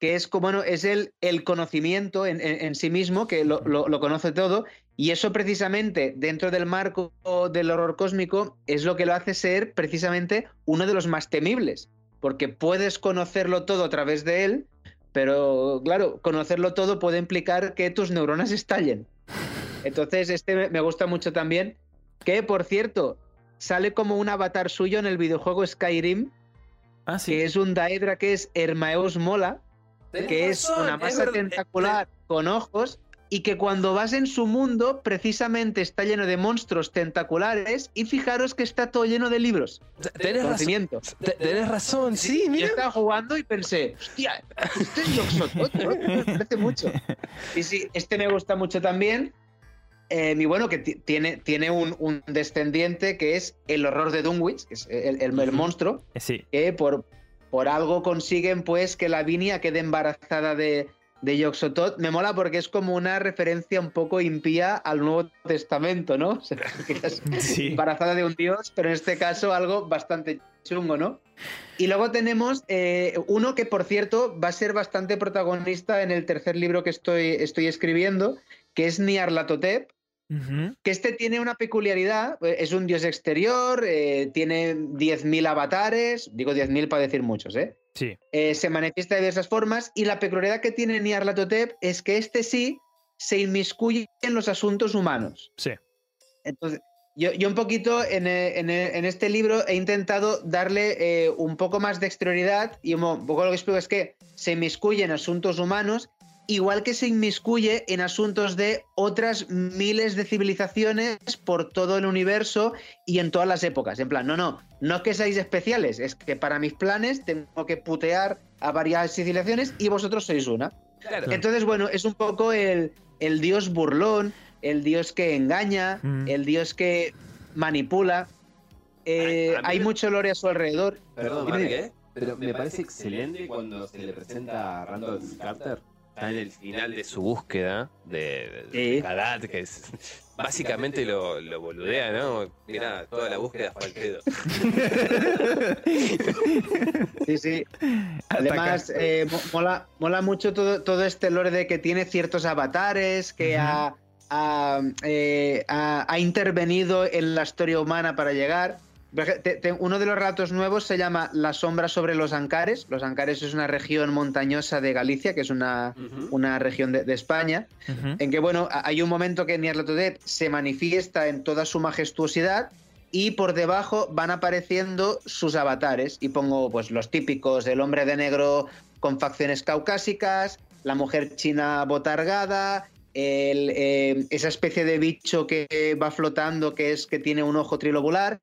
que es como bueno, es el, el conocimiento en, en- en sí mismo, que lo, lo- lo conoce todo, y eso precisamente dentro del marco del horror cósmico es lo que lo hace ser precisamente uno de los más temibles, porque puedes conocerlo todo a través de él, pero claro, conocerlo todo puede implicar que tus neuronas estallen. Entonces, este me- me gusta mucho también, que por cierto, sale como un avatar suyo en el videojuego Skyrim, Ah, sí. que es un Daedra que es Hermaeus Mola, que es una masa tentacular con ojos y que cuando vas en su mundo precisamente está lleno de monstruos tentaculares y fijaros que está todo lleno de libros. Tenés razón. Tenés razón, sí, Yo mira. estaba jugando y pensé, hostia, este es. Me parece mucho. Y sí, este me gusta mucho también. Eh, y bueno, que ti- tiene, tiene un, un descendiente que es el horror de Dunwich, que es el, el- monstruo, Sí. que por, por algo consiguen pues que Lavinia quede embarazada de, de Yog-Sothoth. Me mola porque es como una referencia un poco impía al Nuevo Testamento, ¿no? O sea, que es Sí. embarazada de un dios, pero en este caso algo bastante chungo, ¿no? Y luego tenemos eh, uno que, por cierto, va a ser bastante protagonista en el tercer libro que estoy, estoy escribiendo, que es Nyarlathotep, Ujú. que este tiene una peculiaridad, eh, es un dios exterior, eh, tiene 10.000 avatares, digo 10.000 para decir muchos, ¿eh? Sí. Eh, se manifiesta de diversas formas y la peculiaridad que tiene Nyarlathotep es que este sí se inmiscuye en los asuntos humanos. Sí. Entonces, Yo, yo un poquito en, eh, en, en este libro he intentado darle eh, un poco más de exterioridad y un poco lo que explico es que se inmiscuye en asuntos humanos, igual que se inmiscuye en asuntos de otras miles de civilizaciones por todo el universo y en todas las épocas. En plan, no, no, no es que seáis especiales, es que para mis planes tengo que putear a varias civilizaciones y vosotros sois una. Claro. Entonces, bueno, es un poco el, el dios burlón, el dios que engaña, Mm. el dios que manipula. Eh, A- a mí hay me- mucho lore a su alrededor. Perdón, dime. ¿eh? Pero me parece excelente cuando se le presenta a Randall Carter. Está en el final de su búsqueda de, de, Kadat, que es. Básicamente lo, lo boludea, ¿no? Mira, toda la búsqueda fue al pedo. Sí, sí. Además, eh, mo- mola, mola mucho todo, todo este lore de que tiene ciertos avatares, que ha, eh, ha- ha intervenido en la historia humana para llegar. Uno de los relatos nuevos se llama La sombra sobre los Ancares. Los Ancares es una región montañosa de Galicia, que es una, una región de- de España. Ujú. en que, bueno, a- hay un momento que Nyarlathotep se manifiesta en toda su majestuosidad y por debajo van apareciendo sus avatares y pongo pues los típicos, el hombre de negro con facciones caucásicas, la mujer china botargada, el, eh, esa especie de bicho que va flotando que es que tiene un ojo trilobular,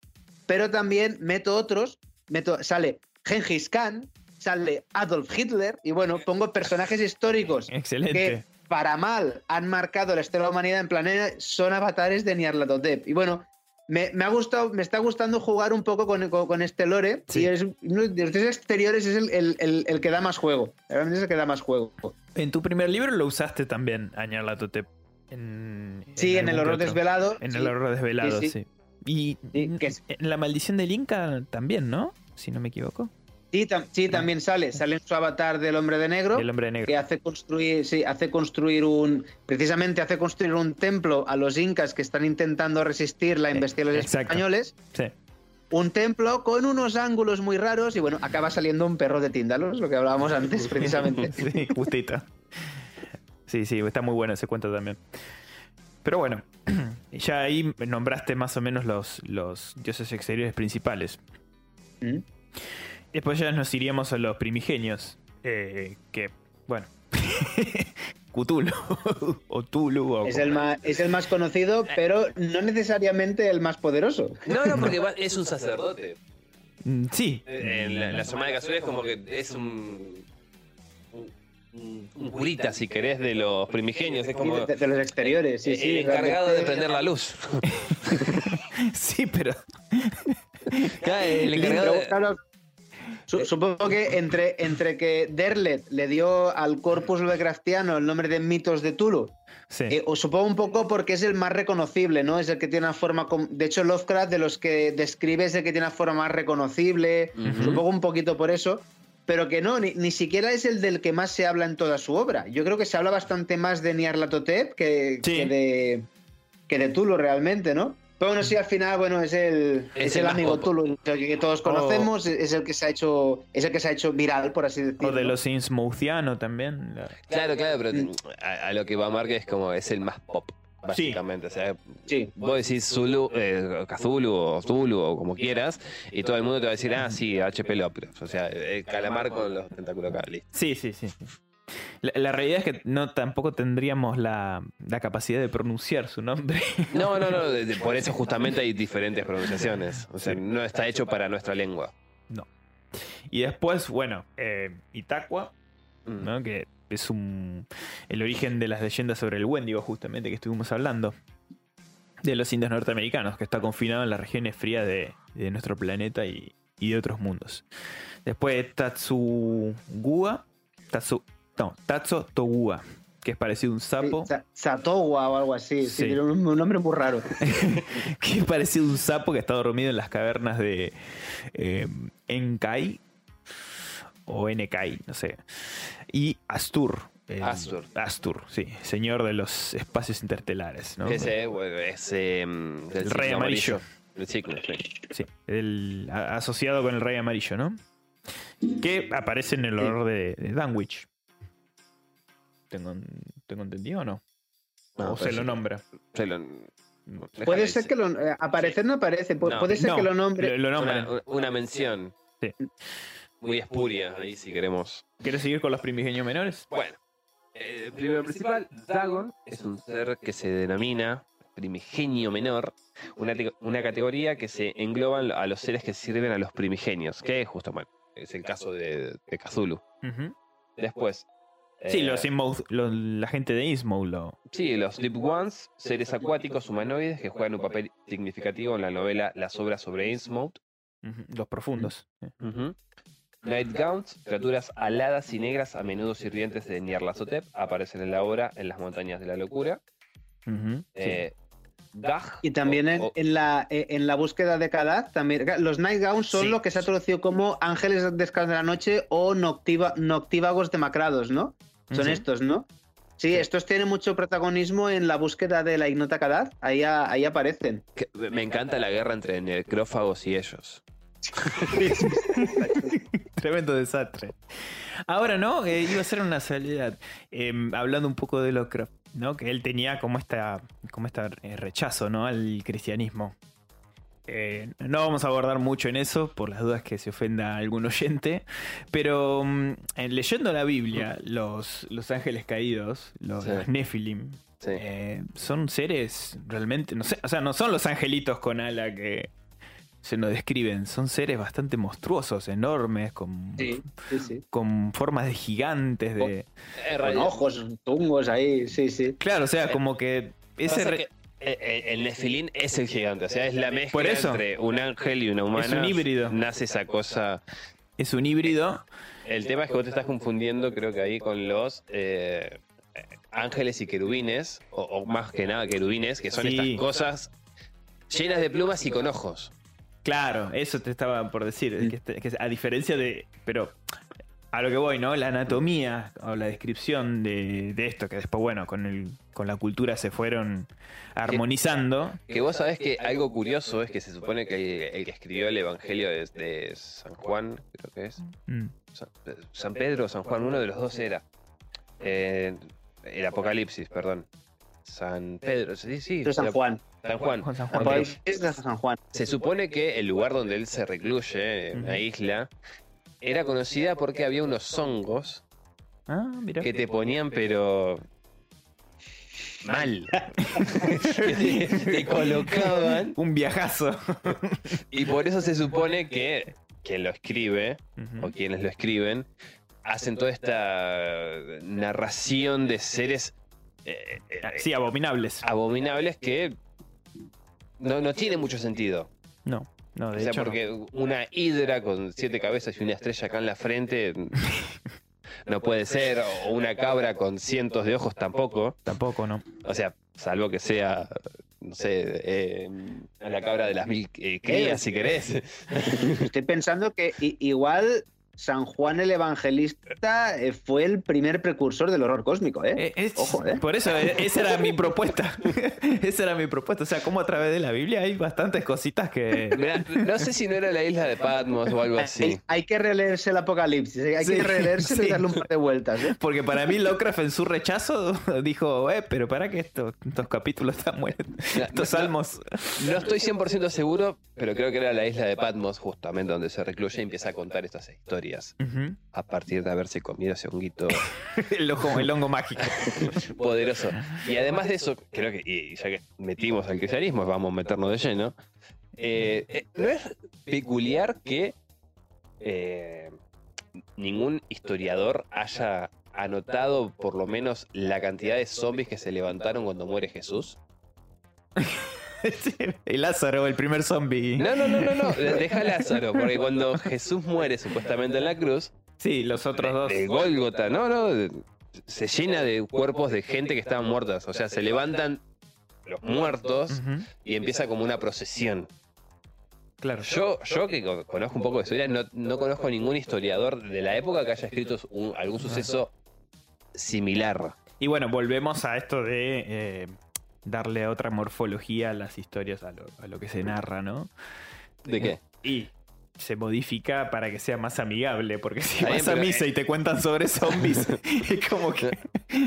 pero también meto otros, meto, sale Genghis Khan, sale Adolf Hitler y bueno, pongo personajes históricos Excelente. que para mal han marcado la historia de la humanidad en planeta son avatares de Nyarlathotep. Y bueno, me, me ha gustado, me está gustando jugar un poco con, con- con este lore. Sí. Y es, de los tres exteriores es el, el- el- el que da más juego. Realmente es el que da más juego. En tu primer libro lo usaste también, Añarlatotep. En, Sí, en, el horror otro. desvelado. En sí. el horror desvelado, sí. Y Sí, que es- en la maldición del Inca también, ¿no? Si no me equivoco. Sí, tam- sí, también sale. Sale en su avatar del hombre de negro. El hombre negro. que hace construir, sí, hace construir un, precisamente hace construir un templo a los incas que están intentando resistir la Eh, investigación de los exacto. españoles. Sí. Un templo con unos ángulos muy raros y bueno, acaba saliendo un perro de Tíndalos, lo que hablábamos antes precisamente. sí, justito. Sí, sí, está muy bueno ese cuento también. Pero bueno, ya ahí nombraste más o menos los, los dioses exteriores principales. ¿Mm? Después ya nos iríamos a los primigenios. eh, que, bueno. Cthulhu. o Tulu. O Es el, más, es el más conocido, pero no necesariamente el más poderoso. No, no, porque es un sacerdote. Mm, Sí. En la, en la semana de casualidad es como que es un, un, un curita, si querés, de los primigenios. Es como De, de los exteriores, sí, el sí. encargado de prender la luz. Sí, pero. El encargado de- su- Supongo que entre, entre que Derlet le dio al corpus Lovecraftiano el nombre de mitos de Tulu, Sí. eh, o supongo un poco porque es el más reconocible, ¿no? Es el que tiene una forma. De hecho, Lovecraft, de los que describe, es el que tiene una forma más reconocible. Supongo un poquito por eso. Pero que no, ni, ni siquiera es el del que más se habla en toda su obra. Yo creo que se habla bastante más de Nyarlathotep que, Sí. que de que de Tulu realmente, ¿no? Pero bueno, sí, al final, bueno, es el, Es es el amigo. Tulu que todos conocemos, es el que se ha hecho, es el que se ha hecho viral, por así decirlo. O de los Innsmouthiano también. la- Claro, claro, pero a, a lo que va Mark es como es el más pop, básicamente. O sea, Sí. vos decís Zulu, eh, Cthulhu o Zulu o como quieras, y todo el mundo te va a decir, ah, sí, HP Lovecraft. O sea, el calamar con los tentáculos acá. Sí, sí, sí. La, la realidad es que no tampoco tendríamos la, la capacidad de pronunciar su nombre. No, no, no, de- de- por eso justamente hay diferentes pronunciaciones. O sea, no está hecho para nuestra lengua. Y después, bueno, eh, Itaqua, Mm. ¿no? que es un, el origen de las leyendas sobre el Wendigo, justamente, que estuvimos hablando. De los indios norteamericanos, que está confinado en las regiones frías de, de nuestro planeta y, y de otros mundos. Después Tatsugua, Tatsu, no, Tatsu Togua, que es parecido a un sapo. Sí, Sa- Satowa o algo así. Sí, Sí. un nombre muy raro. que es parecido a un sapo que está dormido en las cavernas de eh, Enkai o Enkai, no sé. Y Astur. el- Astur. Astur, sí, señor de los espacios intertelares, ¿no? Ese, bueno, es eh, del El rey amarillo. El ciclo, sí. Sí, el, a- asociado con el rey amarillo, ¿no? Que aparece en el Sí. horror de, de Danwich. ¿Tengo, ¿Tengo entendido o no? No, o se pero lo nombra. Se lo- Puede ser que lo. Eh, aparecer no aparece. puede ser que lo nombre. Lo, una, una, mención. Sí. Muy espuria ahí, si queremos. ¿Quieres seguir con los primigenios menores? Bueno. El primero principal, Dagon, es un ser que se denomina primigenio menor, una, una categoría que se engloba a los seres que sirven a los primigenios, que es justo, bueno, es el caso de, de Cthulhu. Después. Sí, los, eh, la gente de Innsmouth lo. Sí, los Deep Ones, seres acuáticos humanoides que juegan un papel significativo en la novela Las obras sobre Innsmouth. Los profundos. Nightgowns, criaturas aladas y negras, a menudo sirvientes de Nyarlathotep, aparecen en la obra en las montañas de la locura. Eh, y también en, la, eh, en la búsqueda de Kadath, también los Nightgowns son lo que se ha traducido como ángeles de de la noche o noctívagos demacrados, ¿no? Son estos, ¿no? Sí, estos tienen mucho protagonismo en la búsqueda de la ignota Kadath. Ahí, ahí aparecen. me encanta la guerra entre necrófagos y ellos. Tremendo desastre. Ahora, ¿no? Eh, iba a ser una salida. Em, hablando un poco de Lovecraft, ¿no? Que él tenía como esta, como esta eh, rechazo, ¿no? Al cristianismo. Eh, no vamos a abordar mucho en eso, por las dudas que se ofenda algún oyente. Pero mm, leyendo la Biblia, los, los ángeles caídos, los, Nephilim, son seres realmente. No sé, o sea, no son los angelitos con ala que se nos describen. Son seres bastante monstruosos, enormes, con, con formas de gigantes, de... Eh, con ojos tungos ahí, sí, sí. Claro, o sea, como que... Ese eh, eh, el Nefilín es el gigante, o sea, es la mezcla entre un ángel y una humana. Es un híbrido. Nace esa cosa... Es un híbrido. El tema es que vos te estás confundiendo, creo que ahí, con los... ángeles y querubines, o, más que nada querubines, que son estas cosas llenas de plumas y con ojos. Claro, eso te estaba por decir. Este, que, a diferencia de. Pero a lo que voy, ¿no? La anatomía o la descripción de, esto, que después, bueno, con, el, con la cultura se fueron armonizando. Que, vos sabés que algo curioso es que se supone que el, que escribió el Evangelio de, San Juan, creo que es. Mm. San, Pedro o San Juan, uno de los dos era. Eh, el Apocalipsis, perdón. San Pedro, sí, sí. San Juan. San Juan. Es de San Juan. Se supone que el lugar donde él se recluye, en la isla, era conocida porque había unos hongos ah, que te ponían, pero mal. te, colocaban. Un viajazo. y por eso se supone que quien lo escribe, o quienes lo escriben, hacen toda esta narración de seres. Eh, eh, sí, abominables. Abominables que no, no tiene mucho sentido. No, no, de o sea, porque una hidra con siete cabezas y una estrella acá en la frente no puede ser. O una cabra con cientos de ojos tampoco. Tampoco, no. O sea, salvo que sea, no sé, eh, la cabra de las mil eh, crías, si querés. Estoy pensando que igual San Juan el Evangelista eh, fue el primer precursor del horror cósmico, ¿eh? eh Ojo, ¿eh? Por eso, eh, esa era mi propuesta. esa era mi propuesta. O sea, como a través de la Biblia hay bastantes cositas que. no sé si no era la isla de Patmos o algo así. Hay, que releerse el Apocalipsis, hay que releerse y darle un par de vueltas. ¿eh? Porque para mí, Lovecraft en su rechazo dijo, eh, pero para que estos, estos capítulos están muertos. Estos salmos. No estoy 100% seguro, pero creo que era la isla de Patmos, justamente donde se recluye y empieza a contar estas historias a partir de haberse comido ese honguito. el, hongo mágico. Poderoso. Y además de eso, creo que, y ya que metimos al cristianismo, vamos a meternos de lleno. Eh, eh, ¿No es peculiar que eh, ningún historiador haya anotado por lo menos la cantidad de zombies que se levantaron cuando muere Jesús? el Lázaro, el primer zombie. No, no, no, no, no. Deja Lázaro, porque cuando Jesús muere supuestamente en la cruz. Sí, los otros dos. De Gólgota, no, no. Se llena de cuerpos de gente que estaban muertas. O sea, se levantan los muertos y empieza como una procesión. Claro. Yo, yo que conozco un poco de historia, no, conozco ningún historiador de la época que haya escrito algún suceso similar. Y bueno, volvemos a esto de eh, darle otra morfología a las historias, a lo, que se narra, ¿no? ¿De qué? Y se modifica para que sea más amigable, porque si vas a misa y te cuentan sobre zombies, es como que...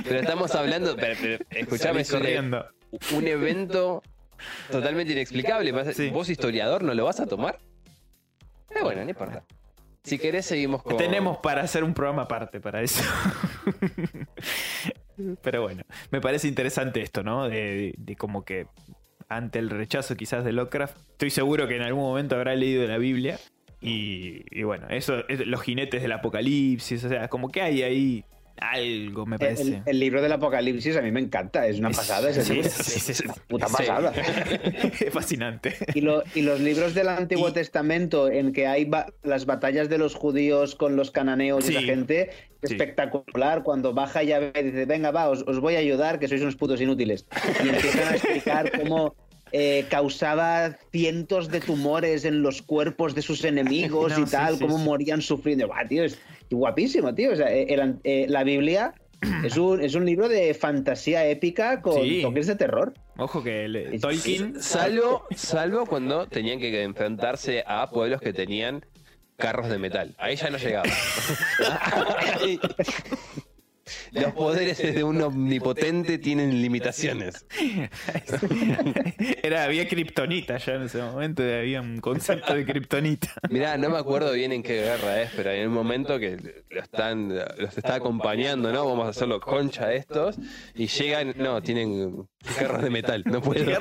Pero estamos hablando, pero, escuchame, corriendo. un evento totalmente inexplicable. Sí. ¿Vos, historiador, no lo vas a tomar? Eh, bueno, no importa. Si querés, seguimos con. Tenemos para hacer un programa aparte para eso. Pero bueno, me parece interesante esto, ¿no? De, de como que ante el rechazo quizás de Lovecraft, estoy seguro que en algún momento habrá leído la Biblia. Y, bueno, eso, es- los jinetes del apocalipsis, o sea, como que hay ahí algo, me parece. El, el libro del apocalipsis a mí me encanta, es una pasada ese Sí, libro. sí. Una puta pasada. Es fascinante. Y, lo- y los libros del Antiguo Y- Testamento en que hay ba- las batallas de los judíos con los cananeos y esa gente, espectacular. Cuando baja ve, dice, venga, va, os, os voy a ayudar, que sois unos putos inútiles. Y empiezan a explicar cómo eh, causaba cientos de tumores en los cuerpos de sus enemigos No, y tal, sí, cómo sí. morían sufriendo. Buah, tío, es guapísimo, tío. O sea, eh, el eh, la Biblia es un, es un libro de fantasía épica con Sí. toques de terror. Ojo que el- Tolkien. Salvo, salvo cuando tenían que enfrentarse a pueblos que tenían carros de metal. Ahí ya no llegaba. Los poderes de un omnipotente tienen limitaciones. Era, había kriptonita ya en ese momento, había un concepto de kriptonita. Mirá, no me acuerdo bien en qué guerra es, pero hay un momento que lo están, los está acompañando, ¿no? Vamos a hacerlo concha a estos. Y llegan, no, tienen carros de metal, no pueden.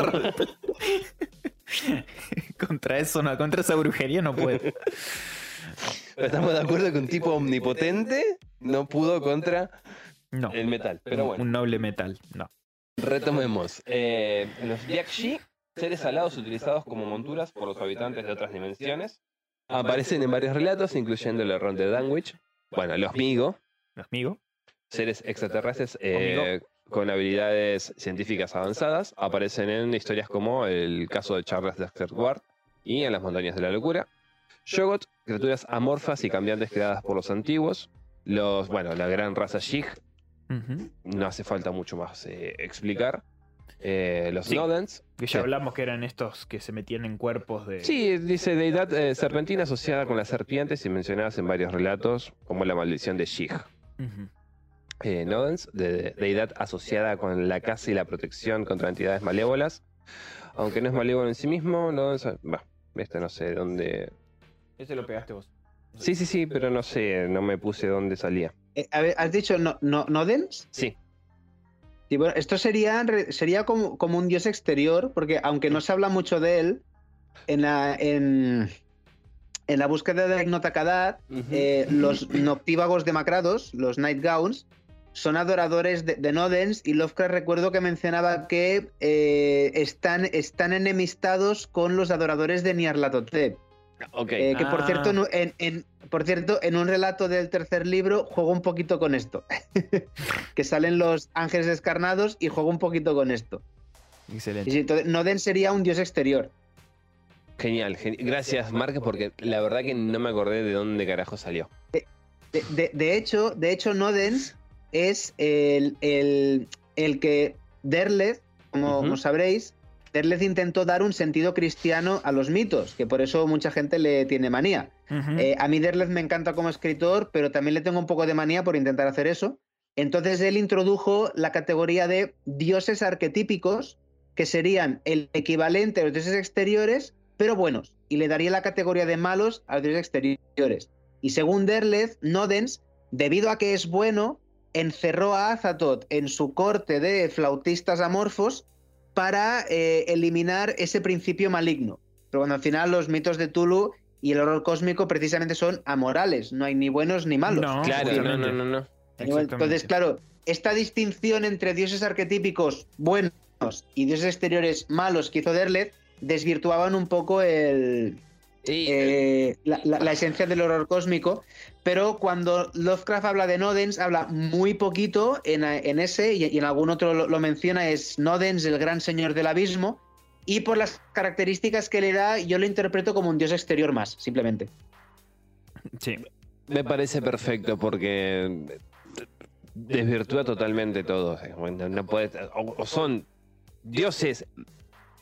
contra eso, no, contra esa brujería no puede. Pero estamos de acuerdo que un tipo omnipotente no pudo contra No. el metal. Pero bueno. Un noble metal, no. Retomemos. Eh, los Byakshi, seres alados utilizados como monturas por los habitantes de otras dimensiones, aparecen en varios relatos, incluyendo el error de Danwich. Bueno, los Migo, Amigo. seres extraterrestres eh, con habilidades científicas avanzadas, aparecen en historias como el caso de Charles Dexter Ward y en las montañas de la locura. Shogot, criaturas amorfas y cambiantes creadas por los antiguos. Los, bueno, la gran raza Ujú. no hace falta mucho más eh, explicar. Eh, los Sí. Nodens. Que ya Sí. hablamos que eran estos que se metían en cuerpos de. Sí, dice deidad eh, serpentina asociada con las serpientes y mencionadas en varios relatos, como la maldición de Shig. Eh, Nodens, de, deidad asociada con la caza y la protección contra entidades malévolas. Aunque no es malévolo en sí mismo, Nodens. Bah, este no sé dónde. Ese lo pegaste vos. Sí, sí, sí, pero no sé, no me puse dónde salía. Eh, a ver, ¿Has dicho no, no, Nodens? Sí, Sí, bueno, esto sería, sería como, como un dios exterior, porque aunque no se habla mucho de él, en la, en, en la búsqueda de Ignotacadad, eh, los noctívagos demacrados, los Night Gowns, son adoradores de, de Nodens y Lovecraft recuerdo que mencionaba que eh, están, están enemistados con los adoradores de Nyarlathotep. Eh, que por Ah. cierto, en, en- por cierto, en un relato del tercer libro juego un poquito con esto. que salen los ángeles descarnados y juego un poquito con esto. Y Excelente. sí, entonces, Noden sería un dios exterior. Genial, geni- gracias Mark, porque la verdad que no me acordé de dónde carajo salió. De, de- de hecho, de hecho, Nodens es el, el- el que Derleth, como sabréis, Derleth intentó dar un sentido cristiano a los mitos, que por eso mucha gente le tiene manía. Eh, a mí Derleth me encanta como escritor, pero también le tengo un poco de manía por intentar hacer eso. Entonces él introdujo la categoría de dioses arquetípicos, que serían el equivalente a los dioses exteriores, pero buenos, y le daría la categoría de malos a los dioses exteriores. Y según Derleth, Nodens, debido a que es bueno, encerró a Azathoth en su corte de flautistas amorfos para eh, eliminar ese principio maligno. Pero cuando al final los mitos de Tulu y el horror cósmico precisamente son amorales, no hay ni buenos ni malos. No, claro, no, no, no, no. Entonces, claro, esta distinción entre dioses arquetípicos buenos y dioses exteriores malos que hizo Derleth desvirtuaban un poco el, Eh, la, la- la esencia del horror cósmico, pero cuando Lovecraft habla de Nodens, habla muy poquito en, en ese y, y en algún otro lo, lo menciona, es Nodens, el gran señor del abismo, y por las características que le da, yo lo interpreto como un dios exterior más, simplemente. Sí. Me parece perfecto porque desvirtúa totalmente todo. bueno, no puede- o, o son dioses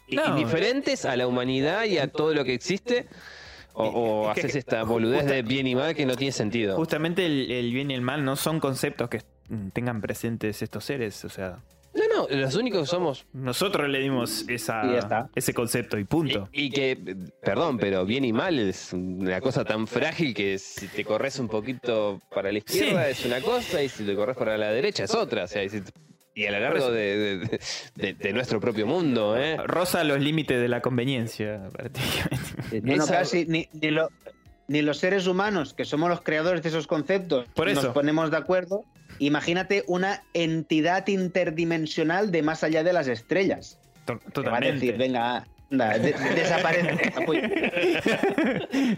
No. indiferentes a la humanidad y a todo lo que existe, o, o Es que- haces esta boludez justa- de bien y mal que no tiene sentido. Justamente el, el bien y el mal no son conceptos que tengan presentes estos seres. O sea, No, No, los únicos que somos. Nosotros le dimos esa, ese concepto y punto. Y, y que, perdón, pero bien y mal es una cosa tan frágil que si te corres un poquito para la izquierda Sí. es una cosa y si te corres para la derecha es otra. O sea, y, si- y a lo largo de, de- de- de nuestro propio mundo, ¿eh? Rosa los límites de la conveniencia, prácticamente. No, no, casi, ni, ni lo- ni los seres humanos, que somos los creadores de esos conceptos, Por nos ponemos de acuerdo. Imagínate una entidad interdimensional de más allá de las estrellas. To- Te va a decir, Totalmente. venga, anda, de- desaparece.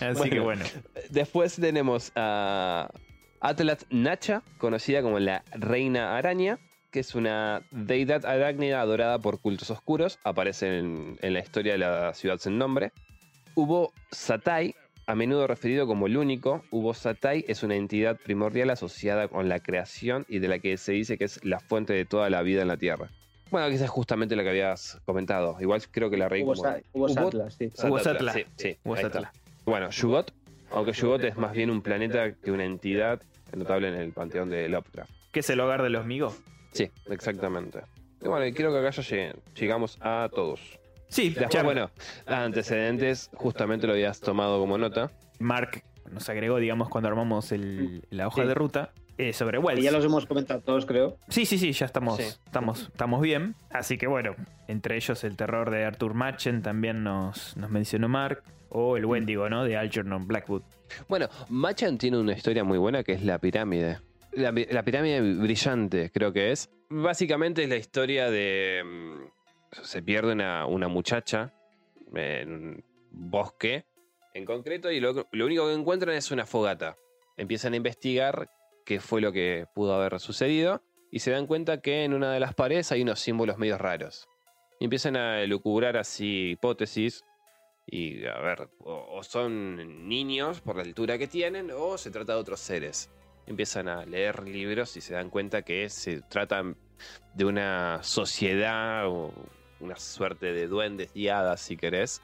Así que bueno. Después tenemos a Atlas Nacha, conocida como la Reina Araña, que es una deidad arácnida adorada por cultos oscuros. Aparece en, en la historia de la ciudad sin nombre. Hubo Satai, a menudo referido como el único. Hubo Satai es una entidad primordial asociada con la creación y de la que se dice que es la fuente de toda la vida en la Tierra. Bueno, quizás es justamente lo que habías comentado. Igual creo que la reina. Hubo, sa- hubo Hubo- Atlas, sí. Hubo Satla. Sí, Hubo. Satla. Bueno, Yugot, aunque Yugot es más bien un planeta que una entidad notable en el panteón de Lovecraft. ¿Qué es el hogar de los migos? Sí, exactamente. Y bueno, y creo que acá ya llegué- llegamos a todos. Sí, Después, ya, bueno, antecedentes, justamente lo habías tomado como nota. Mark nos agregó, digamos, cuando armamos el- la hoja Sí. de ruta eh, sobre Wells. Y ya los hemos comentado todos, creo. Sí, sí, sí, ya estamos, Sí. estamos, estamos bien. Así que bueno, entre ellos el terror de Arthur Machen también nos, nos mencionó Mark. O el Wendigo, ¿no? De Algernon Blackwood. Bueno, Machan tiene una historia muy buena que es la pirámide. La, pi- la pirámide brillante, creo que es. Básicamente es la historia de. mm, Se pierde una, una muchacha en un bosque en concreto y lo, lo único que encuentran es una fogata. Empiezan a investigar qué fue lo que pudo haber sucedido y se dan cuenta que en una de las paredes hay unos símbolos medio raros. Y empiezan a lucubrar así hipótesis y a ver, o, o son niños por la altura que tienen, o se trata de otros seres. Empiezan a leer libros y se dan cuenta que se tratan de una sociedad o una suerte de duendes y hadas, si querés,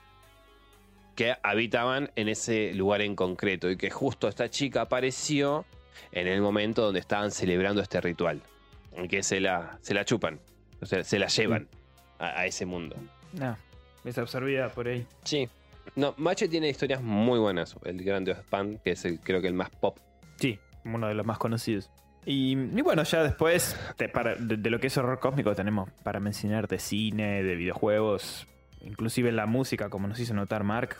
que habitaban en ese lugar en concreto y que justo esta chica apareció en el momento donde estaban celebrando este ritual. Que se la, se la chupan, o sea, se la llevan a- a ese mundo. No, es absorbida por ahí. Sí. No, Mache tiene historias muy buenas. El Grande Pan, que es el, creo que el más pop. Sí, uno de los más conocidos. Y, y bueno, ya después, de, para- de- de lo que es horror cósmico, tenemos para mencionar de cine, de videojuegos, inclusive la música, como nos hizo notar Mark,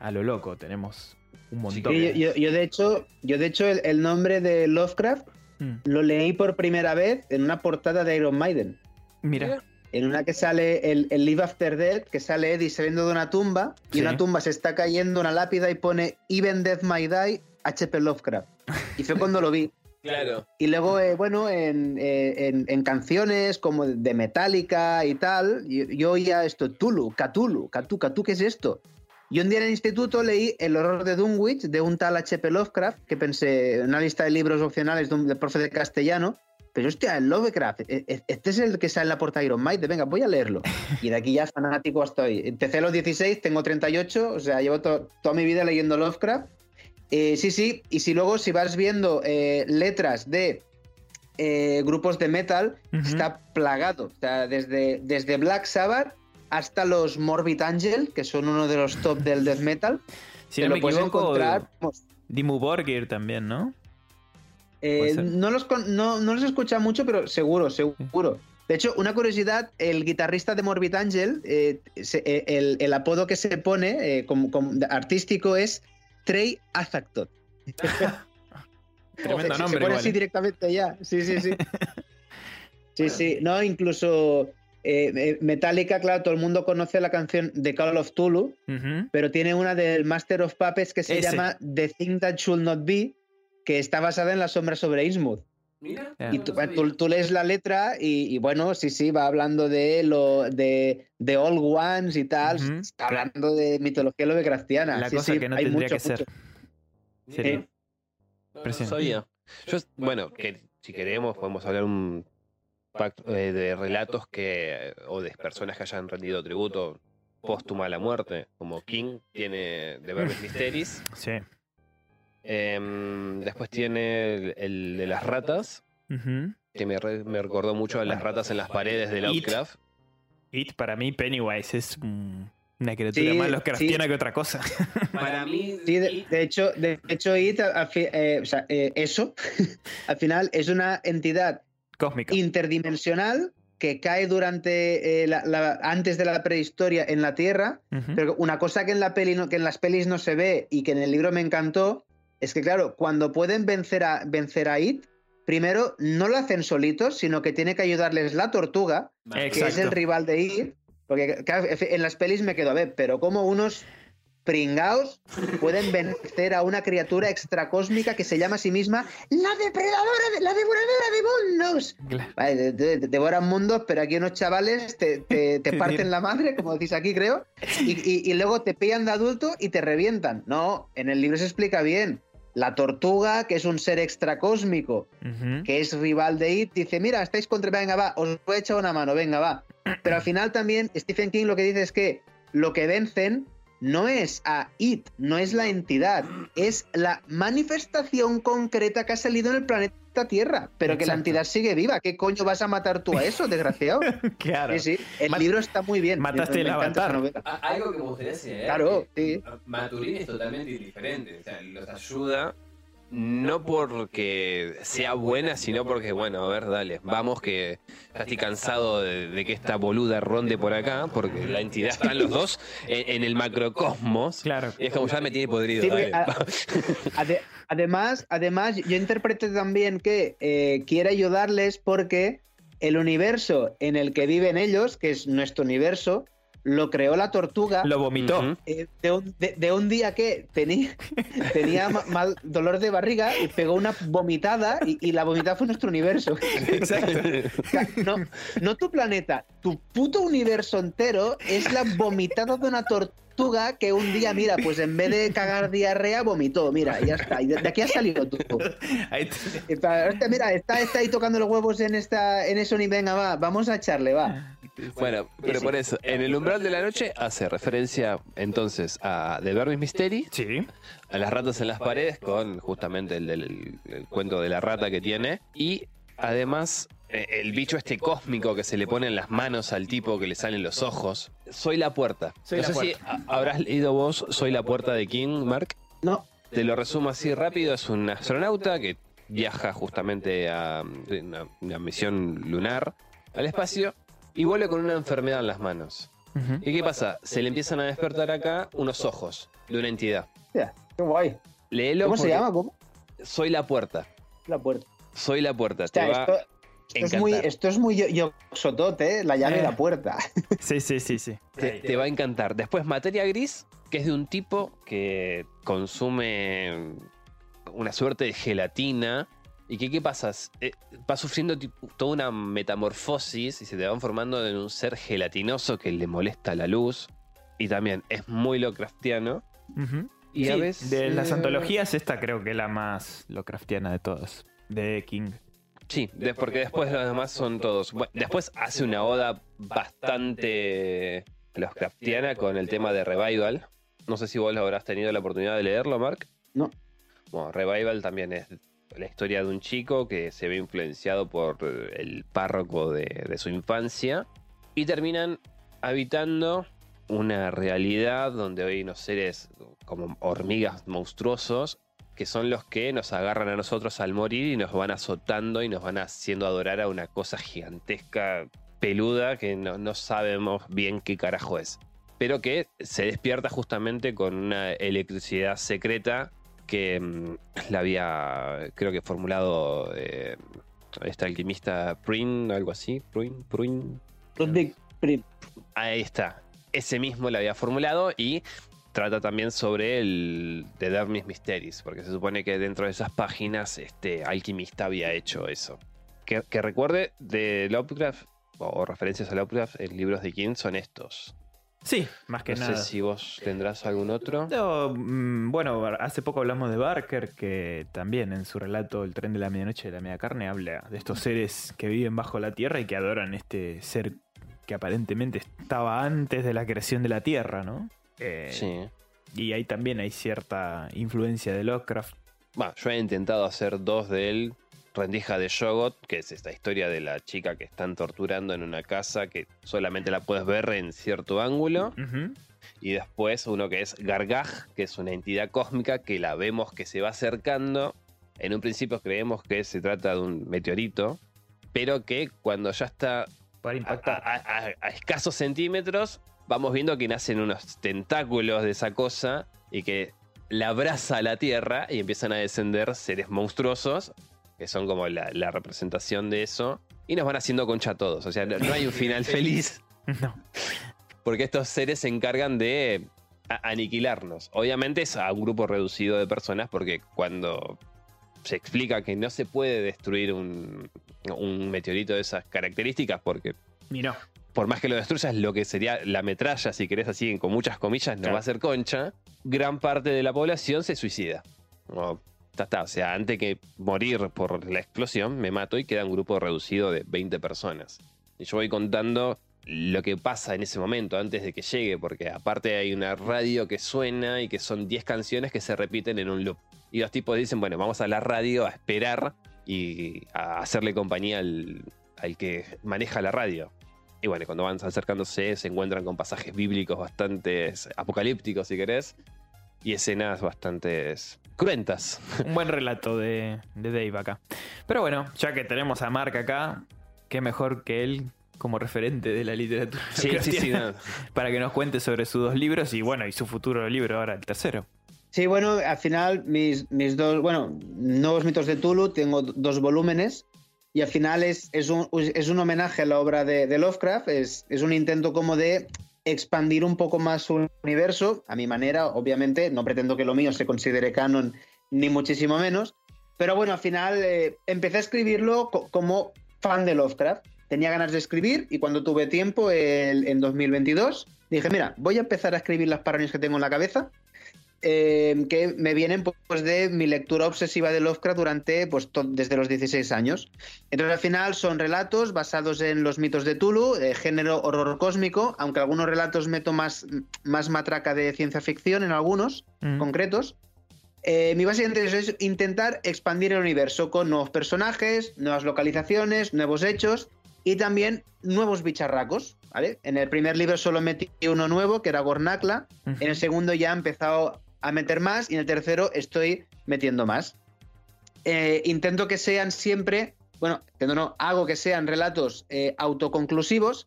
a lo loco, tenemos un montón. Sí, yo, yo- yo, de hecho, yo de hecho el, el nombre de Lovecraft Mm, lo leí por primera vez en una portada de Iron Maiden. Mira, En una que sale el, el Live After Death, que sale Eddie saliendo de una tumba y Sí. una tumba se está cayendo una lápida y pone Even Death Might Die, HP Lovecraft. Y fue cuando lo vi. Claro. Y luego, eh, bueno, en, eh, en- en canciones como de Metallica y tal, yo, yo oía esto, Tulu, Cthulhu, Cthulhu, Cthulhu, ¿qué es esto? Y un día en el instituto leí El horror de Dunwich de un tal H.P. Lovecraft, que pensé en una lista de libros opcionales de un de profe de castellano, pero hostia, el Lovecraft, e- e- este es el que sale en la portada de Iron Maiden, venga, voy a leerlo. Y de aquí ya fanático estoy. Empecé a los 16, tengo 38, o sea, llevo to- toda mi vida leyendo Lovecraft. Eh, sí, sí, y si luego si vas viendo eh, letras de eh, grupos de metal, está plagado. O sea, desde, desde Black Sabbath hasta los Morbid Angel, que son uno de los top del death metal. si no lo me puedes equivoco, encontrar. vamos, Dimmu Borgir también, ¿no? Eh, no, los con- no, no los escucha mucho, pero seguro, seguro. De hecho, una curiosidad, el guitarrista de Morbid Angel, eh, se- eh, el, el apodo que se pone como, como artístico es Trey Azaktot. Tremendo se, se nombre pone igual, así directamente ya. Sí, sí, sí. sí, sí. No, incluso eh, Metallica, claro, todo el mundo conoce la canción de Call of Tulu, pero tiene una del Master of Puppets que se Ese. llama The Thing That Should Not Be, que está basada en la sombra sobre Innsmouth. Mira. Y tú, tú- tú lees la letra y, y bueno, sí, sí, va hablando de lo de, de Old Ones y tal. Está hablando de mitología lovecraftiana. La Sí, cosa sí, que no hay tendría mucho, que ser. mucho. No. Yo, bueno, que si queremos podemos hablar un pack eh, de relatos que o de personas que hayan rendido tributo póstuma a la muerte, como King tiene de Verbis Mysteries, Sí. Em, después tiene el, el de las ratas, que me, re- me recordó mucho a las ratas en las paredes de. Lovecraft. It para mí, Pennywise es un- una criatura Sí, más Lovecraftiana sí. que otra cosa. Para mí, Sí, de, de hecho, de hecho, It, a- a fi- eh, o sea, eh, eso, al final es una entidad Cósmica. interdimensional que cae durante eh, la- la- antes de la prehistoria en la Tierra. Pero una cosa que en la peli no- que en las pelis no se ve y que en el libro me encantó es que claro, cuando pueden vencer a vencer a It, primero no lo hacen solitos, sino que tiene que ayudarles la tortuga, que es el rival de It. Porque claro, en las pelis me quedo a ver, pero como unos pringaos pueden vencer a una criatura extracósmica que se llama a sí misma la depredadora, de, la devoradora de mundos. Claro. Vale, de- devoran mundos, pero aquí unos chavales te, te- te parten la madre, como decís aquí, creo, y, y- y luego te pillan de adulto y te revientan. No, en el libro se explica bien. La tortuga, que es un ser extracósmico, Ujú. que es rival de It, dice, mira, estáis contra... Venga, va, os voy a echar una mano, venga, va. Pero al final también Stephen King lo que dice es que lo que vencen no es a It, no es la entidad, es la manifestación concreta que ha salido en el planeta Tierra, pero que la entidad sigue viva. ¿Qué coño vas a matar tú a eso, desgraciado? Claro. Sí, sí, el Mat- libro está muy bien. mataste el avatar. Algo que me gustaría señalar. Claro, que sí. Maturín es totalmente indiferente. O sea, los ayuda no porque sea buena, sino porque, bueno, a ver, dale, vamos que ya estoy cansado de, de que esta boluda ronde por acá, porque la entidad están los dos en, en el macrocosmos. Claro. Y es como ya me tiene podrido. Sí, porque, dale. a- ade- además, además, yo interpreté también que eh, quiere ayudarles porque el universo en el que viven ellos, que es nuestro universo, lo creó la tortuga. Lo vomitó. Eh, de, un, de- de un día que tenía, tenía ma- mal dolor de barriga y pegó una vomitada y, y la vomitada fue nuestro universo. Exacto. O sea, no, no tu planeta, tu puto universo entero es la vomitada de una tortuga que un día, mira, pues en vez de cagar diarrea, vomitó. Mira, y ya está. Y de, de aquí has salido hostia, mira, está, está ahí tocando los huevos en esta en eso ni venga, va, vamos a echarle, va. Bueno, pero por eso, en el umbral de la noche hace referencia entonces a The Vermis Mystery, Sí. a las ratas en las paredes, con justamente el, del- el cuento de la rata que tiene. Y además, el bicho este cósmico que se le pone en las manos al tipo que le salen los ojos. Soy la puerta. Soy no la sé si a- habrás leído vos Soy la puerta de King, Mark. No, Te lo resumo así rápido. Es un astronauta que viaja justamente a una, una misión lunar al espacio y vuelve con una enfermedad en las manos. ¿Y qué pasa? Se le empiezan a despertar acá unos ojos de una entidad. hostia, qué guay. Léelo ¿Cómo se llama? ¿Cómo? Soy la puerta. La puerta. Soy la puerta. Te va esto, esto es muy, esto es muy yo, yo- sotote, ¿eh? la llave Eh. de la puerta. Sí, sí, sí, sí. Te, te va a encantar. Después, Materia Gris, que es de un tipo que consume una suerte de gelatina. ¿Y que, qué pasa? Eh, va sufriendo tipo- toda una metamorfosis y se te van formando en un ser gelatinoso que le molesta la luz. Y también es muy Lovecraftiano. Ujú. Y Sí, a veces. de las antologías, esta creo que es la más Lovecraftiana de todas. De King. Sí, de- porque después los demás son todos. Bueno, después hace una oda bastante Lovecraftiana con el tema de Revival. No sé si vos lo habrás tenido la oportunidad de leerlo, Mark. No. Bueno, Revival también es la historia de un chico que se ve influenciado por el párroco de, de su infancia y terminan habitando una realidad donde hay unos seres como hormigas monstruosos que son los que nos agarran a nosotros al morir y nos van azotando y nos van haciendo adorar a una cosa gigantesca, peluda, que no, no sabemos bien qué carajo es. Pero que se despierta justamente con una electricidad secreta que mm, la había, creo que formulado eh, este alquimista Prin, algo así. Prin, Prin. Prim. Ahí está. Ese mismo lo había formulado y trata también sobre el The Dermis Mysteries, porque se supone que dentro de esas páginas este alquimista había hecho eso. Que, que recuerde de Lovecraft, o, o referencias a Lovecraft en libros de King son estos. Sí, más que no nada. sé si vos tendrás algún otro. No, mm, bueno, hace poco hablamos de Barker, que también en su relato El tren de la medianoche de la media carne habla de estos seres que viven bajo la tierra y que adoran este ser que aparentemente estaba antes de la creación de la tierra, ¿no? Eh, Sí. Y ahí también hay cierta influencia de Lovecraft. Yo he intentado hacer dos de él Rendija de Shogot, que es esta historia de la chica que están torturando en una casa que solamente la puedes ver en cierto ángulo. Y después uno que es Gargaj, que es una entidad cósmica que la vemos que se va acercando. En un principio creemos que se trata de un meteorito, pero que cuando ya está Para a, impactar. a- a- a escasos centímetros, vamos viendo que nacen unos tentáculos de esa cosa y que la abraza a la Tierra y empiezan a descender seres monstruosos, que son como la, la representación de eso, y nos van haciendo concha a todos. O sea, no, no hay un final feliz, No. porque estos seres se encargan de aniquilarnos. Obviamente es a un grupo reducido de personas, porque cuando se explica que no se puede destruir un, un meteorito de esas características, porque no. Por más que lo destruyas, lo que sería la metralla, si querés así, con muchas comillas, no Claro. va a ser concha, gran parte de la población se suicida. Ta, o sea, antes que morir por la explosión, me mato y queda un grupo reducido de 20 personas. Y yo voy contando lo que pasa en ese momento, antes de que llegue, porque aparte hay una radio que suena y que son 10 canciones que se repiten en un loop. Y los tipos dicen, bueno, vamos a la radio a esperar y a hacerle compañía al, al que maneja la radio. Y bueno, cuando van acercándose se encuentran con pasajes bíblicos bastante apocalípticos, si querés, y escenas bastante cruentas. Un buen relato de, de Dave acá. Pero bueno, ya que tenemos a Mark acá, qué mejor que él como referente de la literatura. Sí, sí, sí. no. Para que nos cuente sobre sus dos libros y bueno, y su futuro libro ahora, el tercero. Sí, bueno, al final mis, mis dos, bueno, Nuevos mitos de Tulu, tengo dos volúmenes y al final es, es, un, es un homenaje a la obra de, Lovecraft, es, es un intento como de expandir un poco más su universo, a mi manera, obviamente, no pretendo que lo mío se considere canon ni muchísimo menos, pero bueno, al final eh, empecé a escribirlo co- como fan de Lovecraft, tenía ganas de escribir y cuando tuve tiempo el- en 2022 dije, mira, voy a empezar a escribir las paranoias que tengo en la cabeza eh, que me vienen pues de mi lectura obsesiva de Lovecraft durante pues desde los 16 años. Entonces al final son relatos basados en los mitos de Tulu, género horror cósmico, aunque algunos relatos meto más, más matraca de ciencia ficción en algunos Mm. concretos. Eh, mi base de interés es intentar expandir el universo con nuevos personajes, nuevas localizaciones, nuevos hechos y también nuevos bicharracos. ¿vale? En el primer libro solo metí uno nuevo, que era Gornacla. Ujú. En el segundo ya he empezado a meter más y en el tercero estoy metiendo más. Eh, intento que sean siempre, bueno, no, hago que sean relatos eh, autoconclusivos,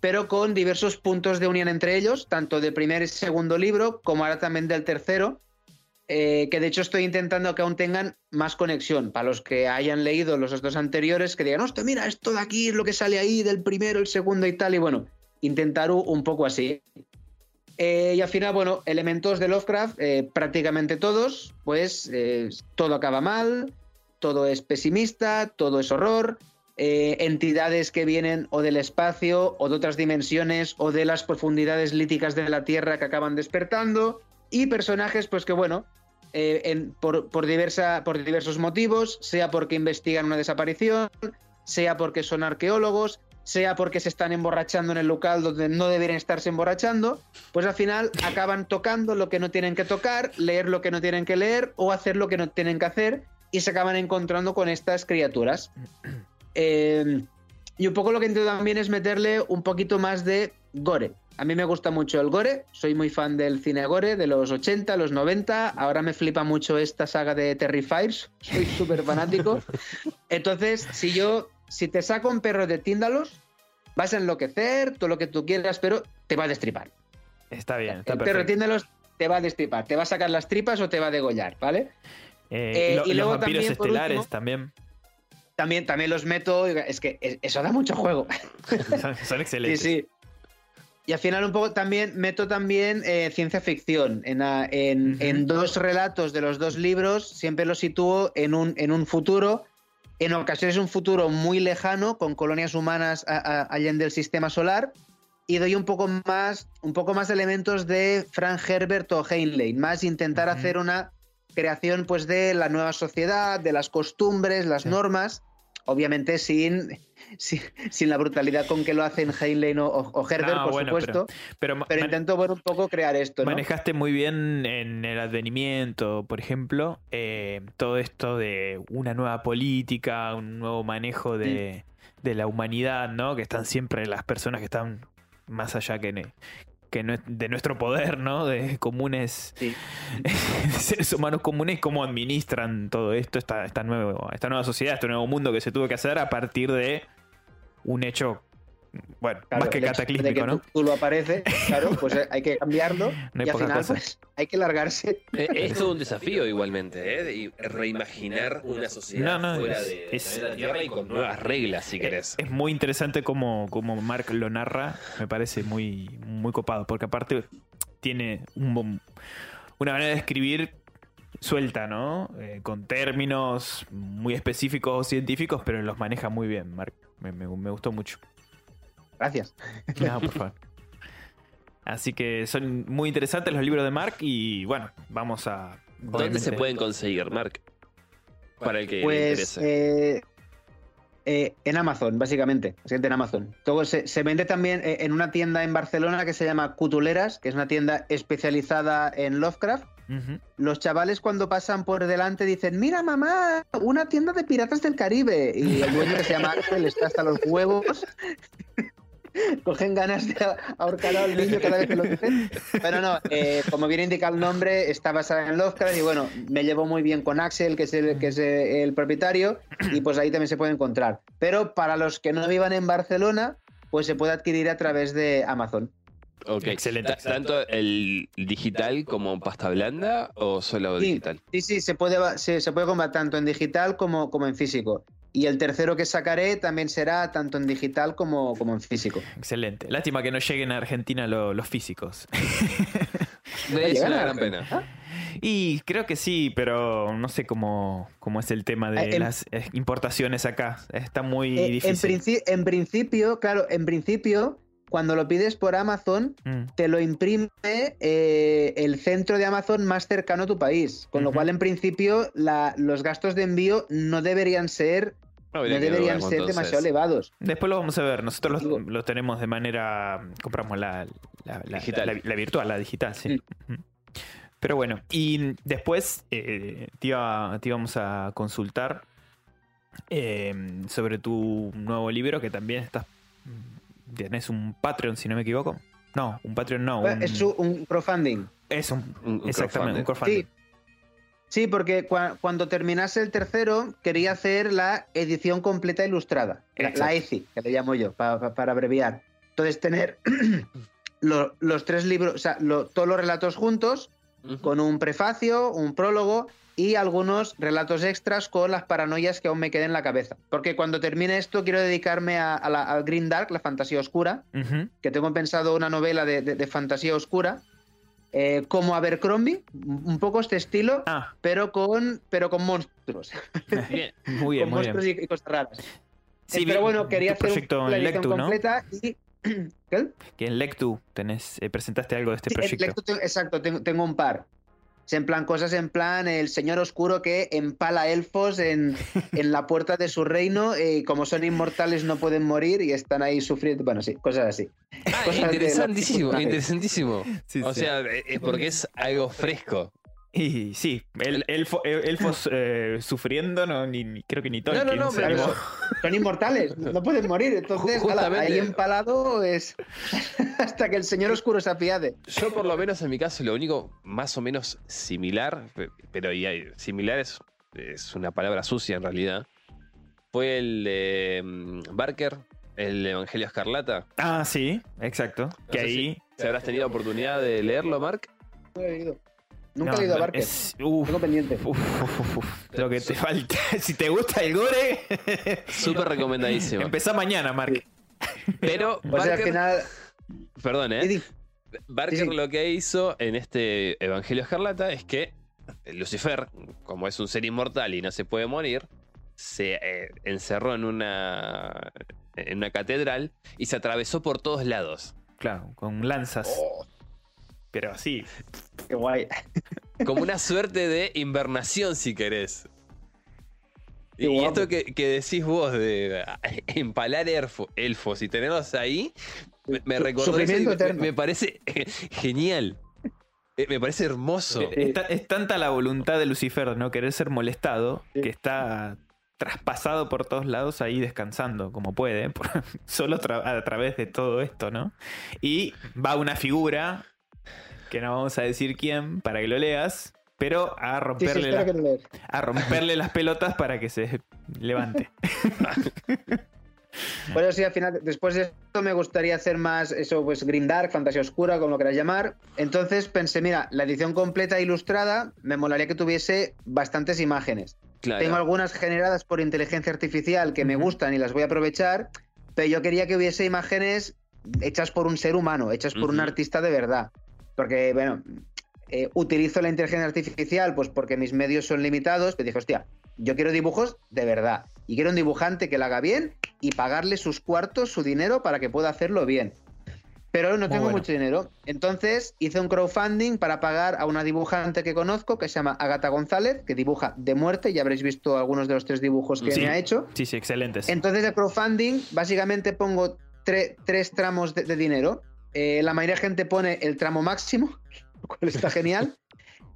pero con diversos puntos de unión entre ellos, tanto del primer y segundo libro, como ahora también del tercero, eh, que de hecho estoy intentando que aún tengan más conexión. Para los que hayan leído los dos anteriores, que digan, hostia, mira, esto de aquí es lo que sale ahí del primero, el segundo y tal, y bueno, intentar un poco así. Eh, y al final, bueno, elementos de Lovecraft, eh, prácticamente todos, pues eh, todo acaba mal, todo es pesimista, todo es horror, entidades que vienen o del espacio o de otras dimensiones o de las profundidades líticas de la Tierra que acaban despertando. Y personajes, pues que bueno, en- por, por, diversa, por diversos motivos, sea porque investigan una desaparición, sea porque son arqueólogos, sea porque se están emborrachando en el local donde no deberían estarse emborrachando, pues al final acaban tocando lo que no tienen que tocar, leer lo que no tienen que leer o hacer lo que no tienen que hacer y se acaban encontrando con estas criaturas. Eh, y un poco lo que intento también es meterle un poquito más de gore. A mí me gusta mucho el gore, soy muy fan del cine gore de los 80, los 90, ahora me flipa mucho esta saga de Terry Fires, soy súper fanático. Entonces, si yo, si te saco un perro de Tíndalos, vas a enloquecer, todo lo que tú quieras, pero te va a destripar. Está bien, está el perro de. Tíndalos te va a destripar, te va a sacar las tripas o te va a degollar, ¿vale? Eh, Eh, y lo- y los luego vampiros también, estelares último- también. También, también los meto, es que es- eso da mucho juego. Son, son Sí, excelentes. sí. Y al final un poco también meto también eh, ciencia ficción. En, en- dos relatos de los dos libros siempre lo sitúo en un, en un futuro, en ocasiones un futuro muy lejano, con colonias humanas a- a- allende del sistema solar. Y doy un poco más, un poco más elementos de Frank Herbert o Heinlein, más intentar hacer una creación pues de la nueva sociedad, de las costumbres, las Sí. normas, obviamente sin, sin, sin la brutalidad con que lo hacen Heinlein o, o Herbert, No, por bueno, supuesto. Pero, intento ver un poco crear esto, ¿no? manejaste muy bien en el advenimiento, por ejemplo, eh, todo esto de una nueva política, un nuevo manejo de, de la humanidad, ¿no? Que están siempre las personas que están más allá que, que nue- de nuestro poder, ¿no? De comunes, Sí. de seres humanos comunes, cómo administran todo esto, esta, esta, nuevo, esta nueva sociedad, este nuevo mundo que se tuvo que hacer a partir de un hecho, bueno, Claro, más que cataclísmico, que ¿no? tú, tú lo apareces, claro, pues eh, hay que cambiarlo No hay y al final pues hay que largarse. Eh, Es todo un desafío igualmente, ¿eh? De reimaginar una sociedad No, no, fuera es- de, de es- la Tierra y con nuevas reglas, si querés. Es muy interesante como, como Mark lo narra. Me parece muy, muy copado. Porque aparte tiene un bom- una manera de escribir suelta, ¿no? Eh, con términos muy específicos o científicos, pero los maneja muy bien, Mark. Me, me- me gustó mucho. Gracias. No, por favor. Así que son muy interesantes los libros de Mark y bueno, vamos a... ¿Dónde se pueden conseguir, Mark? Para el que le Pues interese. eh, eh, en Amazon, básicamente. En Amazon. Todo se, se vende también eh, en una tienda en Barcelona que se llama Cutuleras, que es una tienda especializada en Lovecraft. Los chavales cuando pasan por delante dicen, mira mamá, una tienda de piratas del Caribe. Y el dueño que se llama Ángel está hasta los huevos. Cogen ganas de ahorcar al niño cada vez que lo dicen. Pero no, eh, como bien indica el nombre, está basada en Lovecraft y bueno, me llevo muy bien con Axel, que es, el, que es el propietario, y pues ahí también se puede encontrar. Pero para los que no vivan en Barcelona, pues se puede adquirir a través de Amazon. Ok. excelente, Ta- ¿Tanto el digital como pasta blanda o solo Sí. digital? Sí, sí, se puede, se, se puede comprar tanto en digital como, como en físico. Y el tercero que sacaré también será tanto en digital como, como en físico. Excelente. Lástima que no lleguen a Argentina lo- los físicos. Es una gran pena. ¿Ah? Y creo que sí, pero no sé cómo, cómo es el tema de en- las eh, importaciones acá. Está muy Eh, en, difícil. princi- en principio, claro, en principio, cuando lo pides por Amazon, Mm, te lo imprime eh, el centro de Amazon más cercano a tu país. Con lo cual, en principio, la- los gastos de envío no deberían ser, No, deberían ser entonces. demasiado elevados. Después lo vamos a ver. Nosotros lo, Digo- lo tenemos de manera. Compramos la, la- la- Digital. la- la virtual, la digital, sí. Ujú. Pero bueno, y después eh, te, iba- te íbamos a consultar eh, sobre tu nuevo libro que también estás. Tienes un Patreon, si no me equivoco. No, un Patreon no. un- Es un crowdfunding. es un, Un- un exactamente, un crowdfunding. crowdfunding. Sí. Sí, porque cua- cuando terminase el tercero, quería hacer la edición completa ilustrada. La. ECI, que le llamo yo, pa- pa- para abreviar. Entonces, tener lo- los tres libros, o sea, lo- todos los relatos juntos, con un prefacio, un prólogo y algunos relatos extras con las paranoias que aún me queden en la cabeza. Porque cuando termine esto, quiero dedicarme a, a la, al Green Dark, la fantasía oscura, que tengo pensado una novela de, de- de fantasía oscura, eh, como Abercrombie, un un poco este estilo, Ah, pero con, pero con monstruos. Bien. muy bien, con muy bien. monstruos y, y cosas raras. Sí, Eh, pero bueno, quería hacer proyecto en edición Lectu, ¿no? completa y... ¿Qué? Que en Lectu tenés, eh, presentaste algo de este Sí, en proyecto. Lectu exacto, tengo, tengo un par. Es en plan, cosas en plan, el señor oscuro que empala elfos en, en la puerta de su reino, y como son inmortales no pueden morir y están ahí sufriendo. Bueno, sí, cosas así. Ah, Cosas interesantísimo, interesantísimo. Sí, o sí. sea, es porque es algo fresco. Y sí, el, elfo- el- elfos eh, sufriendo, no, ni, ni- creo que ni Tolkien. no, no, se pero-. Son inmortales, no pueden morir. Entonces, ala, ahí empalado es hasta que el señor oscuro se apiade. Yo por lo menos en mi caso lo único más o menos similar, pe- pero y hay- similar es, es una palabra sucia en realidad, fue el de mm, Barker, el Evangelio Escarlata. Ah, sí, exacto. Que ahí. Si habrás tenido oportunidad de leerlo, Mark. No he leído. Nunca no, he leído a Barker. es- uf, Tengo pendiente. uf, uf, uf, uf. Lo que te falta. Si te gusta el gore, Súper recomendadísimo. empezá mañana, Mark. Pero Pues al Barker, final. perdón, ¿eh? Barker Sí, sí. lo que hizo en este Evangelio Escarlata es que Lucifer, como es un ser inmortal y no se puede morir, se eh, encerró en una, en una catedral y se atravesó por todos lados. Claro, con lanzas. Oh, Pero así. qué guay. Como una suerte de invernación, si querés. Y, esto que, que decís vos de empalar elfo- elfos y tenerlos ahí, me, me Su- recordó eso y sufrimiento me, parece genial. Eh, Me parece hermoso. Es, ta- es tanta la voluntad de Lucifer de no querer ser molestado que está traspasado por todos lados ahí descansando como puede, por- solo tra- a través de todo esto, ¿no? Y va una figura, que no vamos a decir quién para que lo leas, pero a Sí, sí, romperle, la- a romperle las pelotas para que se levante. Bueno, sí, al final, después de esto me gustaría hacer más eso, pues Dark, fantasía oscura, como lo quieras llamar. Entonces pensé, mira, la edición completa e ilustrada me molaría que tuviese bastantes imágenes. Claro. Tengo algunas generadas por inteligencia artificial que me gustan y las voy a aprovechar, pero yo quería que hubiese imágenes hechas por un ser humano, hechas por un artista de verdad. Porque, bueno, eh, utilizo la inteligencia artificial pues porque mis medios son limitados, pero dije, hostia, yo quiero dibujos de verdad. Y quiero un dibujante que lo haga bien y pagarle sus cuartos, su dinero para que pueda hacerlo bien. Pero no Muy tengo bueno. mucho dinero. Entonces hice un crowdfunding para pagar a una dibujante que conozco que se llama Agata González, que dibuja de muerte. Ya habréis visto algunos de los tres dibujos que Sí. me ha hecho. Sí, sí, excelentes. Entonces, el crowdfunding, básicamente pongo tre- tres tramos de, de dinero. Eh, la mayoría de gente pone el tramo máximo, lo cual está genial.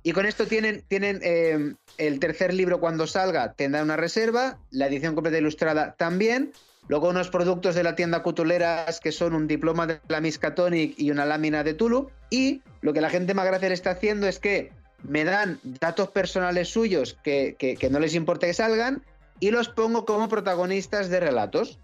Y con esto tienen, tienen eh, el tercer libro cuando salga, tendrá una reserva, la edición completa ilustrada también. Luego unos productos de la tienda Cutuleras que son un diploma de la Miskatonic y una lámina de Tulu. Y lo que la gente más gracia está haciendo es que me dan datos personales suyos que- que no les importa que salgan y los pongo como protagonistas de relatos.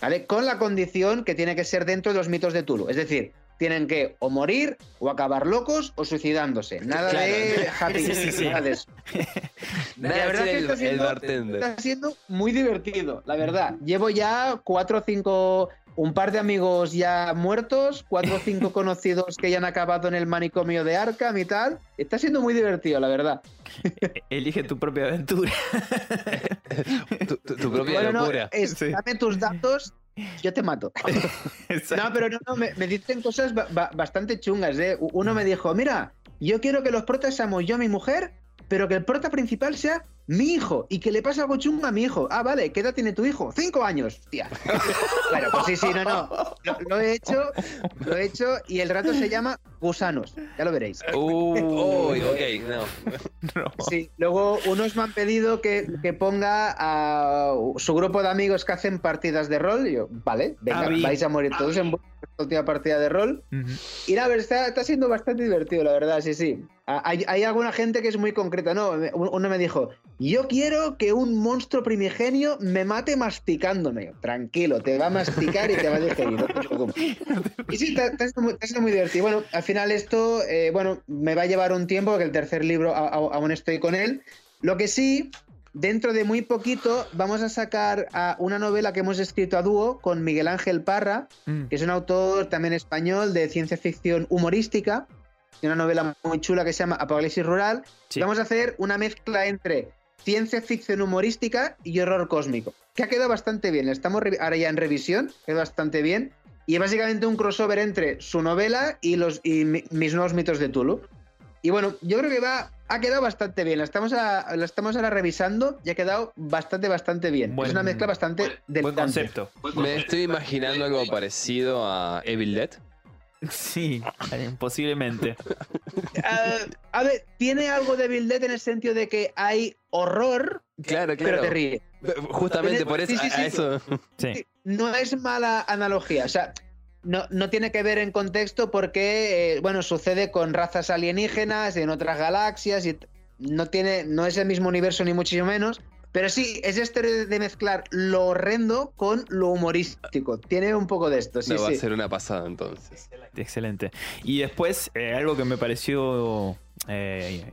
¿Vale? Con la condición que tiene que ser dentro de los mitos de Tulu. Es decir, tienen que o morir, o acabar locos, o suicidándose. Nada Claro. de happy, Sí, sí, sí. nada de eso. Nada La de verdad que el, está siendo-. Está siendo muy divertido, la verdad. Llevo ya cuatro o cinco, un par de amigos ya muertos, cuatro o cinco conocidos que ya han acabado en el manicomio de Arkham y tal. Está siendo muy divertido, la verdad. Elige tu propia aventura. Tu, tu- tu propia Bueno, no, locura. es, Sí. dame tus datos, yo te mato. No, pero no, no, me, me dicen cosas ba- ba- bastante chungas, ¿eh? Uno me dijo, mira, yo quiero que los protas seamos yo, mi mujer, pero que el prota principal sea mi hijo y que le pase algo chungo a mi hijo. Ah, vale, ¿qué edad tiene tu hijo? Cinco años, tía. bueno, pues sí, sí, no, no. Lo, lo he hecho, lo he hecho y el rato se llama Gusanos. Ya lo veréis. Uh, Uy, ok, no. No. Sí, luego unos me han pedido que, que ponga a su grupo de amigos que hacen partidas de rol. Y yo, vale, venga, bien. vais a morir todos en vuestra última partida de rol. Y la verdad, está, está siendo bastante divertido, la verdad, sí, sí. Hay, hay alguna gente que es muy concreta, ¿no? Uno me dijo, yo quiero que un monstruo primigenio me mate masticándome. Yo, Tranquilo, te va a masticar y te va a digerir, no te preocupes. Y sí, está, está siendo muy, está siendo muy divertido. Bueno, al final esto, eh, bueno, me va a llevar un tiempo, porque el tercer libro a- a- aún estoy con él. Lo que sí, dentro de muy poquito vamos a sacar a una novela que hemos escrito a dúo con Miguel Ángel Parra, Mm. que es un autor también español de ciencia ficción humorística, de una novela muy chula que se llama Apocalipsis Rural. Sí. Vamos a hacer una mezcla entre ciencia ficción humorística y horror cósmico, que ha quedado bastante bien. Estamos ahora ya en revisión, quedó bastante bien. Y es básicamente un crossover entre su novela y, los, y mi- mis nuevos mitos de Tulu. Y bueno, yo creo que va, ha quedado bastante bien. La estamos, a- la estamos ahora revisando y ha quedado bastante, bastante bien. Buen- es una mezcla bastante Buen delirante. concepto. Me estoy imaginando algo parecido a Evil Dead. Sí, posiblemente. Ah, a ver, tiene algo de Bill Dead en el sentido de que hay horror, Claro, pero te ríe. Justamente por eso, Sí, sí, a- a sí. eso. Sí. No es mala analogía, o sea, no, no tiene que ver en contexto porque, eh, bueno, sucede con razas alienígenas en otras galaxias y no tiene, no es el mismo universo ni muchísimo menos. Pero sí, es este de mezclar lo horrendo con lo humorístico. Tiene un poco de esto, sí, no, va sí. a ser una pasada entonces. Excelente. Y después, eh, algo que me pareció eh,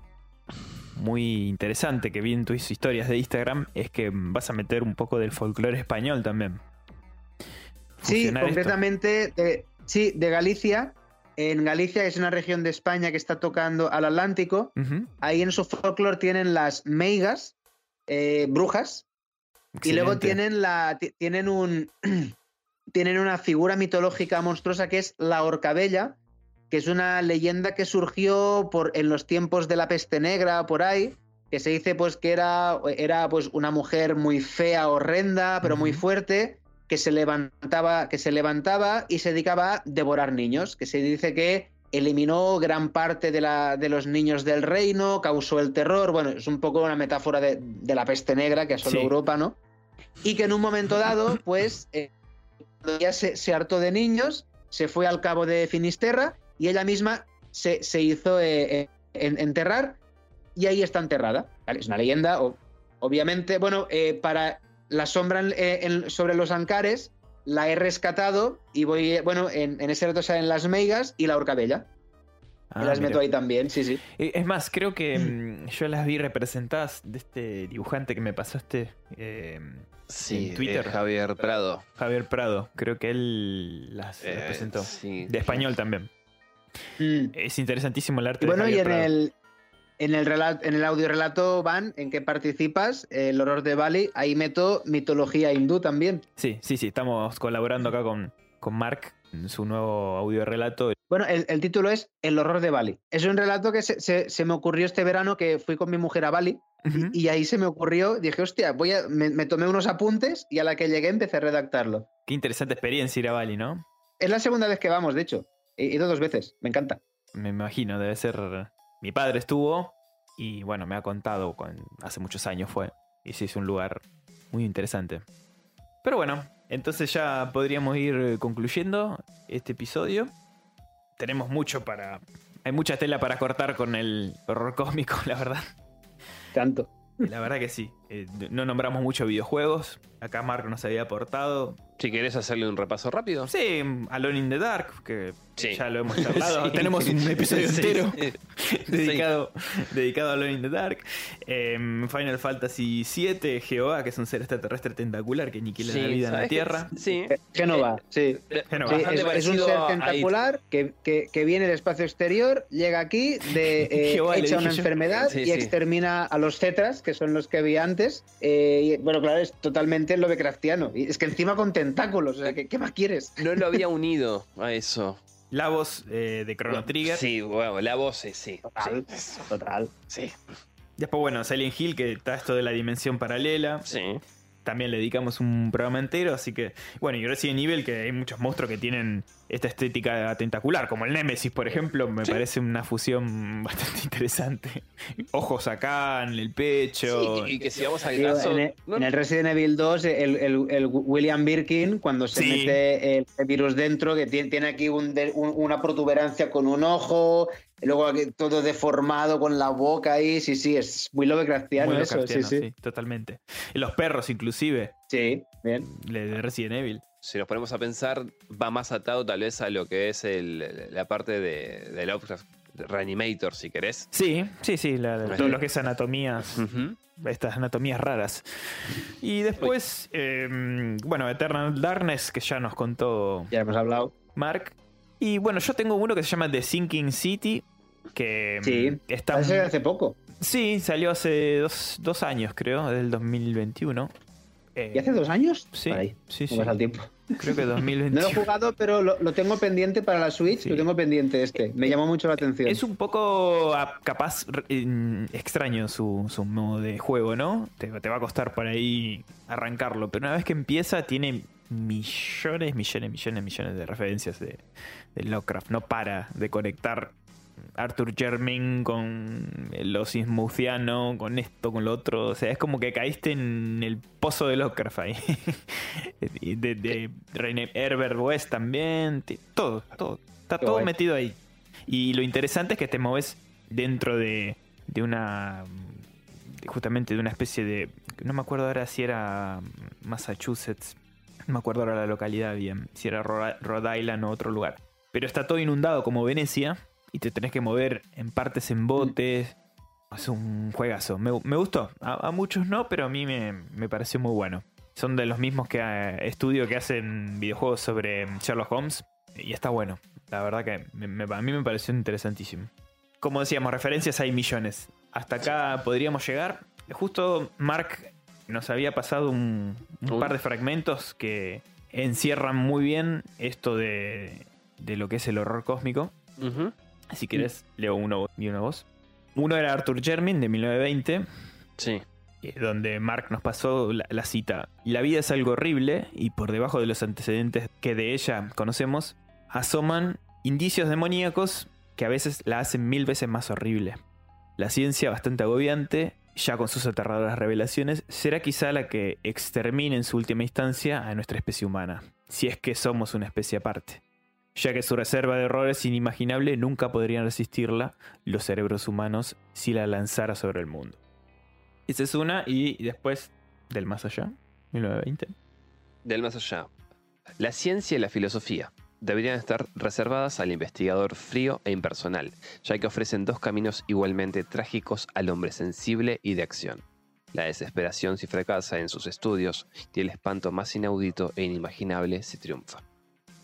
muy interesante que vi en tus historias de Instagram es que vas a meter un poco del folclore español también. Sí, concretamente, de, sí, de Galicia. En Galicia, que es una región de España que está tocando al Atlántico, ahí en su folclore tienen las meigas, eh, brujas, y luego tienen, la, ti- tienen, un, tienen una figura mitológica monstruosa que es la Horcabella, que es una leyenda que surgió por, en los tiempos de la peste negra, por ahí, que se dice pues que era, era pues una mujer muy fea, horrenda, pero muy fuerte, que se levantaba, que se levantaba y se dedicaba a devorar niños, que se dice que eliminó gran parte de, la, de los niños del reino, causó el terror, bueno, es un poco una metáfora de, de la peste negra que asoló Sí. Europa, ¿no? Y que en un momento dado, pues, eh, ya se, se hartó de niños, se fue al cabo de Finisterra y ella misma se, se hizo eh, eh, en- enterrar y ahí está enterrada. ¿vale? Es una leyenda, o- obviamente. Bueno, eh, para la sombra en- en- sobre los ancares la he rescatado y voy, bueno, en, en ese reto salen las meigas y la horcabella. Ah, y las mira. meto ahí también, sí, sí. Es más, creo que mm, yo las vi representadas de este dibujante que me pasaste, eh, Sí, En Twitter. eh, Javier Prado. Javier Prado. Creo que él las Eh, representó. sí. De español también. Mm. Es interesantísimo el arte Y bueno, de y en Prado. el, en el, rela- en el audio relato van en que participas, el horror de Bali, ahí meto mitología hindú también. Sí, sí, sí. Estamos colaborando acá con, con Mark en su nuevo audio relato. Bueno, el, el título es El horror de Bali. Es un relato que se, se- se me ocurrió este verano que fui con mi mujer a Bali y ahí se me ocurrió, dije, hostia, voy a, me, me tomé unos apuntes y a la que llegué empecé a redactarlo. Qué interesante experiencia ir a Bali, ¿no? Es la segunda vez que vamos, de hecho. He ido dos veces, me encanta. Me imagino, debe ser. Mi padre estuvo y bueno, me ha contado con... hace muchos años fue. Y sí, es un lugar muy interesante. Pero bueno, entonces ya podríamos ir concluyendo este episodio. Tenemos mucho para. Hay mucha tela para cortar con el horror cósmico, la verdad. Tanto. La verdad que sí. Eh, no nombramos mucho videojuegos. Acá Mark nos había aportado. Si querés hacerle un repaso rápido. Sí, Alone in the Dark, que Sí. ya lo hemos charlado. Sí. Tenemos un episodio Sí, entero sí. dedicado, dedicado a Alone in the Dark. Em, Final Fantasy VII, Jehová, que es un ser extraterrestre tentacular que aniquila Sí, la vida en la. Tierra. Sí. Eh, Génova, sí. Génova. Sí, Bastante es, es un ser tentacular que, que- que viene del espacio exterior, llega aquí, de, eh, Jehová, echa una yo. enfermedad Sí, y sí. extermina a los cetras, que son los que vi antes. Eh, y, bueno, claro, es totalmente Lovecraftiano. Y es que encima con tentáculos, o sea, ¿qué, qué más quieres? No lo había unido a eso. La voz eh, de Chrono Trigger. Sí, bueno, la voz es sí. Total, Sí. total. Sí. Después, bueno, Silent Hill, que está esto de la dimensión paralela. Sí. También le dedicamos un programa entero, así que. Bueno, y Resident Evil, que hay muchos monstruos que tienen esta estética tentacular, como el Nemesis, por ejemplo, me Sí. parece una fusión bastante interesante. Ojos acá en el pecho. Sí, y que si vamos al caso. en, el, no- en el Resident Evil 2, el, el- el William Birkin, cuando se Sí. mete el, virus dentro, que tiene, tiene aquí un de- un- una protuberancia con un ojo, y luego aquí todo deformado con la boca ahí. Sí, sí, es muy Lovecraftiano eso. Sí, sí. sí, totalmente. Y los perros, inclusive, Sí, bien. de Resident Evil. Si nos ponemos a pensar, va más atado tal vez a lo que es el- la parte de, de Lovecraft Reanimator, si querés. Sí, sí, sí, la- la- todo lo que es anatomías, Ujú. estas anatomías raras. Y después, eh, bueno, Eternal Darkness, que ya nos contó Ya hemos hablado. Mark. Y bueno, yo tengo uno que se llama The Sinking City, que Sí, mm, está... Parece hace poco. Sí, salió hace dos, dos años, creo, del 2021. Eh, ¿Y hace dos años? Sí, ahí. sí, sí. ¿Cómo pasa el tiempo? Creo que No lo he 2021. jugado, pero lo, lo tengo pendiente para la Switch. Sí. Lo tengo pendiente este. Me llamó mucho la atención. Es un poco ah, capaz extraño su, su modo de juego, ¿no? Te, te va a costar por ahí arrancarlo, pero una vez que empieza tiene millones, millones, millones, millones de referencias de, de Lovecraft. No para de conectar Arthur Jermyn con los Innsmouthiano, con esto, con lo otro. O sea, es como que caíste en el pozo de Lovecraft ahí. De, de René Herbert West también. Todo, todo. Está todo guay. metido ahí. Y lo interesante es que te mueves dentro de, de una. justamente de una especie de. No me acuerdo ahora si era Massachusetts. No me acuerdo ahora la localidad bien. Si era Rhode Island o otro lugar. Pero está todo inundado como Venecia. Y te tenés que mover en partes en botes. Es un juegazo. Me, me gustó. A, a muchos no, pero a mí me, me pareció muy bueno. Son de los mismos que eh, estudio que hacen videojuegos sobre Sherlock Holmes. Y está bueno. La verdad que me- a mí me pareció interesantísimo. Como decíamos, referencias hay millones. Hasta acá podríamos llegar. Justo Mark nos había pasado un, par de fragmentos que encierran muy bien esto de, de lo que es el horror cósmico. Ujú. Si querés, leo uno y una voz. Uno era Arthur Jermin de 1920, Sí. eh, donde Mark nos pasó la, la cita. La vida es algo horrible y por debajo de los antecedentes que de ella conocemos, asoman indicios demoníacos que a veces la hacen mil veces más horrible. La ciencia, bastante agobiante, ya con sus aterradoras revelaciones, será quizá la que extermine en su última instancia a nuestra especie humana, si es que somos una especie aparte. Ya que su reserva de errores inimaginable nunca podrían resistirla los cerebros humanos si la lanzara sobre el mundo. Esa es una, y después del más allá, 1920. Del más allá. La ciencia y la filosofía deberían estar reservadas al investigador frío e impersonal, ya que ofrecen dos caminos igualmente trágicos al hombre sensible y de acción. La desesperación si fracasa en sus estudios y el espanto más inaudito e inimaginable si triunfa.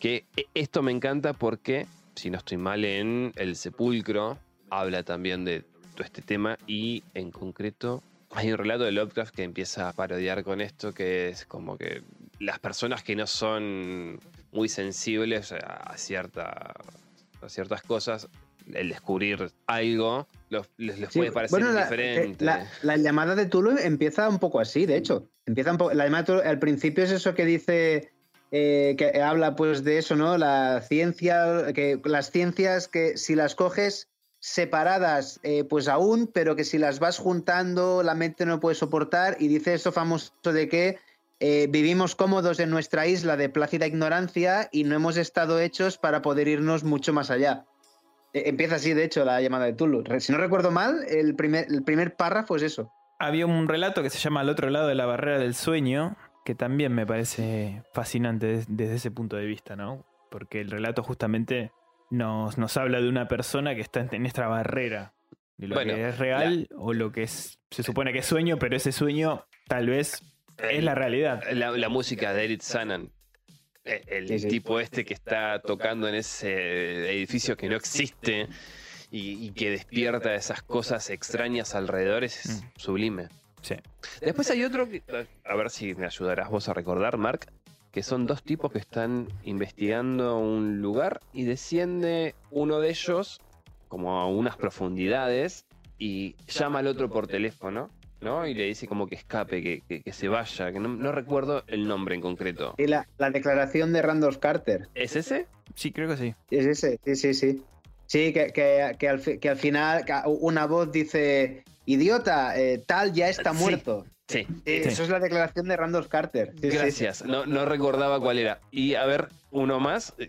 Que e- esto me encanta porque, si no estoy mal en El Sepulcro, habla también de todo este tema y en concreto hay un relato de Lovecraft que empieza a parodiar con esto, que es como que las personas que no son muy sensibles a, cierta, a ciertas cosas, el descubrir algo los- les, les Sí, puede parecer bueno, la, diferente. eh, la- la llamada de Tulu empieza un poco así, de hecho. Empieza un poco, la llamada de Tulu, al principio es eso que dice, eh, que habla pues de eso, ¿no? La ciencia, que las ciencias que si las coges separadas, eh, pues aún, pero que si las vas juntando, la mente no puede soportar. Y dice eso famoso de que eh, vivimos cómodos en nuestra isla de plácida ignorancia y no hemos estado hechos para poder irnos mucho más allá. Eh, Empieza así, de hecho, la llamada de Tulu. Si no recuerdo mal, el primer, el primer párrafo es eso. Había un relato que se llama Al otro lado de la barrera del sueño, que también me parece fascinante des- desde ese punto de vista, ¿no? Porque el relato justamente nos, nos habla de una persona que está en- esta barrera de lo Bueno, que es real o lo que es se supone que es sueño, pero ese sueño tal vez es la realidad. La, la música de Eric Sanan. eh, El tipo este que está tocando en ese edificio que no existe y, y que despierta esas cosas extrañas alrededor es Mm. sublime. Sí. Después hay otro, que, a ver si me ayudarás vos a recordar, Mark, que son dos tipos que están investigando un lugar y desciende uno de ellos como a unas profundidades y llama al otro por teléfono, ¿no? Y le dice como que escape, que, que- que se vaya, que no, no recuerdo el nombre en concreto. Y la, la declaración de Randolph Carter. ¿Es ese? Sí, creo que sí. Es ese, sí, sí, sí. Sí, que, que- que al, fi- que al final una voz dice, idiota, eh, tal ya está Sí. muerto. Sí. Eh, Sí. Eso es la declaración de Randolph Carter. Sí, sí. Gracias, no, no recordaba cuál era. Y a ver, uno más, eh,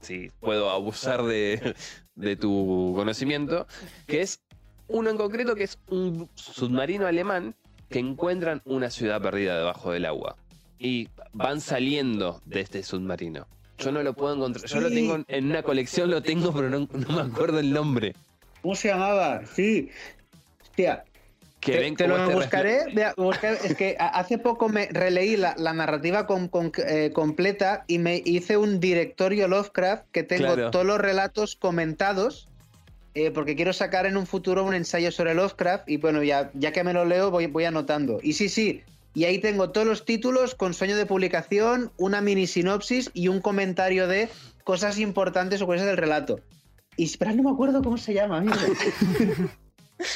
si puedo abusar de, de tu conocimiento, que es uno en concreto que es un submarino alemán que encuentran una ciudad perdida debajo del agua. Y van saliendo de este submarino. Yo no lo puedo encontrar. Yo lo tengo en- en una colección, lo tengo, pero no, no me acuerdo el nombre. ¿Cómo se llamaba? Sí. Hostia, Que te, ven te cómo lo buscaré. refle- vea, buscar- es que hace poco me releí la, la narrativa con- con- eh, completa y me hice un directorio Lovecraft que tengo Claro. todos los relatos comentados. eh, porque quiero sacar en un futuro un ensayo sobre Lovecraft y bueno, ya, ya que me lo leo voy, voy anotando. Y sí, sí, y ahí tengo todos los títulos con sueño de publicación, una mini sinopsis y un comentario de cosas importantes o cosas del relato. Y espera, no me acuerdo cómo se llama, amigo.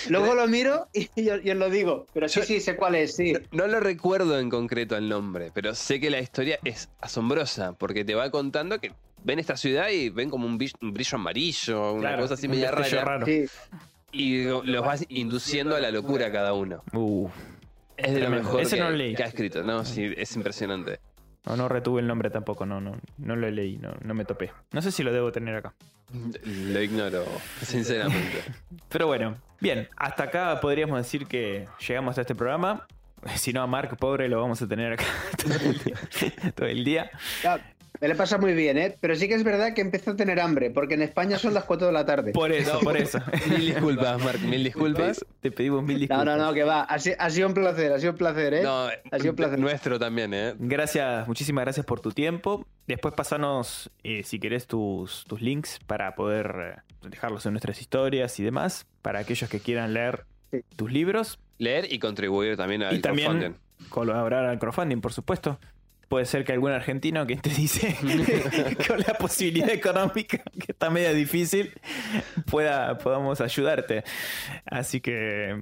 Luego lo miro y yo, yo lo digo. Pero sí, Yo- sí, sé cuál es, sí. No lo recuerdo en concreto el nombre, pero sé que la historia es asombrosa, porque te va contando que ven esta ciudad y ven como un, brillo amarillo, una Claro, cosa así un media rara, raro. Sí. y lo- los vas induciendo a la locura a cada uno. Uh, Es de lo mejor Ese que, no lo leí. que ha escrito, ¿no? Sí, es impresionante. no, no retuve el nombre tampoco, no, no, no lo leí, no, no me topé. No sé si lo debo tener acá. Lo ignoro, sinceramente. Pero bueno, bien, hasta acá podríamos decir que llegamos a este programa. Si no, a Mark, pobre, lo vamos a tener acá todo el día. Todo el día. Ya, me le pasa muy bien, ¿eh? Pero sí que es verdad que empiezo a tener hambre, porque en España son las 4 de la tarde. Por eso, No. por eso. Mil disculpas, Mark, mil disculpas. Te pedimos mil No, disculpas. no, no, que va. Ha, si- ha sido un placer, ha sido un placer, ¿eh? No, Ha sido un placer. nuestro también, ¿eh? Gracias, muchísimas gracias por tu tiempo. Después pasanos, eh, si querés, tus, tus links para poder eh, dejarlos en nuestras historias y demás. Para aquellos que quieran leer Sí. tus libros Leer y contribuir también al y también crowdfunding. colaborar al crowdfunding, por supuesto. Puede ser que algún argentino que te dice con la posibilidad económica que está medio difícil pueda podamos ayudarte. Así que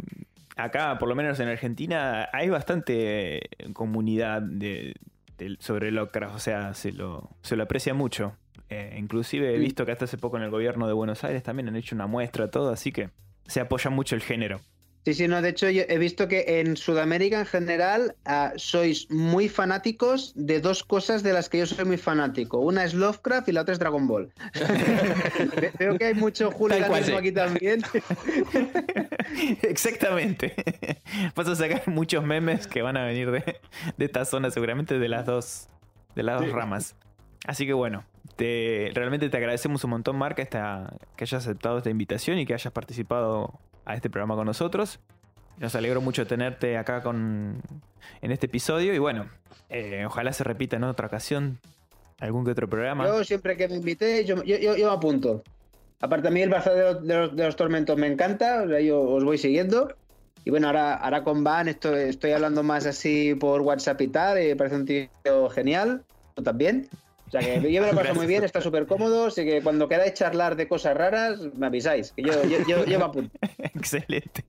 acá, por lo menos en Argentina, hay bastante comunidad de, de- sobre Lovecraft, o sea, se lo, se lo aprecia mucho. Eh, inclusive he visto que hasta hace poco en el gobierno de Buenos Aires también han hecho una muestra, todo, así que se apoya mucho el género. Sí, sí, no, de hecho yo he visto que en Sudamérica en general ah, sois muy fanáticos de dos cosas de las que yo soy muy fanático. Una es Lovecraft y la otra es Dragon Ball. Ve- Veo que hay mucho hooliganismo aquí también. Exactamente. Vas a sacar muchos memes que van a venir de, de esta zona, seguramente de las dos, de las dos ramas. Así que bueno, te, realmente te agradecemos un montón, Marca, esta, que hayas aceptado esta invitación y que hayas participado a este programa con nosotros. Nos alegro mucho tenerte acá con, en este episodio y bueno, eh, ojalá se repita en otra ocasión algún que otro programa. Yo siempre que me invité, yo, yo, yo- me apunto. Aparte a mí el Bazar de los, Tormentos me encanta, yo os voy siguiendo. Y bueno, ahora, ahora con Van estoy, estoy hablando más así por WhatsApp y tal, y parece un tío genial, también. O sea que yo me lo paso muy bien, está súper cómodo, así que cuando queráis charlar de cosas raras, me avisáis, que yo, yo, yo, yo me apunto. excelente,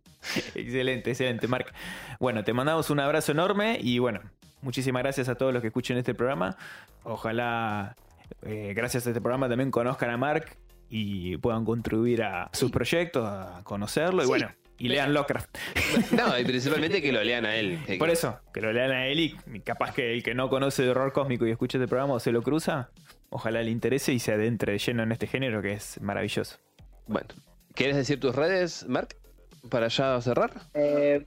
excelente, excelente, Marc. Bueno, te mandamos un abrazo enorme y bueno, muchísimas gracias a todos los que escuchen este programa. Ojalá, eh, gracias a este programa, también conozcan a Marc y puedan contribuir a sus proyectos, a conocerlo y Sí. bueno, y lean Lovecraft. No, y principalmente que lo lean a él. Por eso, que lo lean a él y capaz que el que no conoce de horror cósmico y escuche este programa o se lo cruza, ojalá le interese y se adentre de lleno en este género que es maravilloso. Bueno, ¿quieres decir tus redes, Mark? Para ya cerrar. Eh,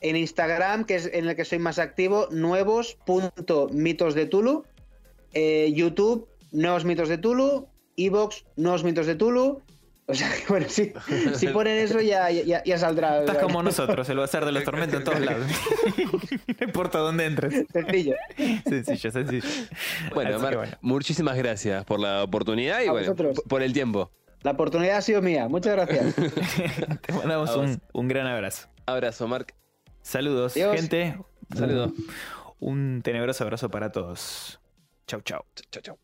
en Instagram, que es en el que soy más activo, nuevos.mitos de Tulu. Eh, YouTube, nuevos mitos de Tulu. Evox, nuevos mitos de Tulu. O sea, que bueno, si, si ponen eso ya, ya, ya saldrá. Estás como nosotros, el bazar de los tormentos en todos lados. no importa dónde entres. Sencillo. Sencillo, sencillo. Bueno, bueno. muchísimas gracias por la oportunidad y A bueno, vosotros. p- por el tiempo. La oportunidad ha sido mía. Muchas gracias. Te mandamos un, un gran abrazo. Abrazo, Mark. Saludos, Adiós. gente. Saludos. Un tenebroso abrazo para todos. Chau, chau. Chao, chao.